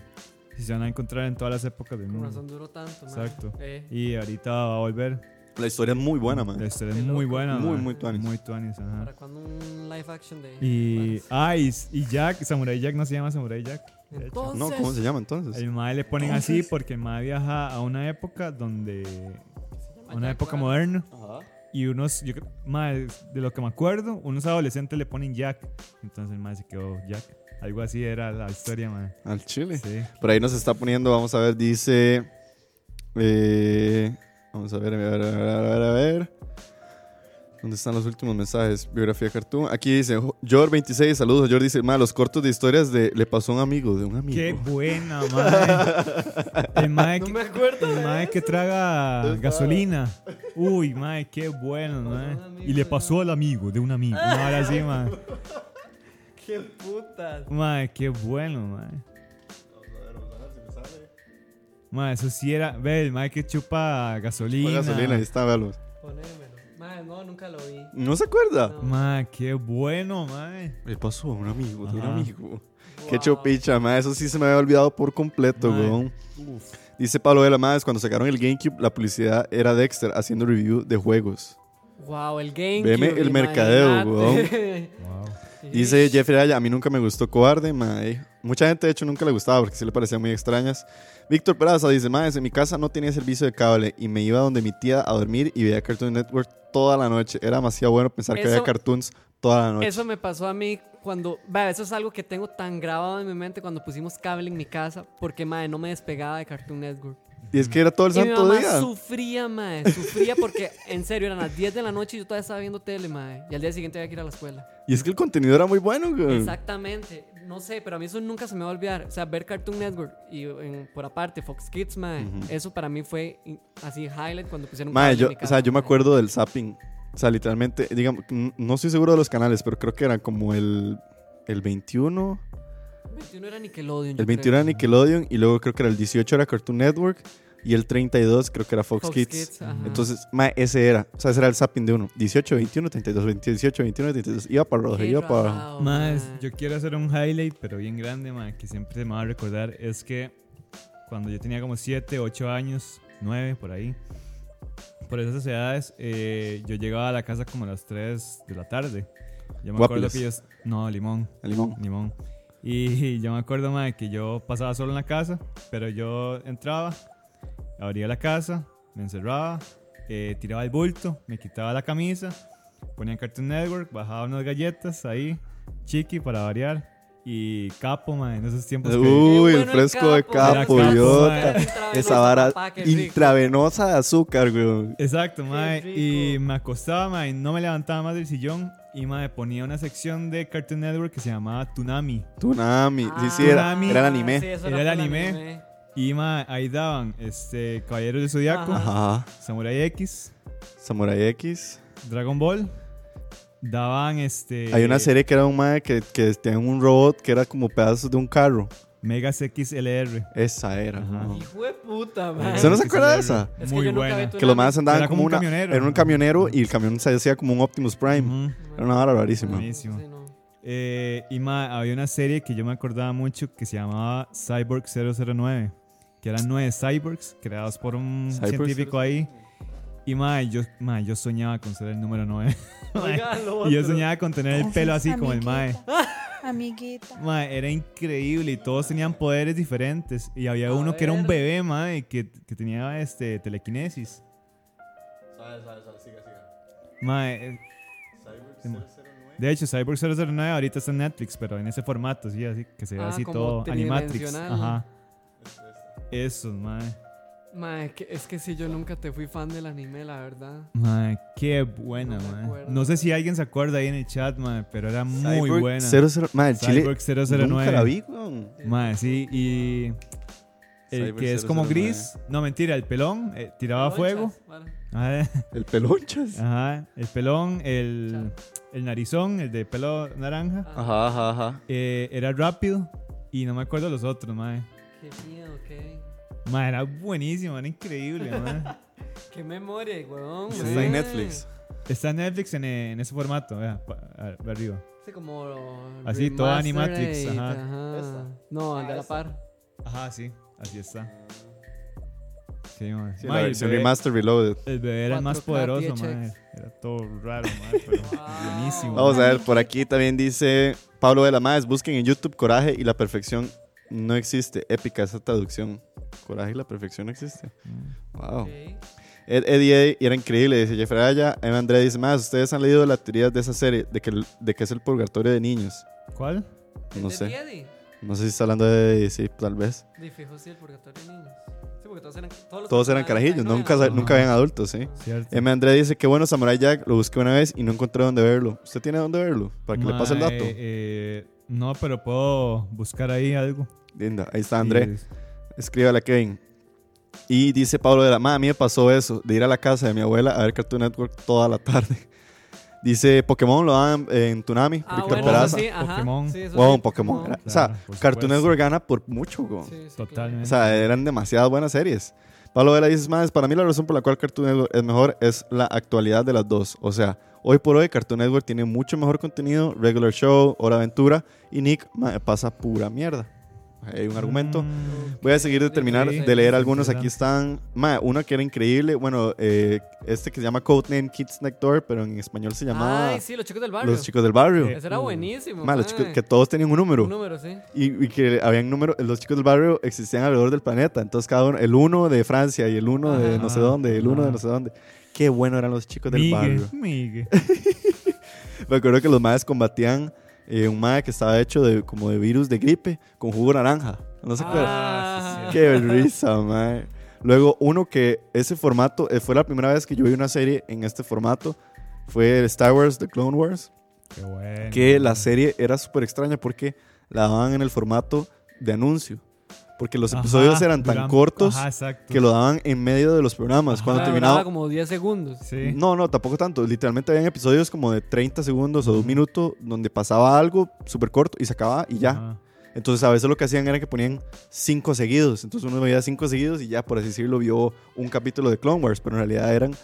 Y se van a encontrar en todas las épocas del Con mundo. razón duró tanto. Exacto. Eh. Y ahorita va a volver. La historia es muy buena, La mae. historia es muy buena. Muy, mae. muy tuanis. Muy tuanis, ajá. ¿Para cuando un live action de.? Y, ah, y, y Jack, Samurai Jack no se llama Samurai Jack. Entonces. No, ¿cómo se llama entonces? El mae le ponen así porque el mae viaja a una época donde. una época moderna. Y unos. Yo, creo- mae, de lo que me acuerdo, unos adolescentes le ponen Jack. Entonces el mae se quedó Jack. Algo así era la historia, mae. Al chile. Sí. Por ahí nos está poniendo, vamos a ver, dice. eh, vamos a ver, a ver, a ver, a ver, a ver. ¿Dónde están los últimos mensajes? Biografía cartoon. Aquí dice, Jor26, saludos. Jor dice, ma, los cortos de historias de le pasó a un amigo, de un amigo. Qué buena, mae. El mae, No que, me acuerdo. el mae que traga gasolina. Uy, mae, qué bueno, mae. Y le pasó al amigo de un amigo. Una hora así, mae. Qué putas. Mae, qué bueno, mae. Mae, eso sí era. Ve, el mae que chupa gasolina. Fue gasolina, ahí está, véalo. Ponémelo. Mae, no, nunca lo vi. ¿No se acuerda? No. Mae, qué bueno, mae. Le pasó a un amigo, de un amigo. Qué Wow. chopicha, ma. Eso sí se me había olvidado por completo, Mae. weón. Dice Pablo de la Madres, cuando sacaron el GameCube, la publicidad era Dexter haciendo review de juegos. Wow, el GameCube. Veme el mercadeo, imagínate. Wow. Dice Jeffrey Aya, a mí nunca me gustó Cobarde, mae. Mucha gente, de hecho, nunca le gustaba porque sí le parecían muy extrañas. Víctor Peraza dice, mae, en mi casa no tenía servicio de cable y me iba donde mi tía a dormir y veía Cartoon Network toda la noche. Era demasiado bueno pensar que Eso- había cartoons toda la noche. Eso me pasó a mí cuando. Vea, eso es algo que tengo tan grabado en mi mente cuando pusimos cable en mi casa. Porque, madre, no me despegaba de Cartoon Network. Y es que era todo el Y mi santo mamá día. sufría, madre. Sufría porque, en serio, eran las 10 de la noche y yo todavía estaba viendo tele, madre. Y al día siguiente había que ir a la escuela. Y es que el contenido era muy bueno, güey. Exactamente. No sé, pero a mí eso nunca se me va a olvidar. O sea, ver Cartoon Network y en- por aparte Fox Kids. Ujú. Eso para mí fue así highlight cuando pusieron Mae, yo, mi o sea, yo me mae. acuerdo del zapping O sea, literalmente, digamos, no estoy seguro de los canales, pero creo que eran como el, el 21. 21 era Nickelodeon. El 21 era Nickelodeon y luego creo que era el 18 era Cartoon Network y el 32 creo que era Fox, Kids. Entonces, ma, ese era. O sea, ese era el zapping de uno. 18, 21, 32, 18, 21, 32. Iba para rojo, iba para abajo. Más, yo quiero hacer un highlight, pero bien grande, ma, que siempre se me va a recordar. Es que cuando yo tenía como 7, 8 años, 9, por ahí, por esas edades, eh, yo llegaba a la casa como a las 3 de la tarde. Yo me acuerdo Guapiles. que yo. No, limón. El limón. Limón. Y yo me acuerdo, ma, que yo pasaba solo en la casa, pero yo entraba, abría la casa, me encerraba, eh, tiraba el bulto, me quitaba la camisa, ponía en Cartoon Network, bajaba unas galletas ahí, chiqui para variar, y capo, ma, en esos tiempos. que- Uy, el fresco de capo, capo, idiota. mae. Esa vara intravenosa de azúcar, güey. Exacto, rico. Y me acostaba, mae, y no me levantaba más del sillón. Y mae, ponía una sección de Cartoon Network que se llamaba Tunami. Tunami. Sí, sí, era, Tsunami. era el anime. Era el anime. Y mae, ahí daban este, Caballeros del Zodiaco. Samurai X, Samurai X. Dragon Ball. Daban este. Hay una serie que era un mae que, que tenía un robot que era como pedazos de un carro. Megas XLR. Esa era. Hijo de puta, man. ¿Usted no se acuerda de esa? Es que Muy yo nunca buena. vi tu Que los más andaban Era como, como un una. camionero. Era un camionero y el camión se decía como un Optimus Prime. Ujú. Era una vara rarísima. Buenísimo. Sí, no. Eh, y mae, había una serie que yo me acordaba mucho que se llamaba Cyborg 009. Que eran nueve cyborgs creados por un Cyborg científico ahí. Y mae, yo, mae, yo soñaba con ser el número 9. Oiga, lo y yo soñaba con tener el pelo así como el mae. Amiguita. Mae, era increíble y todos tenían poderes diferentes. Y había A uno que era un bebé, mae, que, que tenía este, telequinesis. Mae, eh, de hecho, Cyborg 009 ahorita está en Netflix, pero en ese formato, sí, así que se ve Ah, así como todo Animatrix. Ajá. Esos, mae. Mae, que- es que si yo nunca te fui fan del anime, la verdad. Mae, qué buena, No me mae. acuerdo. No sé si alguien se acuerda ahí en el chat, mae, pero era muy Cyborg buena. 00 Mae, el Chile. Cyborg 009. Nunca la vi, weón. Mae, sí, y el Cyborg que es como 009. gris, no mentira, el pelón eh, tiraba fuego. Vale. Ajá, El pelonchas. ajá, el pelón, el, el narizón, el de pelo naranja, Ah, Ajá, ajá, ajá. eh, era rápido y no me acuerdo los otros, mae. Qué miedo, qué. Mae, era buenísimo, era increíble, mae. Qué memoria, weón. Sí. Está en. Netflix. Está en Netflix en, en ese formato, vea, pa- a- ve arriba. Sí, como. Así, toda Animatrix, ajá. ajá. No, el de la par. Ajá, sí, así está. Sí, mae. Sí, la el versión bebé- remaster reloaded. El bebé era el más 4K poderoso, THX. mae. Era todo raro, mae, pero buenísimo. Vamos a ver, por aquí también dice Pablo de la Maes, busquen en YouTube Coraje y la perfección no existe. Épica esa traducción. Coraje y la perfección no existe. Wow. Ok. Ed, Eddie era increíble, dice Jeffrey Aya. Emma Andrea dice más, ustedes han leído la teoría de esa serie, de que, de que es el purgatorio de niños. ¿Cuál? No ¿De sé. Eddie? No sé si está hablando de Eddie, sí, tal vez. Fijo, sí, el purgatorio de niños. Sí, porque todos eran. Todos, los Todos eran carajillos, nunca, nunca habían adultos, sí. Cierto. Emma Andrea dice que bueno, Samurai Jack, lo busqué una vez y no encontré dónde verlo. ¿Usted tiene dónde verlo? Para que le pase el dato. eh, no, pero puedo buscar ahí algo. Linda, ahí está André. Sí, Escríbale a Kevin. Y dice Pablo de la Ma, a mí me pasó eso, de ir a la casa de mi abuela a ver Cartoon Network toda la tarde. Dice Pokémon lo daban en Tunami, Ah, Víctor bueno, sí. Pokémon. Sí, Wow, sí, Pokémon. era- o sea, Cartoon. Network gana por mucho, go. Sí, sí, Totalmente. O sea, eran demasiadas buenas series. Pablo Vela dice, más, para mí la razón por la cual Cartoon Network es mejor es la actualidad de las dos. O sea, hoy por hoy Cartoon Network tiene mucho mejor contenido, Regular Show, Hora Aventura, y Nick ma, pasa pura mierda. Hay un argumento. Voy a seguir de terminar de leer algunos. Aquí están. Ma, uno que era increíble. Bueno, eh, este que se llama Codename Kids Next Door, pero en español se llamaba Ay, sí, los chicos del barrio. Los Chicos del Barrio. Ese era buenísimo. Ma, los chicos que todos tenían un número. Un número, sí. Y, y que habían números. Los chicos del barrio existían alrededor del planeta. Entonces, cada uno. El uno de Francia y el uno de no sé dónde. El uno de no sé dónde. Qué bueno eran los chicos del Migue, barrio. migue. Me acuerdo que los madres combatían eh, un madre que estaba hecho de como de virus de gripe con jugo naranja. ¿No se acuerdan? Ah, Qué risa, mae. Luego, uno que ese formato, eh, fue la primera vez que yo vi una serie en este formato, fue el Star Wars, The Clone Wars, Qué bueno. que la serie era súper extraña porque la daban en el formato de anuncio. Porque los Ajá, episodios eran tan duran- cortos Ajá, que lo daban en medio de los programas. Ajá. Cuando terminaba... como 10 segundos. Sí. No, no, tampoco tanto. Literalmente habían episodios como de 30 segundos o de un minuto donde pasaba algo súper corto y se acababa y ya. Ajá. Entonces a veces lo que hacían era que ponían cinco seguidos. Entonces uno veía cinco seguidos y ya, por así decirlo, vio un capítulo de Clone Wars, pero en realidad eran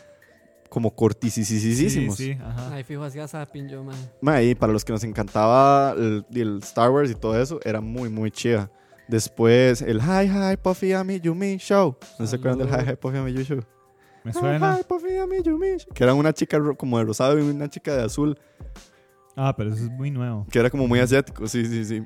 como Sí, cortisísimos. sí, ajá. Ay, fijo, hacía zapping yo, man. Ma, y para los que nos encantaba el, el Star Wars y todo eso, era muy, muy chida. Después el Hi Hi Puffy Ami Yumi Show. ¿No se acuerdan del Hi. Hi Puffy Ami Yumi Show? Me Hi suena. Hi Puffy Ami Yumi Show. Que era una chica como de rosado y una chica de azul. Ah, pero eso es muy nuevo. Que era como muy asiático, sí, sí, sí.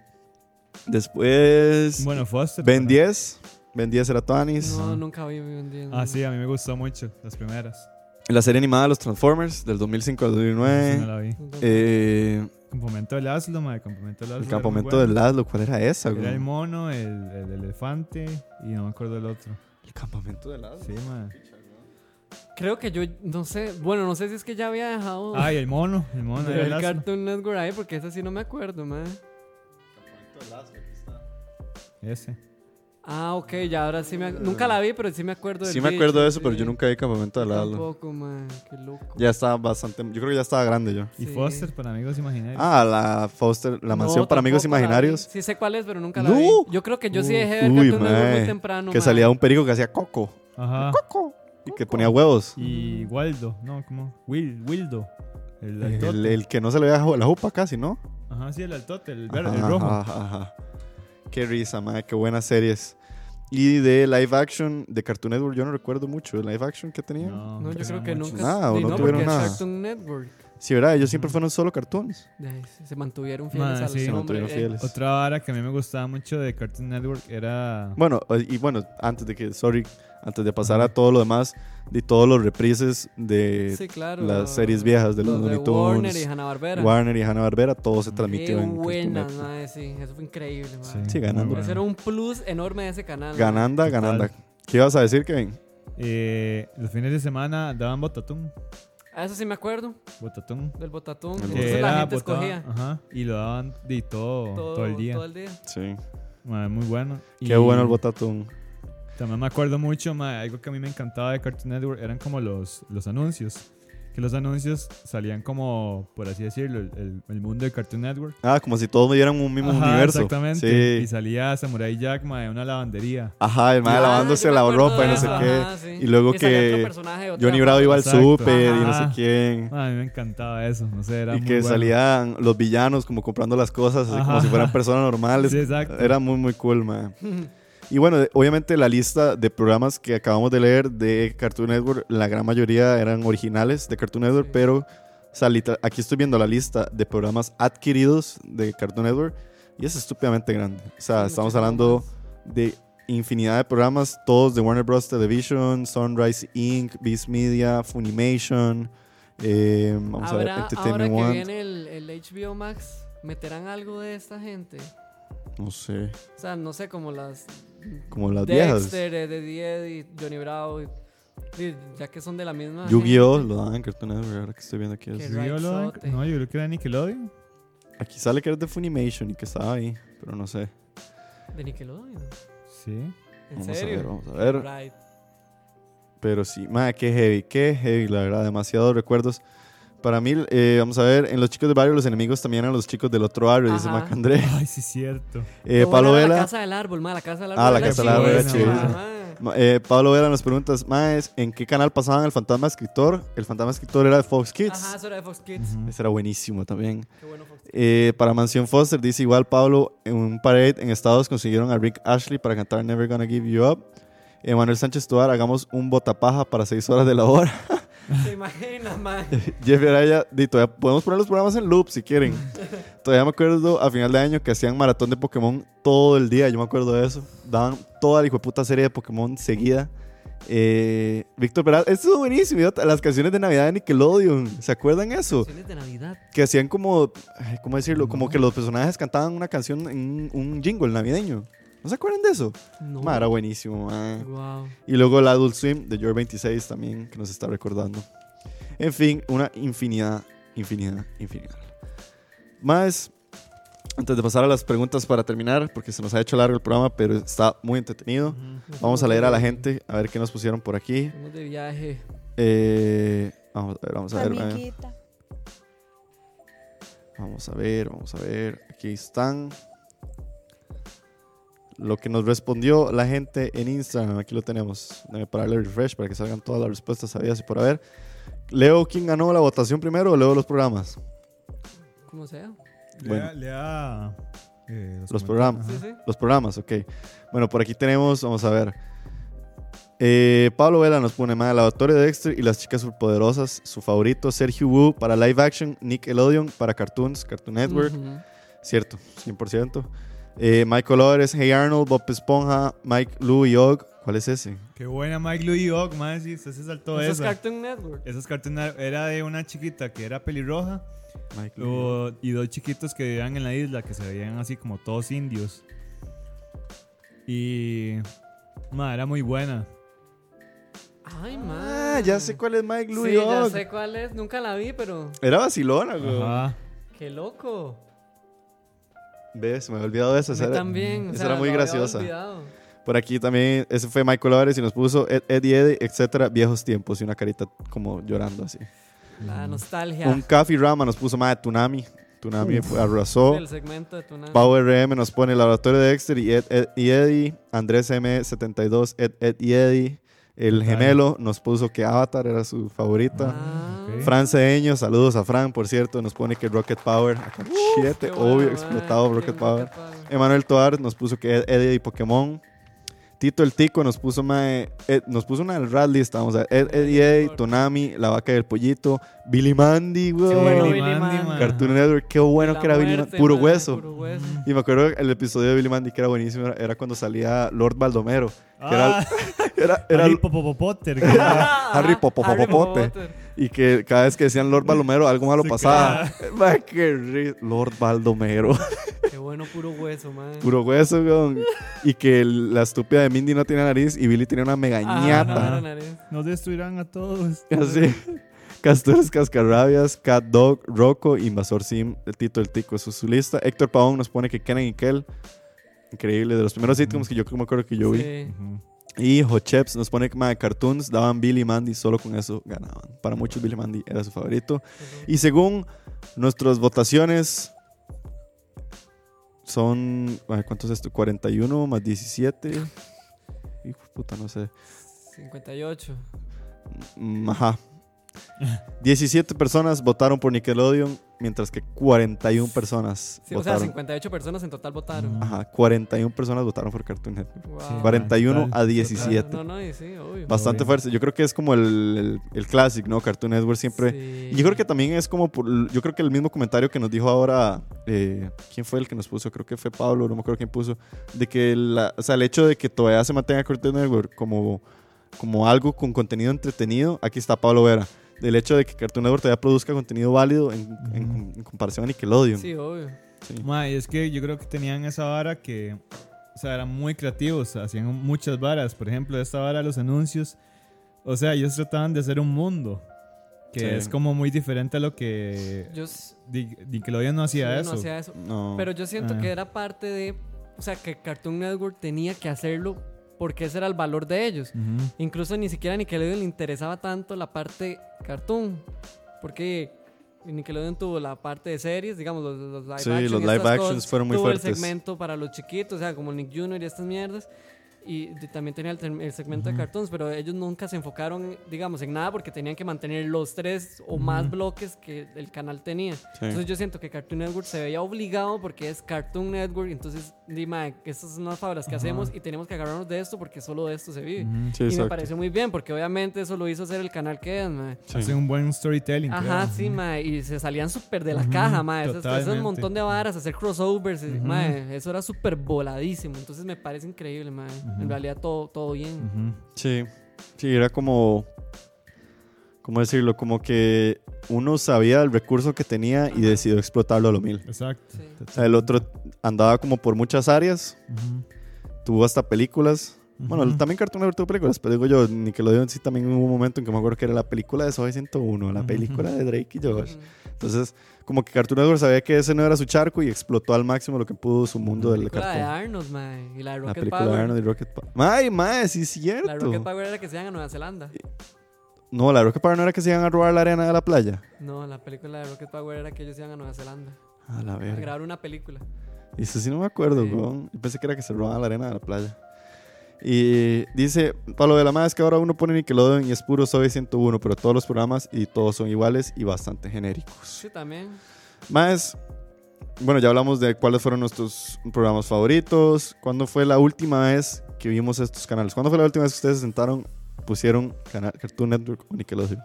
Después Bueno, Foster. Ben pero- 10. Ben 10 era Tuanis. No, nunca vi Ben 10. Ah, sí, a mí me gustó mucho, las primeras. La serie animada de los Transformers del 2005 al Sí, 2009. no la vi. Eh, Campamento del Laszlo, madre. Campamento del Laszlo. el era campamento bueno. del Laszlo, ¿cuál era esa? Era güey? el mono, el, el elefante y no me acuerdo del otro. El campamento del Laszlo. Sí, madre. Creo que yo, no sé, bueno, no sé si es que ya había dejado Ay, el mono. El mono era el Laszlo. Cartoon Network ahí, porque ese sí no me acuerdo, man. Ese. Ah, ok, ya ahora sí me... ac- Nunca la vi, pero sí me acuerdo del Sí me acuerdo de eso, pero yo nunca vi campamento del Laszlo. Tampoco, man, qué loco. Ya estaba bastante. Yo creo que ya estaba grande yo. Y Sí. Foster para amigos imaginarios. Ah, la Foster, la No, mansión para amigos tampoco la vi. imaginarios. Sí sé cuál es, pero nunca la No. vi. Yo creo que yo sí dejé de ver Uy, Cartoon Network mae, muy temprano, Que man. salía un perico que hacía coco. Ajá. Y que ponía huevos. Y Waldo. No, ¿cómo? Will, Wildo. El altote. El, el que no se le veía la jupa casi, ¿no? Ajá, sí, el altote, el verde, Ajá, el rojo. ajá, ajá. Qué risa, madre, qué buenas series. Y de live action de Cartoon Network, yo no recuerdo mucho de live action que tenían. No, No, yo creo que mucho. nunca... Nada, o no no, tuvieron nada. Cartoon Network. Sí, ¿verdad? Ellos siempre fueron solo cartoons. Se- mantuvieron fieles a los sí. Mantuvieron eh. fieles. Otra vara que a mí me gustaba mucho de Cartoon Network era. Bueno, eh, y bueno, antes de que, sorry, antes de pasar a todo lo demás, de todos los reprises de Sí, claro. las series viejas de los de Looney Tunes, Warner y Hanna-Barbera. Warner y Hanna-Barbera, todo se Qué transmitió en Cartoon buenas, Network. mae, sí. Eso fue increíble, mae. Sí, Sí, ganando. Eso era un plus enorme de ese canal. Gananda, Total. gananda. ¿Qué ibas a decir, Kevin? Eh, los fines de semana daban Botatún. Ah, eso sí me acuerdo, Botatún. del botatún. El Entonces la gente botado- escogía Ajá. Y lo daban de todo, todo, el día. Todo el día. Sí. Mae, muy bueno. Qué Y bueno el botatún. También me acuerdo mucho, algo que a mí me encantaba de Cartoon Network eran como los, los anuncios. Que los anuncios salían como, por así decirlo, el, el- el mundo de Cartoon Network. Ah, como si todos vieran un mismo Ajá, universo. Exactamente. Y Sí. salía Samurai Jack, mae, de una lavandería. Ajá, el mae Ah, lavándose la ropa y no sé qué. ajá, sí. Y luego que Johnny Bravo iba al súper y no sé quién. Mae, a mí me encantaba eso, no sé, era Y muy que bueno. salían los villanos como comprando las cosas, así como si fueran personas normales. Sí, exacto. Era muy, muy cool, man. Y bueno, obviamente la lista de programas que acabamos de leer de Cartoon Network, la gran mayoría eran originales de Cartoon Network, pero o sea, literal- aquí estoy viendo la lista de programas adquiridos de Cartoon Network y es estúpidamente grande. O sea, estamos hablando de infinidad de programas, todos de Warner Bros. Television, Sunrise Inc., Beast Media, Funimation, eh, vamos a ver, Habrá- ahora Entertainment que One. viene el, el HBO Max, ¿meterán algo de esta gente? No sé, O sea, no sé, como las como las viejas. Dexter, eh, de Diez y Johnny Bravo, y- y ya que son de la misma Yu-Gi-Oh! lo daban en Cartoon Network, ahora que estoy viendo aquí. Qué es- ¿Sí, yo lo- Raizote. No, yo creo que era Nickelodeon. Aquí sale que era de Funimation y que estaba ahí, pero no sé. De Nickelodeon. Sí. ¿En Vamos a serio? ver, vamos a ver. Right. Pero sí, madre, qué heavy, qué heavy, la verdad, demasiados recuerdos. Para mí, eh, vamos a ver, en los chicos del barrio los enemigos también eran los chicos del otro barrio, dice Ajá. Mac André. Ay, sí, cierto. Eh, Pablo era La Vela, casa del árbol, ma, la casa del árbol. Ah, la casa del árbol era. Ma- eh, Pablo Vela nos pregunta, Maes, ¿en qué canal pasaban el fantasma escritor? El fantasma escritor era de Fox Kids. Ajá, eso era de Fox Kids. Ujú. Ese era buenísimo también. Qué bueno Fox Kids. Eh, para Mansión Foster, dice igual Pablo, en un parade en Estados consiguieron a Rick Ashley para cantar Never Gonna Give You Up. Emanuel Sánchez Tovar, hagamos un botapaja para seis horas de la hora. ¿Te imaginas, ma? Jeffrey Araya, di, todavía podemos poner los programas en loop si quieren. todavía me acuerdo a final de año que hacían maratón de Pokémon todo el día, yo me acuerdo de eso. Daban toda la hijo de puta serie de Pokémon seguida. Eh, Víctor Peralta, esto es buenísimo, las canciones de Navidad de Nickelodeon, ¿se acuerdan eso? Canciones de Navidad. Que hacían como, ay, ¿cómo decirlo? Como que los personajes cantaban una canción en un jingle navideño. ¿No se acuerdan de eso? No. Ma, era buenísimo, ma. Wow. Y luego el Adult Swim de Your 26 también, que nos está recordando. En fin, una infinidad, infinidad, infinidad. Más, Antes de pasar a las preguntas para terminar, porque se nos ha hecho largo el programa, pero está muy entretenido. Vamos a leer a la gente, a ver qué nos pusieron por aquí. Estamos de viaje. Eh, vamos a ver, vamos a ver. Amiguita. Vamos a ver, vamos a ver. Aquí están. Lo que nos respondió la gente en Instagram. Aquí lo tenemos. Déjame pararle refresh para que salgan todas las respuestas sabidas y por haber. Leo quién ganó la votación primero o leo los programas. Como sea. Bueno. Lea, lea, eh, Los comentarios. programas. Sí, sí. Los programas, ok. Bueno, por aquí tenemos, vamos a ver. Eh, Pablo Vela nos pone más la doctora Dexter y las chicas superpoderosas. Su favorito, Sergio Wu para live action, Nick Elodion para cartoons, Cartoon Network. Ujú. Cierto, 100%. Eh, Michael Lores, Hey Arnold, Bob Esponja, Mike Lou y Og. ¿Cuál es ese? Qué buena Mike Louis Og, man, sí, usted se saltó Eso es esa. Cartoon Network. Esa es Cartoon Network. era de una chiquita que era pelirroja Mike Lou y o- y dos chiquitos que vivían en la isla que se veían así como todos indios. Y. ma, era muy buena. Ay, man. Ah, ya sé cuál es Mike Lou Sí, y ya Og. sé cuál es. Nunca la vi, pero Era vacilona, güey. Qué loco. ¿Ves? Me había olvidado de era- también. o esa sea, era muy graciosa. olvidado. Por aquí también, ese fue Michael Lores y nos puso Ed, Ed y Eddie, etcétera, viejos tiempos y una carita como llorando así. La nostalgia. Un Café Rama nos puso más de Tunami. Tunami fue- arrasó. El segmento de Tuna. Pau RM nos pone el laboratorio de Dexter y Ed, Ed y Eddie. Andrés M72, Ed, Ed y Eddie. El gemelo nos puso que Avatar era su favorita. Ah. Fran Cedeño, saludos a Fran, por cierto, nos pone que Rocket Power. Acá, siete, obvio, bueno, explotado man, Rocket Power. Power. Emanuel Toar nos puso que Ed, Eddie y Pokémon. Tito el Tico nos puso mae, Ed- nos puso una rat list, vamos a ver. Ed, Tonami, La Vaca y el Pollito, Billy Mandy, güey. Qué bueno, Billy Mandy, Man. man. Cartoon Network, qué bueno La que era Billy Mandy. Puro. Puro hueso. Y me acuerdo el episodio de Billy Mandy que era buenísimo, era cuando salía Lord Baldomero. Que era, Ah, era, era Harry Popopotter, era- Harry Popopopote. Y que cada vez que decían Lord Baldomero algo malo Sí, pasaba. Ma, qué ri- Lord Baldomero. Qué bueno, puro hueso, man. Puro hueso, weón. Y que la estúpida de Mindy no tiene nariz y Billy tiene una Ah, megañata. no, la nariz. Nos destruirán a todos. Así. Castores Cascarrabias, Cat Dog, Rocco, Invasor Sim, el Tito el Tico, eso es su lista. Héctor Pavón nos pone que Kenan y Kel. Increíble, de los primeros sitcoms que yo me acuerdo que yo vi. Y Hocheps nos pone que ma, cartoons daban Billy Mandy, solo con eso ganaban. Para muchos Billy Mandy era su favorito. Y según nuestras votaciones, son. ay, ¿Cuántos es esto? 41 más 17. Hijo de puta, no sé. 58. Mm, Ajá. 17 personas votaron por Nickelodeon, mientras que 41 personas Sí, o sea, votaron. 58 personas en total votaron. Ajá, 41 personas votaron por Cartoon Network. Wow. Sí, 41 total, a 17. No, no, y sí, obvio. Bastante Obvio. fuerte. Yo creo que es como el, el, el classic, ¿no? Cartoon Network siempre. Sí. Y yo creo que también es como, por- yo creo que el mismo comentario que nos dijo ahora, eh, ¿quién fue el que nos puso? Creo que fue Pablo, no me acuerdo quién puso, de que la, o sea, el hecho de que todavía se mantenga Cartoon Network como, como algo con contenido entretenido, aquí está Pablo Vera, del hecho de que Cartoon Network todavía produzca contenido válido en, en- en comparación a Nickelodeon. Sí, obvio. Sí. Ma, y es que yo creo que tenían esa vara que, o sea, eran muy creativos, hacían muchas varas. Por ejemplo, esta vara de los anuncios, o sea, ellos trataban de hacer un mundo que Sí. es como muy diferente a lo que Yo Nickelodeon no hacía sí, eso. no hacía eso. No. Pero yo siento Ah. que era parte de. O sea, que Cartoon Network tenía que hacerlo porque ese era el valor de ellos. Ujú. Incluso ni siquiera a Nickelodeon le interesaba tanto la parte cartoon. Porque Nickelodeon tuvo la parte de series, digamos, los, los live Sí, action. los live actions fueron muy tuvo fuertes. el segmento para los chiquitos, o sea, como Nick Jr. y estas mierdas. Y de- también tenía el, el segmento de cartoons, pero ellos nunca se enfocaron, digamos, en nada porque tenían que mantener los tres o más bloques que el canal tenía. Sí. Entonces yo siento que Cartoon Network se veía obligado porque es Cartoon Network. Entonces, dime, estas son las fábulas que hacemos y tenemos que agarrarnos de esto porque solo de esto se vive. Sí, y me exacto. pareció muy bien porque obviamente eso lo hizo hacer el canal que es, mae. Sí. Hacen un buen storytelling. Ajá, creo. sí, mae. Y se salían súper de la caja, mae. Eso, eso es un montón de varas, hacer crossovers, mae. Eso era súper voladísimo. Entonces me parece increíble, mae. En realidad todo, todo bien. Sí, sí, era como, ¿cómo decirlo? Como que uno sabía el recurso que tenía y decidió explotarlo a lo mil. Exacto. Sí. O sea, el otro andaba como por muchas áreas, tuvo hasta películas Bueno, también Cartoon Network tuvo películas, pero digo yo, Nickelodeon sí también hubo un momento en que me acuerdo que era la película de Soy 101, la película de Drake y Josh. Entonces, como que Cartoon Network sabía que ese no era su charco y explotó al máximo lo que pudo su mundo La del película de cartón. Arnold, mae. Y la de La Rocket película Power. de Arnold y Rocket Power. Mae, mae, sí es La de Rocket cierto. Power era que se iban a Nueva Zelanda. No, la Rocket Power no era que se iban a robar la arena de la playa. No, la película de Rocket Power era que ellos iban a Nueva Zelanda. A la A verga. grabar una película. Y eso sí no me acuerdo, Sí. Yo pensé que era que se robaban la arena de la playa. Y dice, Pablo de la Más, que ahora uno pone Nickelodeon y es puro Soy 101, pero todos los programas y todos son iguales y bastante genéricos. Sí, también. Más, bueno, ya hablamos de cuáles fueron nuestros programas favoritos. ¿Cuándo fue la última vez que vimos estos canales? ¿Cuándo fue la última vez que ustedes se sentaron, pusieron canal, Cartoon Network o Nickelodeon?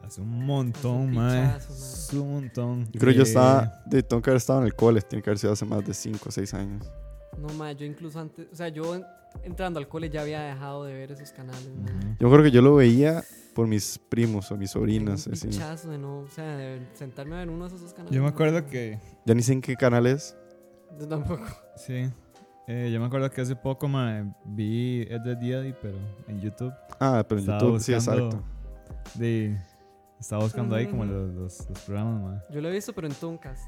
Hace un montón, Hace un montón. Yo creo que yo Eh, estaba, de, tengo que haber estado en el cole, tiene que haber sido hace más de 5 o 6 años. No, mae, yo incluso antes. O sea, yo en- entrando al cole ya había dejado de ver esos canales, ujú. Yo creo que yo lo veía por mis primos o mis sobrinas. un así. pichazo de no. O sea, de sentarme a ver uno de esos dos canales. Yo me acuerdo que. Ya ni sé en qué canal es. Yo tampoco. Sí. Eh, yo me acuerdo que hace poco mae, vi Ed the Daddy, pero en YouTube. Ah, pero en Estaba YouTube, sí, exacto. De, estaba buscando ahí como Ujú. los, los, los programas, mae. Yo lo he visto, pero en Tooncast.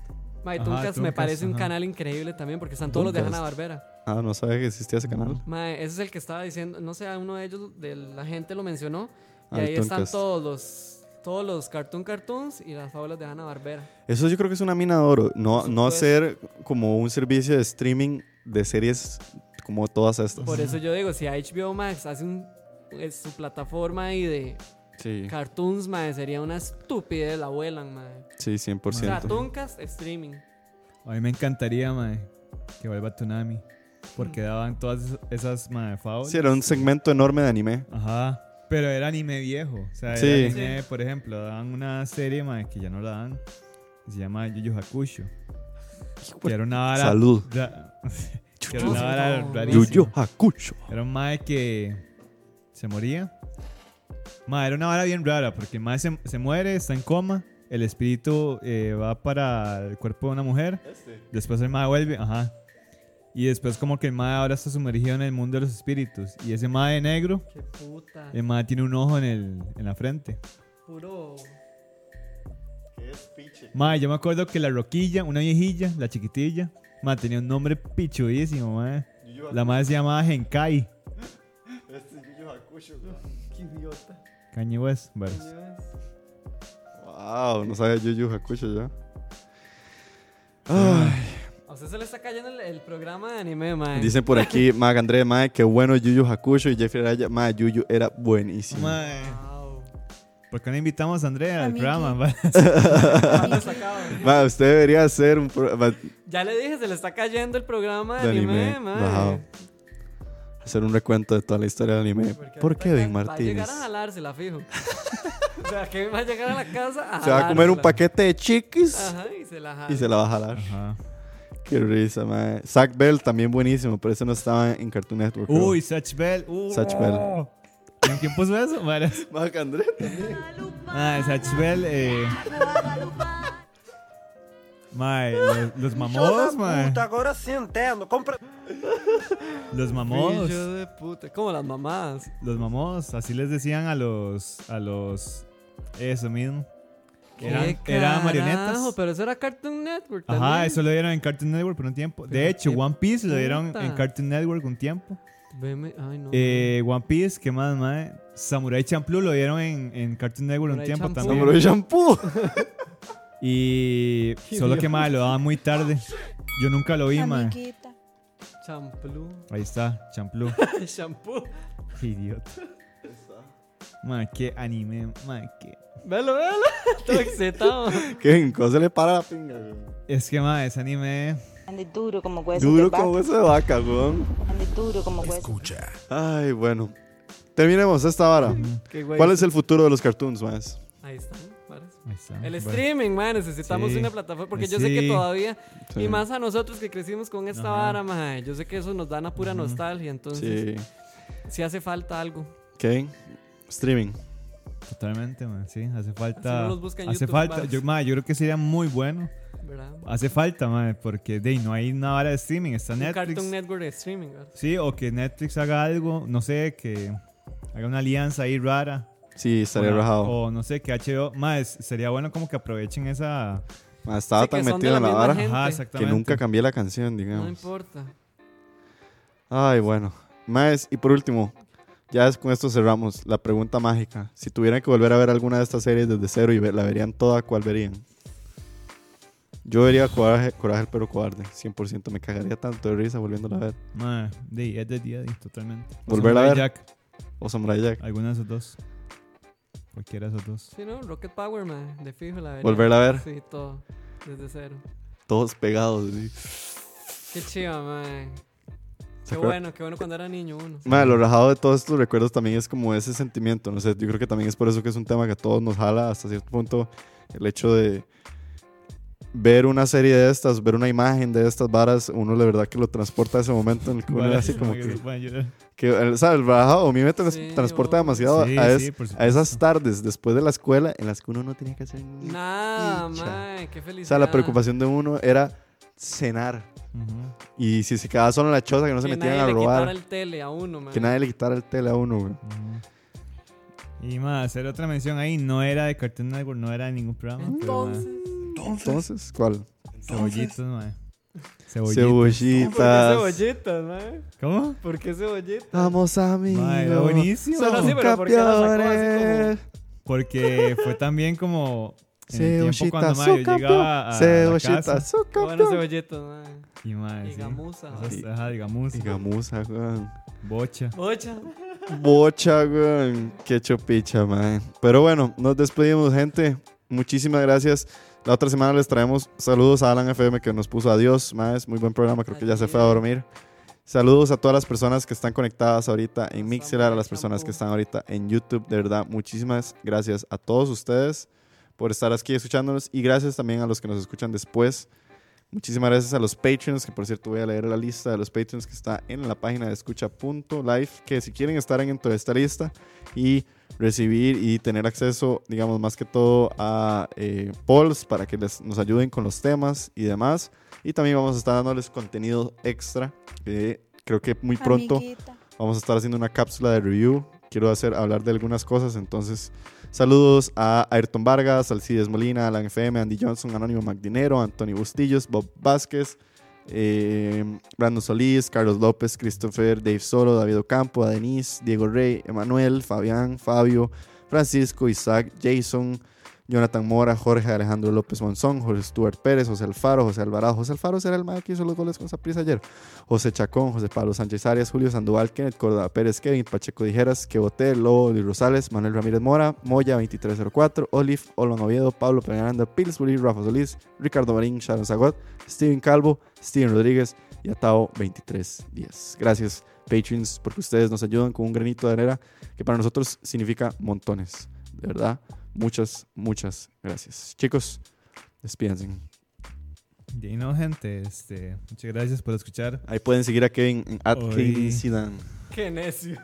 Mae, Tooncast me parece un ajá. canal increíble también porque están todos los de. Hanna Barbera. Ah, no sabía que existía ese canal. Mae, ese es el que estaba diciendo. No sé, uno de ellos, de la gente lo mencionó. Y Ah, ahí están todos los. Todos los Cartoon Cartoons y las fábulas de Hanna Barbera. Eso yo creo que es una mina de oro. No, no hacer como un servicio de streaming de series como todas estas. Por eso yo digo, si HBO Max hace un, es su plataforma ahí de Sí, cartoons, mae, sería una estupidez, la vuelan, mae. sí, 100%. O sea, Tooncast, streaming. A mí me encantaría, mae, que vuelva Tsunami. Porque daban todas esas- mae, fábulas. Sí, era un segmento enorme de anime. Ajá. Pero era anime viejo. O sea, era Sí. anime, por ejemplo, daban una serie, mae, que ya no la dan. que se llama Yu Yu Hakusho. Que era una vara. Salud. ra- que era una vara. Yu Yu Hakusho. Era un mae que se moría. Mae, era una vara bien rara porque el mae se, se muere, está en coma. El espíritu eh, va para el cuerpo de una mujer. Después el mae vuelve, ajá. Y después como que el mae ahora está sumergido en el mundo de los espíritus. Y ese mae de negro, Qué puta. el mae tiene un ojo en, el, en la frente. Puro. Mae, yo me acuerdo que la roquilla, una viejilla, la chiquitilla, mae, tenía un nombre pichudísimo, mae. La madre se llamaba Henkai. Qué idiota. Kanye West, bueno. Wow, no sabía Yu Yu Hakusho ya. Ay, A usted se le está cayendo el, el programa de anime, mae. dicen por aquí, Mag André, Mae, qué bueno Yu Yu Hakusho y Jeffrey Araya. Mae, Yu Yu era buenísimo. Mae, Wow. ¿por qué no invitamos a Andrea al programa? mae? ¿Cuándo se acaba? Mae, usted debería hacer un programa. Ya le dije, se le está cayendo el programa de, De anime, anime, mae. bajado. Hacer un recuento de toda la historia del anime. Porque Por Va a Martínez. llegar a jalársela, fijo. o sea, Kevin va a llegar a la casa a Se va a comer un paquete de chiquis Ajá, y se la jala. y se la va a jalar. Ajá. Qué risa, mae. Zach Bell también buenísimo, pero ese no estaba en Cartoon Network. Uy, Satch Bell. Uh, Satch Bell. ¿En quién puso eso? André. Ah, Bell, eh. Mae, los, los mamodos, mae. Puta, agora sim entendo. Compra... Los. Filho de puta. Como las mamás. Los mamodos, así les decían a los. A los. Eso mismo. Eran, ¿Qué eran marionetas. Pero eso era Cartoon Network Ajá, eso lo dieron en Cartoon Network por un tiempo. De hecho, One Piece lo dieron en Cartoon Network un tiempo. Veme- Ay, no. Eh, One Piece, ¿qué más, mae? Samurai Champloo lo dieron en, en Cartoon Network un tiempo Champloo. también. Samurai Shampoo. Y solo que, mae, lo daban muy tarde. Yo nunca lo vi, mae. Champlu. Ahí está, Champloo. Shampoo. Qué idiota. Mae, qué anime, mae, qué... Velo, velo. Todo excitado. Kevin, ¿cómo se le para la pinga? güey? Es que, mae, ese anime... Ande duro como hueso Duro de vaca. como hueso de vaca, weón. Ande duro como hueso. Escucha. Ay, bueno. Terminemos esta vara. Qué güey. ¿Cuál es el futuro de los cartoons, más? Ahí está. Está. El Bueno. streaming, man, necesitamos Sí. una plataforma porque Eh, yo sé que sí. todavía Sí. y más a nosotros que crecimos con esta Ajá. vara, man, yo sé que eso nos da una pura Ujú. nostalgia, entonces Sí. sí. hace falta algo. ¿Qué? Streaming. totalmente, man. Sí, hace Si falta. uno los busca en hace YouTube, falta. Yo, ma, yo creo que sería muy bueno. ¿Verdad? Hace falta, man, porque de, no hay una vara de streaming. Está Un Netflix. Cartoon Network de streaming. ¿verdad? Sí, o que Netflix haga algo, no sé, que haga una alianza ahí rara. Sí, estaría Una- rajado. O no sé, que HBO. Más, sería bueno como que aprovechen esa. Ma, estaba Sí, que tan son de metido la en la misma vara gente. Ajá, que exactamente. nunca cambié la canción, No digamos. importa. Ay, bueno. Más, y por último, ya es- con esto cerramos. La pregunta mágica. Si tuvieran que volver a ver alguna de estas series desde cero y ver- la verían toda, ¿cuál verían? Yo vería Coraje, Coraje el Perro Cobarde. 100% me cagaría tanto de risa volviéndola a ver. Ma, de, es de día, de, totalmente. O Volverla a Samurai ver. Jack, O Samurai Jack. alguna de esos dos. Cualquiera de esos dos. Sí, ¿no? Rocket Power, man. De fijo la vería. Volverla a ver. Sí, todo. Desde cero. Todos pegados. así. Qué chiva, man. ¿Se Qué acuerda- bueno, qué bueno cuando era niño uno. Ma, lo rajado de todos estos recuerdos también es como ese sentimiento, no sé, yo creo que también es por eso que es un tema que a todos nos jala hasta cierto punto el hecho de ver una serie de estas, ver una imagen de estas varas, uno de verdad que lo transporta a ese momento en el que uno así como que, que el- ¿sabes? El rajado a mí me trans- Sí, transporta demasiado Sí, a, es- sí, a esas tardes después de la escuela en las que uno no tenía que hacer ni Nada. Qué felicidad. O sea, la preocupación de uno era cenar y si se quedaba solo en la choza que no se que metían nadie a le quitara robar, el tele a uno, man. que nadie le quitara el tele a uno, güey. Y más, hacer otra mención ahí, no era de Cartoon Network, no era de ningún programa. pero, ma, Entonces. Entonces, ¿cuál? cebollitos, ma. Cebollitos. Cebollitas. ¿Por qué cebollitas, man? ¿Cómo? ¿Por qué cebollitas? Vamos amigos. Ma, era buenísimo. Solo así, pero ¿por qué la sacó así campeones. Porque fue también como en el tiempo Cebollita, cuando Mario llegaba a la Cebollita, casa. Qué buenos campeón. cebollitas, man. Y ma, Y sí. gamuza. Y- ajá, y gamuza. Y gamuza, weón. Bocha. Ocha. Bocha, weón. Qué chopicha, man. Pero bueno, nos despedimos, gente. Muchísimas gracias. La otra semana les traemos saludos a Alan FM que nos puso adiós, más muy buen programa, creo que ya se fue a dormir. Saludos a todas las personas que están conectadas ahorita en Mixelar, a las personas que están ahorita en YouTube. De verdad, muchísimas gracias a todos ustedes por estar aquí escuchándonos y gracias también a los que nos escuchan después. Muchísimas gracias a los Patreons, que por cierto voy a leer la lista de los Patreons que está en la página de escucha.live, que si quieren estar en toda esta lista y recibir y tener acceso, digamos, más que todo a eh, polls para que les, nos ayuden con los temas y demás. Y también vamos a estar dándoles contenido extra, creo que muy pronto Amiguita. vamos a estar haciendo una cápsula de review. Quiero hacer, hablar de algunas cosas, entonces saludos a Ayrton Vargas, Alcides Molina, Alan FM, Andy Johnson, Anónimo Magdinero, Antonio Bustillos, Bob Vázquez, eh, Brandon Solís, Carlos López, Christopher, Dave Solo, David Ocampo, a Denise, Diego Rey, Emanuel, Fabián, Fabio, Francisco, Isaac, Jason, Jonathan Mora, Jorge Alejandro López Monzón, Jorge Stuart Pérez, José Alfaro, José Alvarado. José Alfaro será el más que hizo los goles con Saprissa ayer. José Chacón, José Pablo Sánchez Arias, Julio Sandoval, Kenneth Córdoba Pérez, Kevin Pacheco Dijeras, Queboté, Lobo Luis Rosales, Manuel Ramírez Mora, Moya 2304, Olive, Olman Oviedo, Pablo Peñaranda, Pillsbury, Rafa Solís, Ricardo Marín, Sharon Zagot, Steven Calvo, Steven Rodríguez y Atao 2310. Gracias, Patreons, porque ustedes nos ayudan con un granito de arena que para nosotros significa montones. De verdad, muchas, muchas gracias. Chicos, despídense. Y no, gente. Este, muchas gracias por escuchar. Ahí pueden seguir a Kevin en at Kevin Zidane. Qué necio.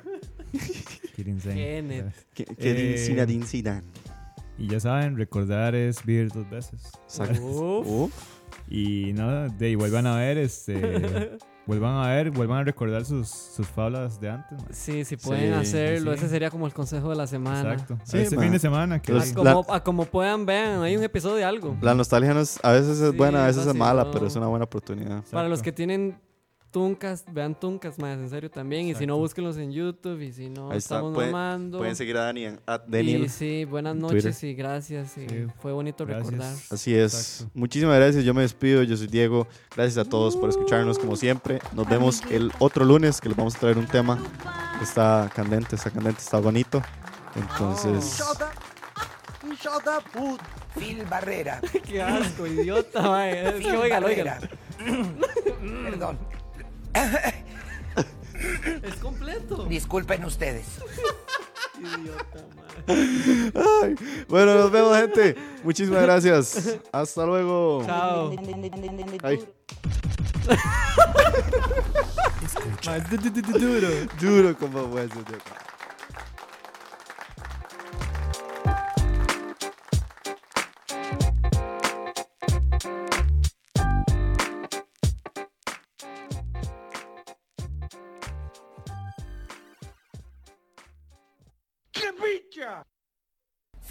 Kevin Eh, Zinedine Zidane. Y ya saben, recordar es vivir dos veces. Exacto. Y no, de ahí vuelvan a ver, este, vuelvan a ver, vuelvan a recordar sus, sus fablas de antes. man. Sí, si pueden Sí, hacerlo, sí. ese sería como el consejo de la semana. Exacto. Sí, este man. fin de semana. Que A La- como, a como puedan, vean, hay un episodio de algo. La nostalgia no es- a veces es Sí, buena, a veces es mala, pero es una buena oportunidad. Para los que tienen Tuncas, vean Tuncas, más en serio también. Y si no, búsquenlos en YouTube. Y si no, Ahí está, estamos pueden- mamando. Pueden seguir a Dani en at Y Daniel. sí, buenas en noches Twitter. y gracias. Y Sí, fue bonito gracias. recordar. Así es. Exacto. Muchísimas gracias. Yo me despido. Yo soy Diego. Gracias a todos por escucharnos como siempre. Nos vemos el otro lunes que les vamos a traer un tema está candente, está candente, está bonito. Entonces, Shota. Shota put. Phil Barrera. Qué asco, idiota, mae. Es que oigan. Perdón. Es completo. Disculpen ustedes. Idiota, mae. ay, bueno, nos vemos, gente. Muchísimas gracias. Hasta luego. Chao. Ay. Duro. Duro como hueso.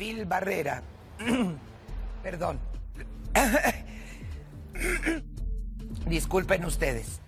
Phil Barrera. Perdón. Disculpen ustedes.